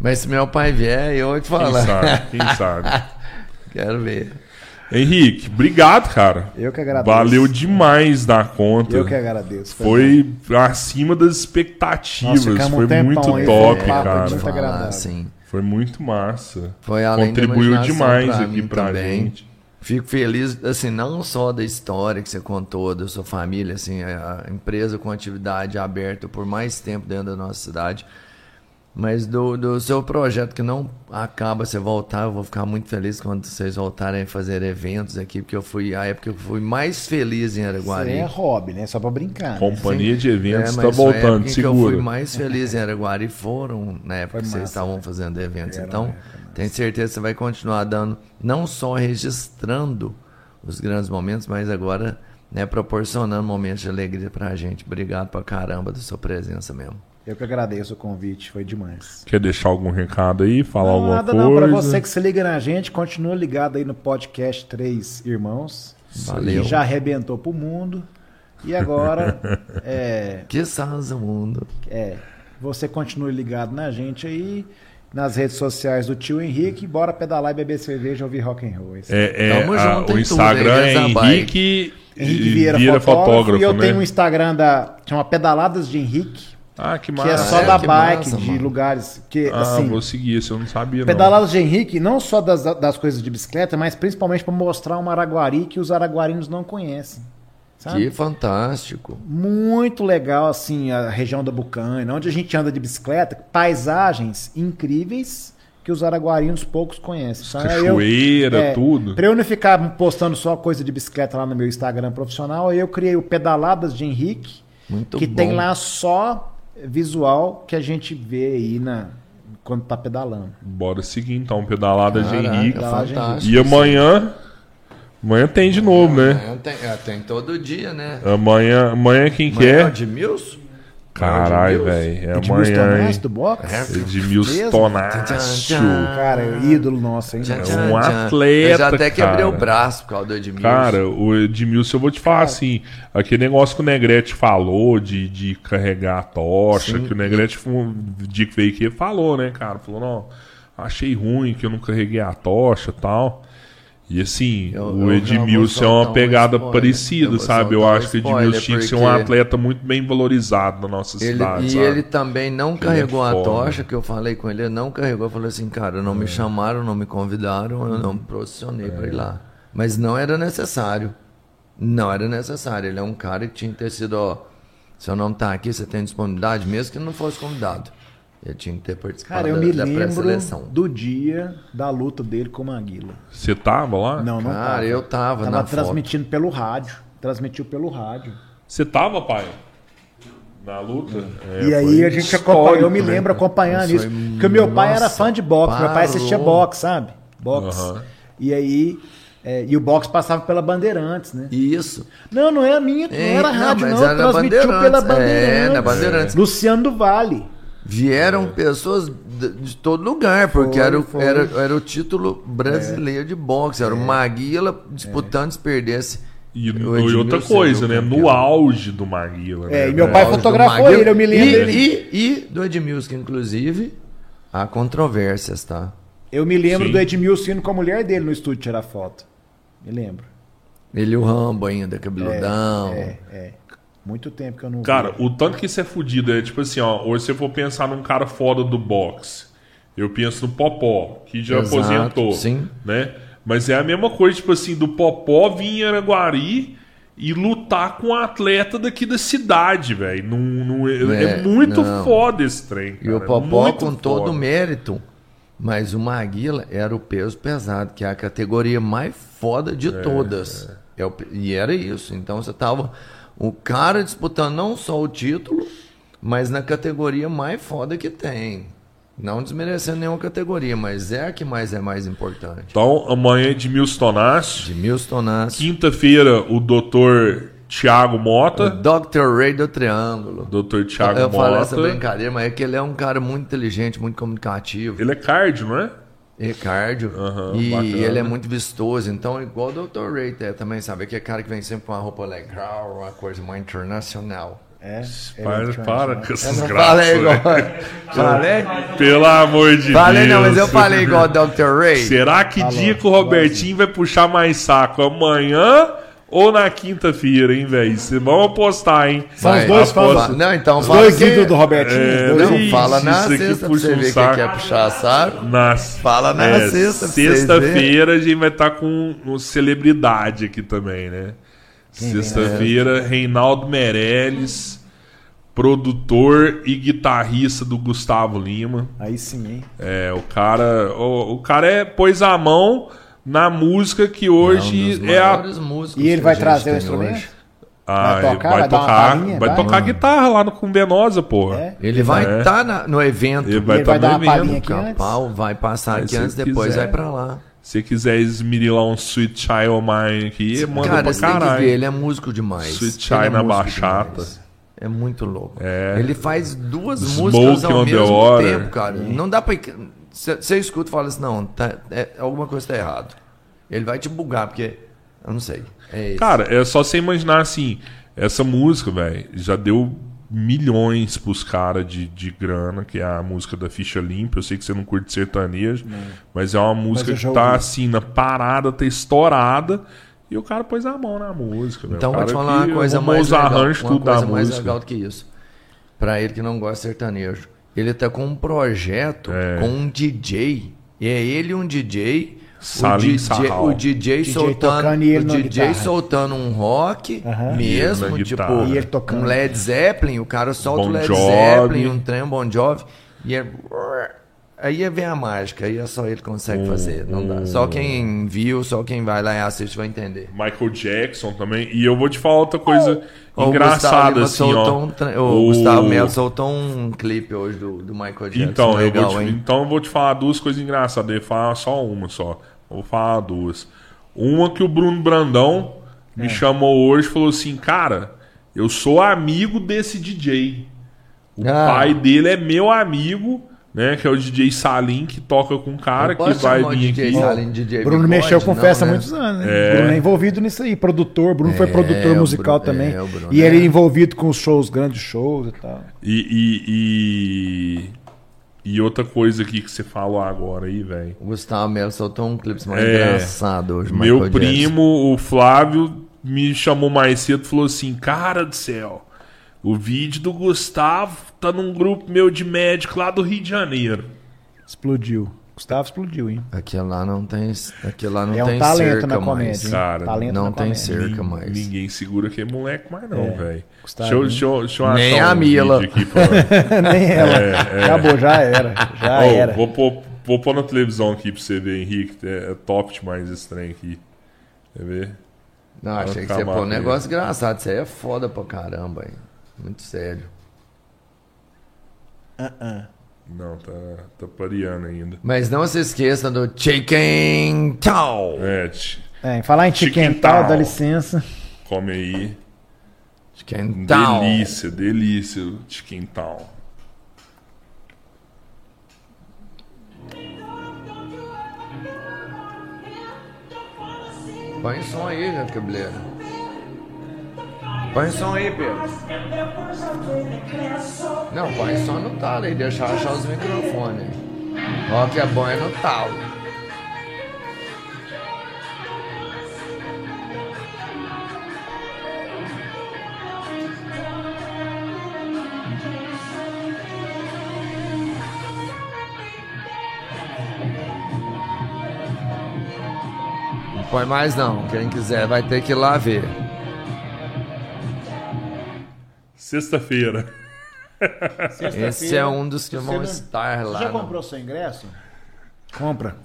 Mas se meu pai vier, eu vou te Quem falar. sabe? Quem sabe? Quero ver. Henrique, obrigado, cara. Eu que agradeço. Valeu demais da conta. Eu que agradeço. Foi acima das expectativas. Nossa, um Foi tempão muito aí, top, foi um papo cara. muito falar assim. Foi muito massa. Foi além Contribuiu demais pra aqui pra também. gente. Fico feliz, assim, não só da história que você contou, da sua família, assim, a a empresa com atividade aberta por mais tempo dentro da nossa cidade, mas do, do seu projeto que não acaba, você voltar, eu vou ficar muito feliz quando vocês voltarem a fazer eventos aqui, porque eu fui, a época que eu fui mais feliz em Isso Araguari. aí é hobby, né? Só pra brincar. Companhia de eventos É, tá a voltando, época em que eu fui mais feliz em Araguari foram na época Foi que vocês massa, estavam fazendo eventos. Era Então, época tenho certeza que você vai continuar dando, não só registrando os grandes momentos, mas agora né, proporcionando momentos de alegria pra gente. Obrigado pra caramba da sua presença mesmo. Eu que agradeço o convite, foi demais. Quer deixar algum recado aí? Falar Não, alguma nada coisa? não, pra você que se liga na gente, continua ligado aí no podcast Três Irmãos. Valeu. Que já arrebentou pro mundo. E agora, é, Que o mundo. é, você continue ligado na gente aí, nas redes sociais do tio Henrique, bora pedalar e beber cerveja e ouvir rock and roll. Esse É, é, Tamo a- junto o em Instagram tudo, é? Henrique, Henrique Vieira, fotógrafo, e eu né? tenho um Instagram da chama Pedaladas de Henrique, Ah, que que massa. é só é, da que bike, massa, de mano. lugares que Ah, assim, vou seguir esse, eu não sabia. Pedaladas de Henrique, não só das, das coisas de bicicleta, mas principalmente para mostrar uma Araguari que os araguarinos não conhecem. Sabe? Que fantástico. Muito legal, assim, a região da Bucaina, onde a gente anda de bicicleta, paisagens incríveis que os araguarinos poucos conhecem. sabe? Aí eu- Cachoeira, é, tudo. Pra eu não ficar postando só coisa de bicicleta lá no meu Instagram profissional, eu criei o Pedaladas de Henrique, Muito que bom. tem lá só visual que a gente vê aí na, quando tá pedalando. Bora seguir então, pedalada de Caraca, Henrique. Pedalada de. E amanhã. Amanhã tem de novo, né? Amanhã tem, é, tem todo dia, né? Amanhã, amanhã quem Amanhã é o quer? Edmilson? Caralho, velho. É Edmilson amanhã, do box? É. Edmilson? Tonacho. Cara, ídolo nosso, hein? Tchan, É tchan, um tchan. atleta, Eu já até quebrei cara. o braço por causa do Edmilson. Cara, o Edmilson, eu vou te falar assim, aquele negócio que o Negrete falou de, de carregar a tocha, Sim. que o Negrete, foi um dia que veio aqui, falou, né, cara? Falou, não, achei ruim que eu não carreguei a tocha e tal. E assim, Eu- o Edmilson é uma um pegada parecida, Eu sabe? Eu acho que o Edmilson tinha que ser um atleta muito bem valorizado na nossa Ele, cidade, e sabe? ele também não carregou é a foda. tocha, que eu falei com ele, ele não carregou. Eu falei assim, cara, não me chamaram, não me convidaram, eu não me posicionei pra ir lá. Mas não era necessário. Não era necessário. Ele é um cara que tinha que ter sido, ó, seu nome tá aqui, você tem disponibilidade, mesmo que não fosse convidado. Ele tinha que ter participado Cara, eu da, me da lembro pré-seleção. do dia da luta dele com o Maguila. Você tava lá? Não, não Cara, tava. eu tava Tava na transmitindo pelo rádio. Transmitiu pelo rádio. Você tava, pai? Na luta? É, e aí a gente acompanhou, eu me né, lembro cara? acompanhando Isso foi- Porque o meu pai era nossa, fã de boxe, meu pai assistia parou. boxe, sabe? Boxe. Aham. E aí. é, e o boxe passava pela Bandeirantes, né? Isso. Não, não era minha, não É, era não, rádio, não. na transmitiu pela Bandeirantes. É, na Bandeirantes. Luciano do Vale. Vieram pessoas de, de todo lugar, porque Foi, era, o- foi. era, era o título brasileiro de boxe. Era o Maguila disputando se perdesse. E, o e outra coisa, né? campeão. No auge do Maguila. É, né, e meu pai fotografou ele, eu me lembro E, dele. e, e do Edmilson, que inclusive há controvérsias, tá? Eu me lembro Sim. do Edmilson indo com a mulher dele no estúdio tirar foto. Me lembro. Ele e o Rambo ainda, cabeludão. É, é. Muito tempo que eu não Cara, vi. o tanto que isso é fudido é tipo assim, ó. Hoje se eu for pensar num cara foda do boxe, eu penso no Popó, que já Exato, aposentou. sim. Né? Mas é a mesma coisa, tipo assim, do Popó vir em Araguari e lutar com um atleta daqui da cidade, velho. Não, não, é, é É, muito não. foda esse trem. E o cara, Popó muito com todo foda. o mérito. Mas o Maguila era o peso pesado, que é a categoria mais foda de todas. É o e era isso. Então você tava o cara disputando não só o título, mas na categoria mais foda que tem. Não desmerecendo nenhuma categoria, mas é a que mais é mais importante. Então, amanhã é de Milton Tonácio. De Nassi, Quinta-feira, o doutor Thiago o Mota. Dr. Ray do Triângulo. Doutor Thiago Eu falo essa Mota. brincadeira, mas é que ele é um cara muito inteligente, muito comunicativo. Ele é cardio, não é? É cardio. Aham, e bacana. ele é muito vistoso. Então, igual o Dr. Ray é, também, sabe? Aquele cara que vem sempre com uma roupa legal, uma coisa mais internacional. É, Para, é para com Eu essas graças. falei igual. né? falei? Pelo amor de Falei Deus. não, mas eu falei igual o Dr. Ray. Será que dia que o Robertinho vai puxar mais saco? Amanhã ou na quinta-feira, hein, velho? Vocês vão apostar, hein? São os dois fãs. Não, então Os fala dois que- do Robertinho. É, Não, fala na sexta pra você um ver saco. quem quer puxar saco. Nas, Fala na é, sexta Sexta-feira a gente vai estar com um celebridade aqui também, né? Sexta-feira, Reinaldo Meirelles, produtor e guitarrista do Gustavo Lima. Aí sim, hein? É, o cara, o, o cara é pôs a mão na música que hoje É um dos é a E ele vai trazer o instrumento? hoje. Ah, Vai tocar? vai Vai tocar, vai Vai? tocar guitarra lá no com Venosa, porra. É. Ele vai É. estar no evento. Ele vai ele vai estar dar no uma evento. palhinha aqui antes? Capau vai passar Mas aqui antes, depois quiser. vai pra lá. Se quiser esmirilar um Sweet Child Mine aqui, manda Cara, pra você tem que ver, caralho. ele é músico demais. Sweet é na músico bachata. demais. É muito louco. É. Ele faz duas Smoke músicas ao mesmo tempo, cara. Não dá pra. Você escuta e fala assim, não, tá, é, alguma coisa tá errado. Ele vai te bugar, porque. Eu não sei. É isso. Cara, é só você imaginar assim, essa música, velho, já deu milhões pros caras de, de grana, que é a música da Ficha Limpa. Eu sei que você não curte sertanejo, mas é uma música que já tá ouvi. assim, na parada, tá estourada. E o cara pôs a mão na música. Então vou te falar uma coisa mais legal. arranjos, Uma tudo da coisa mais música. legal do que isso. Pra ele que não gosta de sertanejo. Ele tá com um projeto É. com um DJ. E é ele um DJ. Salim o DJ, Sarral. o DJ, DJ soltando, e o DJ guitarra. soltando um rock mesmo, tipo, guitarra. E ele tocando. um Led Zeppelin, o cara solta Bon o Led. Zeppelin, um trem Bon Jovi, e é... Aí vem a mágica, aí é só ele que consegue Um, fazer, não dá. Só quem viu, só quem vai lá e assiste vai entender. Michael Jackson também. E eu vou te falar outra coisa o Gustavo engraçada, assim, ó. um tra- o, Gustavo Melo soltou um clipe hoje do, do Michael Jackson. Então, eu legal, vou te, hein? então eu vou te falar duas coisas engraçadas. Eu vou falar só uma só. Vou falar duas. Uma que o Bruno Brandão É. me chamou hoje e falou assim: Cara, eu sou amigo desse DJ. O Ah. pai dele é meu amigo, né? Que é o DJ Salim, que toca com um cara que vai vir DJ aqui. Salim DJ Bruno Bigode? mexeu com Não, festa há né? muitos anos, né? É. Bruno é envolvido nisso aí, produtor. Bruno foi É, produtor o musical Bruno- também. é, Bruno e ele é. envolvido com os shows, grandes shows e tal. E, e, e, e outra coisa aqui que você falou agora aí, velho. O Gustavo Melo soltou um clipe mais É. engraçado hoje. Meu Michael primo, o Flávio, me chamou mais cedo e falou assim: Cara do céu, o vídeo do Gustavo tá num grupo meu de médico lá do Rio de Janeiro. Explodiu. Gustavo explodiu, hein? Aquele lá não tem, aquele lá não é um tem talento cerca na mais. comédia. hein? Cara, talento não na tem comédia. cerca mais. Ninguém segura aquele moleque mais, não, É, velho. Gustavo, Deixa, eu- deixa, eu- deixa eu achar Nem a um Mila. vídeo aqui pra... Nem ela. Acabou, já era. Já Ô, era. Vou pôr, vou pôr na televisão aqui pra você ver, Henrique. É, é top demais esse trem aqui. Quer ver? Não, achei que você pôr um negócio engraçado. Isso aí é foda pra caramba, hein? Muito sério. Não, tá, tá pareando ainda. Mas não se esqueça do Chicken Town. É, É, em falar em Chiquental. Chiquental, dá licença. come aí. Chicken Town. Delícia, delícia o Chicken Town. Põe som aí, né, cabeleiro. Põe som aí, Pedro. Não, põe som no talo aí, deixa eu achar os microfones. Ó, que é bom é no talo. põe mais não. Quem quiser vai ter que ir lá ver. Sexta-feira. Sexta-feira, Esse é um dos que você vão não- estar Você lá. já no- comprou seu ingresso? Compra.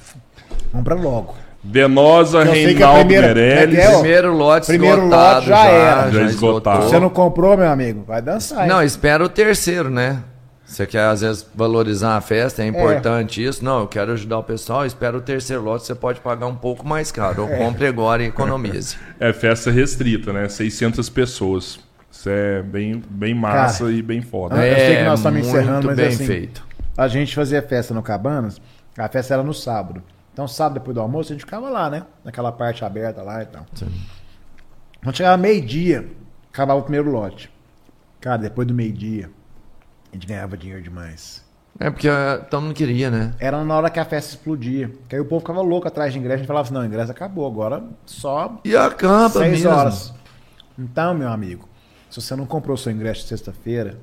Compra logo. Venosa, Eu sei que a Reinaldo primeira- Meirelles. é é. Primeiro lote Primeiro esgotado lote já já, era. já, Já esgotou. esgotado. Você não comprou, meu amigo? Vai dançar. hein? Não, espera o terceiro, né? Você quer, às vezes, valorizar a festa, é importante isso. Não, eu quero ajudar o pessoal, espera o terceiro lote, você pode pagar um pouco mais caro. Ou É. compre agora e economize. É festa restrita, né? 600 pessoas. Isso é bem, bem massa Cara, e bem foda. Ah, eu sei que nós É, estamos encerrando, muito mas bem assim, feito. A gente fazia festa no Cabanas, a festa era no sábado. Então, sábado depois do almoço, a gente ficava lá, né? Naquela parte aberta lá e tal. Quando chegava meio-dia, acabava o primeiro lote. Cara, depois do meio-dia, a gente ganhava dinheiro demais. É porque eh, todo mundo queria, né? Era na hora que a festa explodia. Que aí o povo ficava louco atrás de ingresso. A gente falava assim, não, o ingresso acabou, agora só E acaba seis mesmo. horas. Então, meu amigo, se você não comprou seu ingresso de sexta-feira,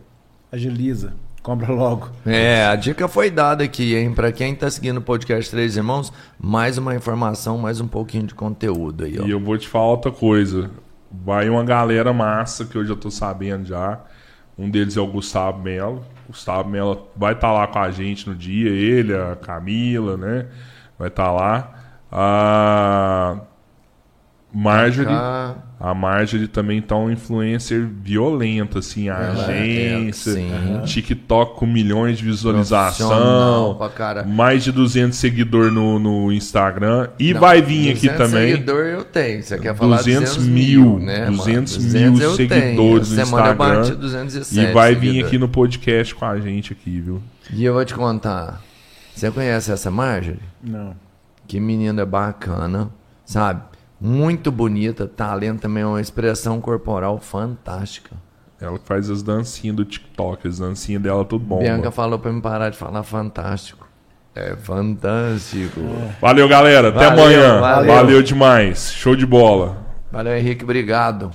agiliza, compra logo. É, a dica foi dada aqui, hein? Pra quem tá seguindo o podcast Três Irmãos, mais uma informação, mais um pouquinho de conteúdo aí, ó. E eu vou te falar outra coisa. Vai uma galera massa que eu já tô sabendo já. Um deles é o Gustavo Melo. Gustavo Melo vai estar lá com a gente no dia, ele, a Camila, né? Vai estar lá. A Marjorie. Cá. A Marjorie também tá um influencer violenta, assim, a Ela agência, é. TikTok com milhões de visualização, mais de 200 seguidores no, no Instagram. E vai vir aqui 200 também. seguidor eu tenho. Você quer falar 200 200 mil, né, mano? 200 mil eu seguidores tenho. no Instagram. 207 E vai vir seguidores. aqui no podcast com a gente aqui, viu? E eu vou te contar. Você conhece essa Marjorie? Não. Que menina bacana, sabe? Muito bonita, talento também, uma expressão corporal fantástica. Ela que faz as dancinhas do TikTok, as dancinhas dela tudo bom. Bianca falou pra me parar de falar fantástico. É fantástico. Valeu, galera. Até Valeu, amanhã. valeu. valeu demais. Show de bola. Valeu, Henrique, obrigado.